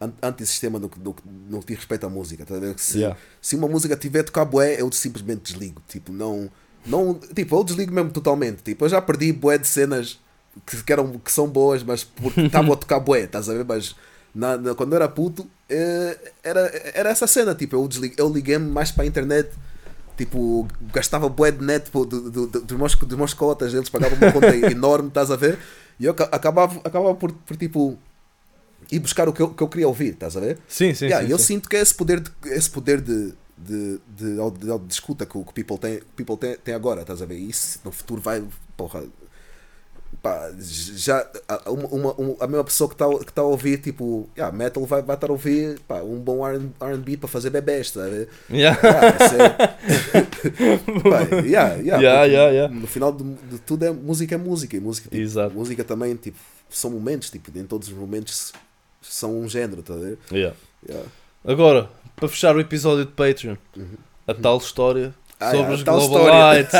an- antissistema no, no, no que diz respeito à música, tá? Se, Yeah. se uma música tiver tocar bué, eu simplesmente desligo, tipo, não, não, tipo, eu desligo mesmo totalmente, tipo, eu já perdi bué de cenas que, que, eram, que são boas, mas porque estavam a tocar bué, estás a ver? Mas na, na- quando eu era puto, eh, era, era essa cena, tipo, eu, deslig, eu liguei-me mais para a internet, tipo, gastava bué de net pô, do, do, do, dos, meus, dos meus cotas, eles pagavam uma conta enorme, estás a ver? E eu aca- acabava, acabava por, por tipo ir buscar o que eu, que eu queria ouvir, estás a ver? Sim, sim, Yeah, sim, e eu sim. sinto que é esse poder de, esse poder de, de, de, de, de, escuta que o que people tem, people tem, tem agora, estás a ver? E Isso no futuro vai, porra, pá, já a, uma, uma, um- a mesma pessoa que está que tá a ouvir tipo yeah, metal vai, vai estar a ouvir pá, um bom R&B para fazer bebés, ver? Yeah. Isso é- yeah, yeah, Yeah. No final de, de tudo é música é música e música, tipo, Exato. música também tipo, são momentos, tipo, em todos os momentos são um género, estás a. Agora, para fechar o episódio de Patreon, a tal história Ah, sobre yeah, os Globalites.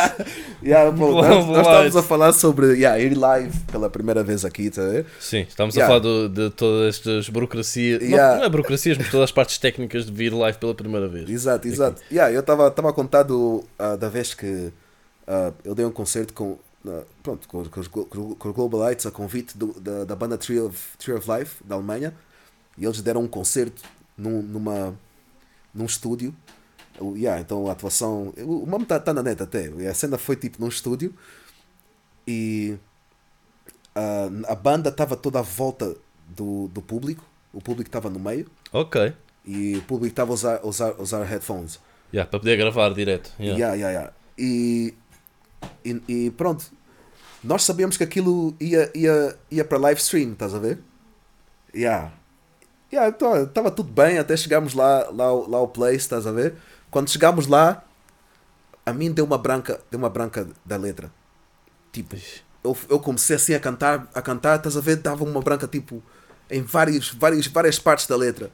Yeah, pô, nós, nós Globalites. estávamos a falar sobre yeah, ir live pela primeira vez aqui, tá? Sim, estamos Yeah. a falar do- de todas estas burocracias. não- Yeah. Não, é burocracias, mas todas as partes técnicas de vir live pela primeira vez. Exato, exato. Yeah, eu estava a contar do, ah, da vez que ah, eu dei um concerto com, ah, pronto, com, com, os, com os Globalites a convite do- da, da banda Tree of, Tree of Life da Alemanha e eles deram um concerto num, numa, num estúdio. Yeah, então a atuação. O o nome está tá na net até. A cena foi tipo num estúdio e ah, a banda estava toda à volta do, do público. O público estava no meio Ok. e o público estava a usar, usar, usar headphones. Yeah, para poder gravar direto. Yeah. Yeah, yeah, yeah. E, e, e pronto, nós sabíamos que aquilo ia, ia, ia para live stream, estás a ver? Yeah. Yeah, então, estava tudo bem até chegarmos lá, lá, lá ao place, estás a ver? Quando chegámos lá, a mim deu uma branca, deu uma branca da letra. Tipo, eu, eu comecei assim a cantar, a cantar, estás a ver? Dava uma branca tipo em vários, vários, várias partes da letra.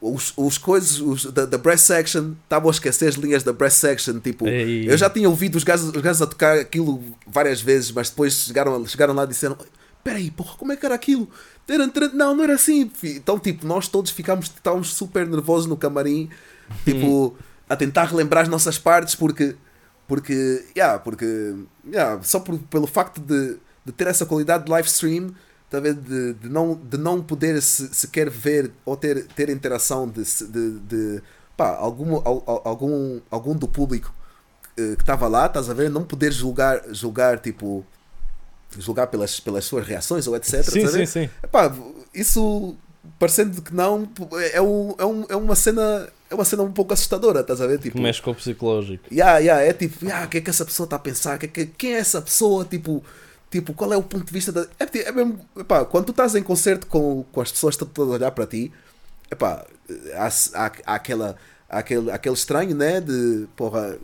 Os, os coisas os, da, da breast section, estavam a esquecer as linhas da breast section. Tipo, Ei. eu já tinha ouvido os gajos, os gajos a tocar aquilo várias vezes, mas depois chegaram, chegaram lá e disseram: Peraí, porra, como é que era aquilo? Não, não era assim. fi." Então, tipo, nós todos ficámos estávamos super nervosos no camarim, tipo, a tentar relembrar as nossas partes, porque, porque, yeah, porque, yeah, só por, pelo facto de, de ter essa qualidade de live stream, a ver, de, de, não, de não poder se, sequer ver ou ter, ter interação de, de, de pá, algum, al- al- algum, algum do público eh, que estava lá, estás a ver, não poder julgar, julgar tipo, julgar pelas, pelas suas reações ou etc. Sim, sim, sim. Epá, isso parecendo que não é, um, é, um, é uma cena é uma cena um pouco assustadora, estás a ver? Tipo, mexe com o psicológico. Yeah, yeah, é tipo, yeah, o que é que essa pessoa está a pensar? Que, que, quem é essa pessoa? Tipo, tipo, qual é o ponto de vista da. É, é mesmo, epá, quando tu estás em concerto com, com as pessoas que estão todas a olhar para ti, epá, há, há, há aquela, há aquele, aquele estranho, né? De porra,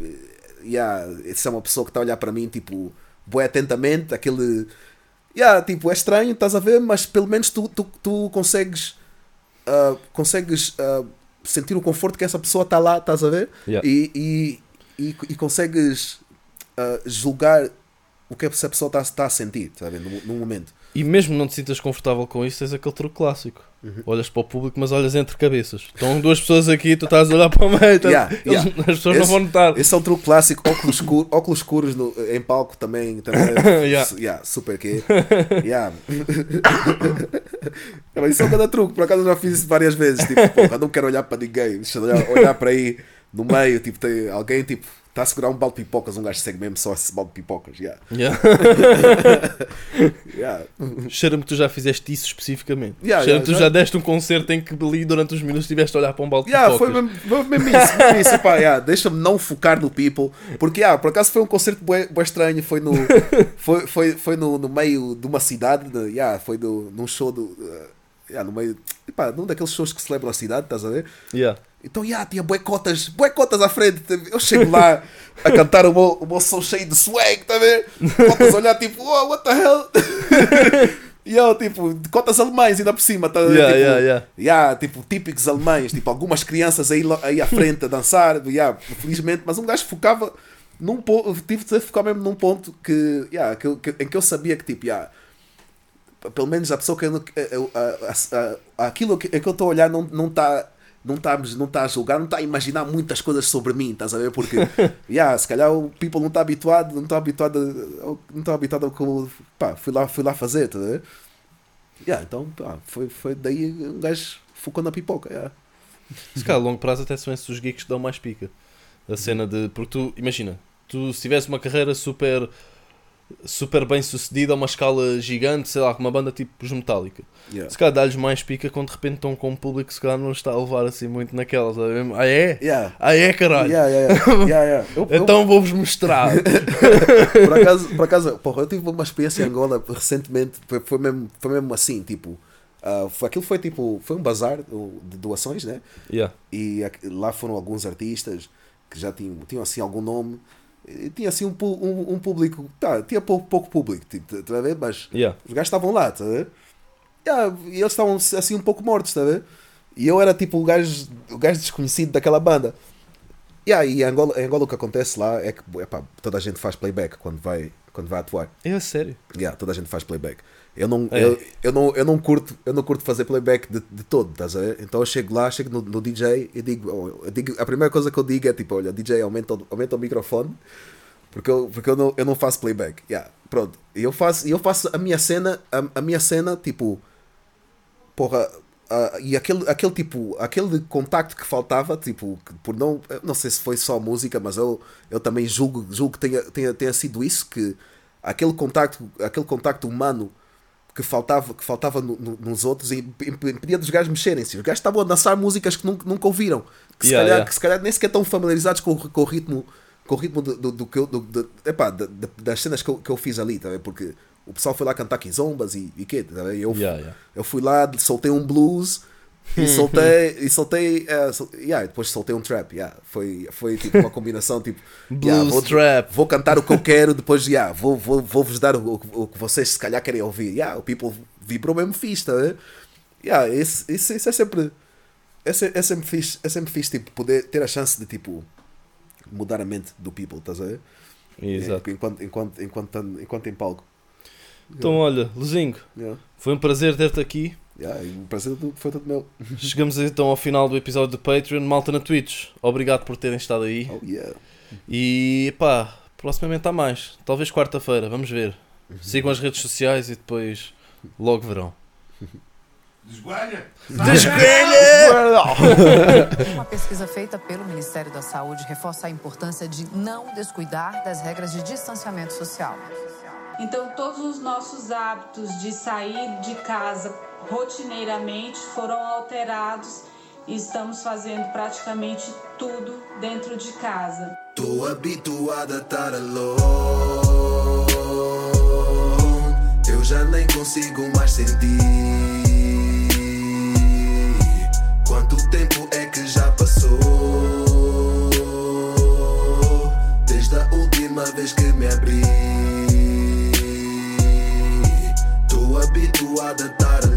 yeah, essa é uma pessoa que está a olhar para mim, tipo, boé atentamente, aquele. Yeah, tipo, é estranho, estás a ver, mas pelo menos tu, tu, tu consegues. ah, consegues ah, sentir o conforto que essa pessoa está lá, estás a ver? Yeah. E, e, e, e consegues ah, julgar o que essa pessoa está a sentir, tá a ver, no, no momento. E mesmo não te sintas confortável com isso, tens aquele truque clássico. Uhum. Olhas para o público, mas olhas entre cabeças. Estão duas pessoas aqui, tu estás a olhar para o meio. Yeah, yeah. As pessoas não Esse- vão notar. Esse é um truque clássico, óculos, escuros, óculos escuros no- em palco também, também Yeah. su- yeah, super que yeah. Mas Isso é um grande truque, por acaso eu já fiz isso várias vezes, tipo, porra, não quero olhar para ninguém, deixa olhar, olhar para aí no meio, tipo, tem alguém tipo, está a segurar um balde de pipocas, um gajo segue mesmo só esse balde de pipocas, yeah. Yeah. Yeah. Cheira-me que tu já fizeste isso especificamente. Yeah, Cheira-me que yeah, tu já já- deste um concerto em que ali durante os minutos estiveste a olhar para um balde de Yeah, foi pipocas. mesmo, foi mesmo isso, mesmo isso pá, yeah, deixa-me não focar no people, porque yeah, por acaso foi um concerto bué, bué estranho, foi no, foi, foi, foi no, no meio de uma cidade, de, yeah, foi do, num show do, uh, yeah, no meio, epá, num daqueles shows que celebram a cidade, estás a ver? Yeah. Então, yeah, tinha bué cotas, bué cotas à frente. Eu chego lá a cantar o meu, o meu som cheio de swag, tá a ver? Cotas a olhar tipo, oh, what the hell? e eu, tipo, de cotas alemães ainda por cima, tá? Yeah, tipo, yeah, yeah. yeah, tipo, típicos alemães, tipo, algumas crianças aí, aí à frente a dançar, yeah, felizmente, mas um gajo focava num ponto, tive de focar mesmo num ponto que, yeah, que, que- em que eu sabia que, tipo, yeah, pelo menos a pessoa que eu, eu- a- a- a- aquilo que, que eu estou a olhar não não está não está não tá a julgar não está a imaginar muitas coisas sobre mim estás a ver porque yeah, se calhar o people não está habituado não está habituado não está habituado eu pá, fui lá fui lá fazer estás a ver yeah, então pá, foi foi daí um gajo focou na pipoca yeah. Se calhar a longo prazo até são esses os geeks que dão mais pica. A cena de. Porque tu, imagina, tu se tivesse uma carreira super super bem sucedida a uma escala gigante, sei lá, com uma banda tipo os Metallica. Yeah. Se calhar dá-lhes mais pica quando de repente estão com um público que se calhar não está a levar assim muito naquelas. Ah é? Yeah. Ah é caralho? Yeah, yeah. Eu- eu- então vou-vos mostrar. por acaso, por acaso porra, eu tive uma experiência em Angola recentemente, foi, mesmo, foi mesmo assim, tipo, ah, foi, aquilo foi tipo, foi um bazar de doações, né? E lá foram alguns artistas que já tinham, tinham assim algum nome, tinha assim um, um, um público, tá, tinha pouco, pouco público, tipo, tá a ver? Mas Yeah. os gajos estavam lá, tá a ver? Yeah, e eles estavam assim um pouco mortos, tá a ver? E eu era tipo o gajo, o gajo desconhecido daquela banda. Yeah, e em Angola, em Angola o que acontece lá é que epá, toda a gente faz playback quando vai, quando vai atuar. É sério. Yeah, toda a gente faz playback. Eu não, É. eu, eu não, eu não curto, eu não curto fazer playback de, de todo, estás a ver? Então eu chego lá, chego no, no DJ e digo, eu digo, a primeira coisa que eu digo é tipo, olha, DJ, aumenta, o- aumenta o microfone, porque eu, porque eu, não, eu não faço playback. Yeah, pronto. E eu faço, eu faço a minha cena, a, a minha cena, tipo, porra, ah, e aquele, aquele tipo, aquele contacto que faltava, tipo, por não, não sei se foi só música, mas eu, eu também julgo, julgo que tenha, tenha, tenha sido isso, que aquele contacto, aquele contacto humano que faltava, que faltava no- no- nos outros e imp- impedia dos gajos mexerem-se. Os gajos estavam a dançar músicas que nunca, nunca ouviram, que se, Yeah, calhar, yeah. que se calhar nem sequer estão familiarizados com, o- com o ritmo, com o ritmo do, do, do que eu, do, do- epá, da- da- das cenas que eu, que eu fiz ali, tá porque o pessoal foi lá cantar quizombas e, e quê, tá eu, yeah. eu fui lá, soltei um blues e soltei, e soltei, eh, sol- yeah, depois soltei um trap, yeah. foi, foi tipo uma combinação tipo Blues, vou, trap. vou cantar o que eu quero, depois yeah, vou, vou, vou vos dar o, o, que vocês se calhar querem ouvir. Yeah, o people vibrou mesmo fixe, tá ver? Yeah, isso, isso, isso é sempre é, é sempre fixe, é sempre fixe tipo, poder ter a chance de tipo mudar a mente do people, estás a ver? Exato. É, enquanto, enquanto, enquanto, enquanto em palco. Então olha, Luzinho, Yeah. foi um prazer ter-te aqui. Yeah, do- foi todo meu. Chegamos então ao final do episódio do Patreon. Malta na Twitch, obrigado por terem estado aí. Oh, yeah. E pá, proximamente há mais. Talvez quarta-feira, vamos ver. Sigam as redes sociais e depois logo verão. Desgualha! Uma pesquisa feita pelo Ministério da Saúde reforça a importância de não descuidar das regras de distanciamento social. Então, todos os nossos hábitos de sair de casa rotineiramente foram alterados e estamos fazendo praticamente tudo dentro de casa. Tô habituado a estar alone. Eu já nem consigo mais sentir. Quanto tempo é que já passou? Desde a última vez que me abri. Tô habituado a estar.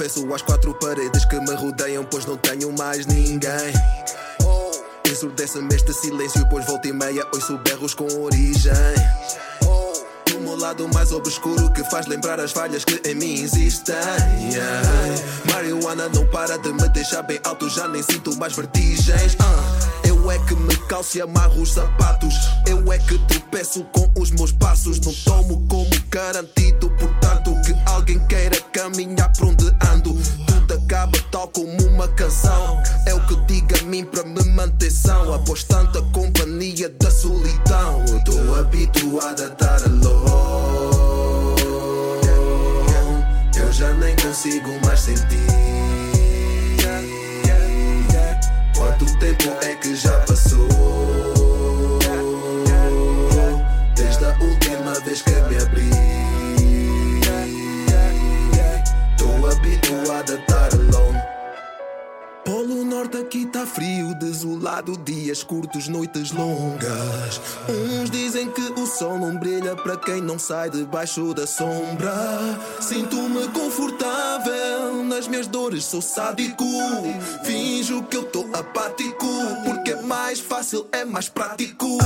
Confesso às quatro paredes que me rodeiam, pois não tenho mais ninguém. Ensurdece-me este silêncio, pois volta e meia ouço berros com origem. No meu lado mais obscuro que faz lembrar as falhas que em mim existem. Yeah. Marihuana não para de me deixar bem alto, já nem sinto mais vertigens. Ah, eu é que me calço e amarro os sapatos. Eu é que tropeço com os meus passos. Não tomo como garantido, portanto, alguém queira caminhar por onde ando. Tudo acaba tal como uma canção. É o que digo a mim para me manter são. Após tanta companhia da solidão, tô habituado a estar alone. Eu já nem consigo mais sentir. Quanto tempo é que já passou? Desde a última vez que me abri. Habituado a estar alone. Polo Norte aqui tá frio, desolado, dias curtos, noites longas. Uns dizem que o sol não brilha para quem não sai debaixo da sombra. Sinto-me confortável nas minhas dores, sou sádico. Finjo que eu tô apático, porque é mais fácil, é mais prático.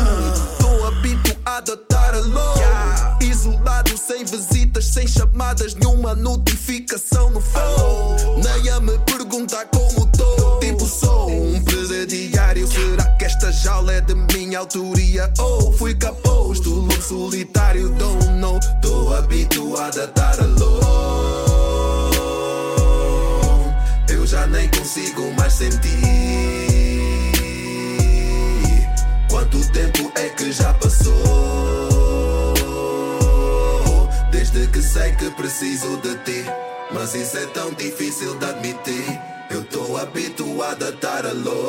Habituado a estar alone, isolado, sem visitas, sem chamadas, nenhuma notificação no phone. Nem a me perguntar como tô. Tipo, sou um presidiário. Será que esta jaula é de minha autoria? Ou fui caposto, lobo solitário? Don't know. Tô habituado a estar alone. Eu já nem consigo mais sentir. Quanto tempo é que já passou? Desde que sei que preciso de ti. Mas isso é tão difícil de admitir. Eu tô habituado a estar alone.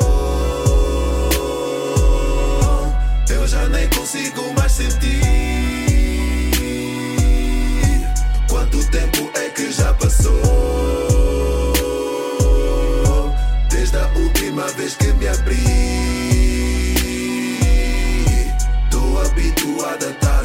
Eu já nem consigo mais sentir. Quanto tempo é que já passou? Desde a última vez que me habituada tá?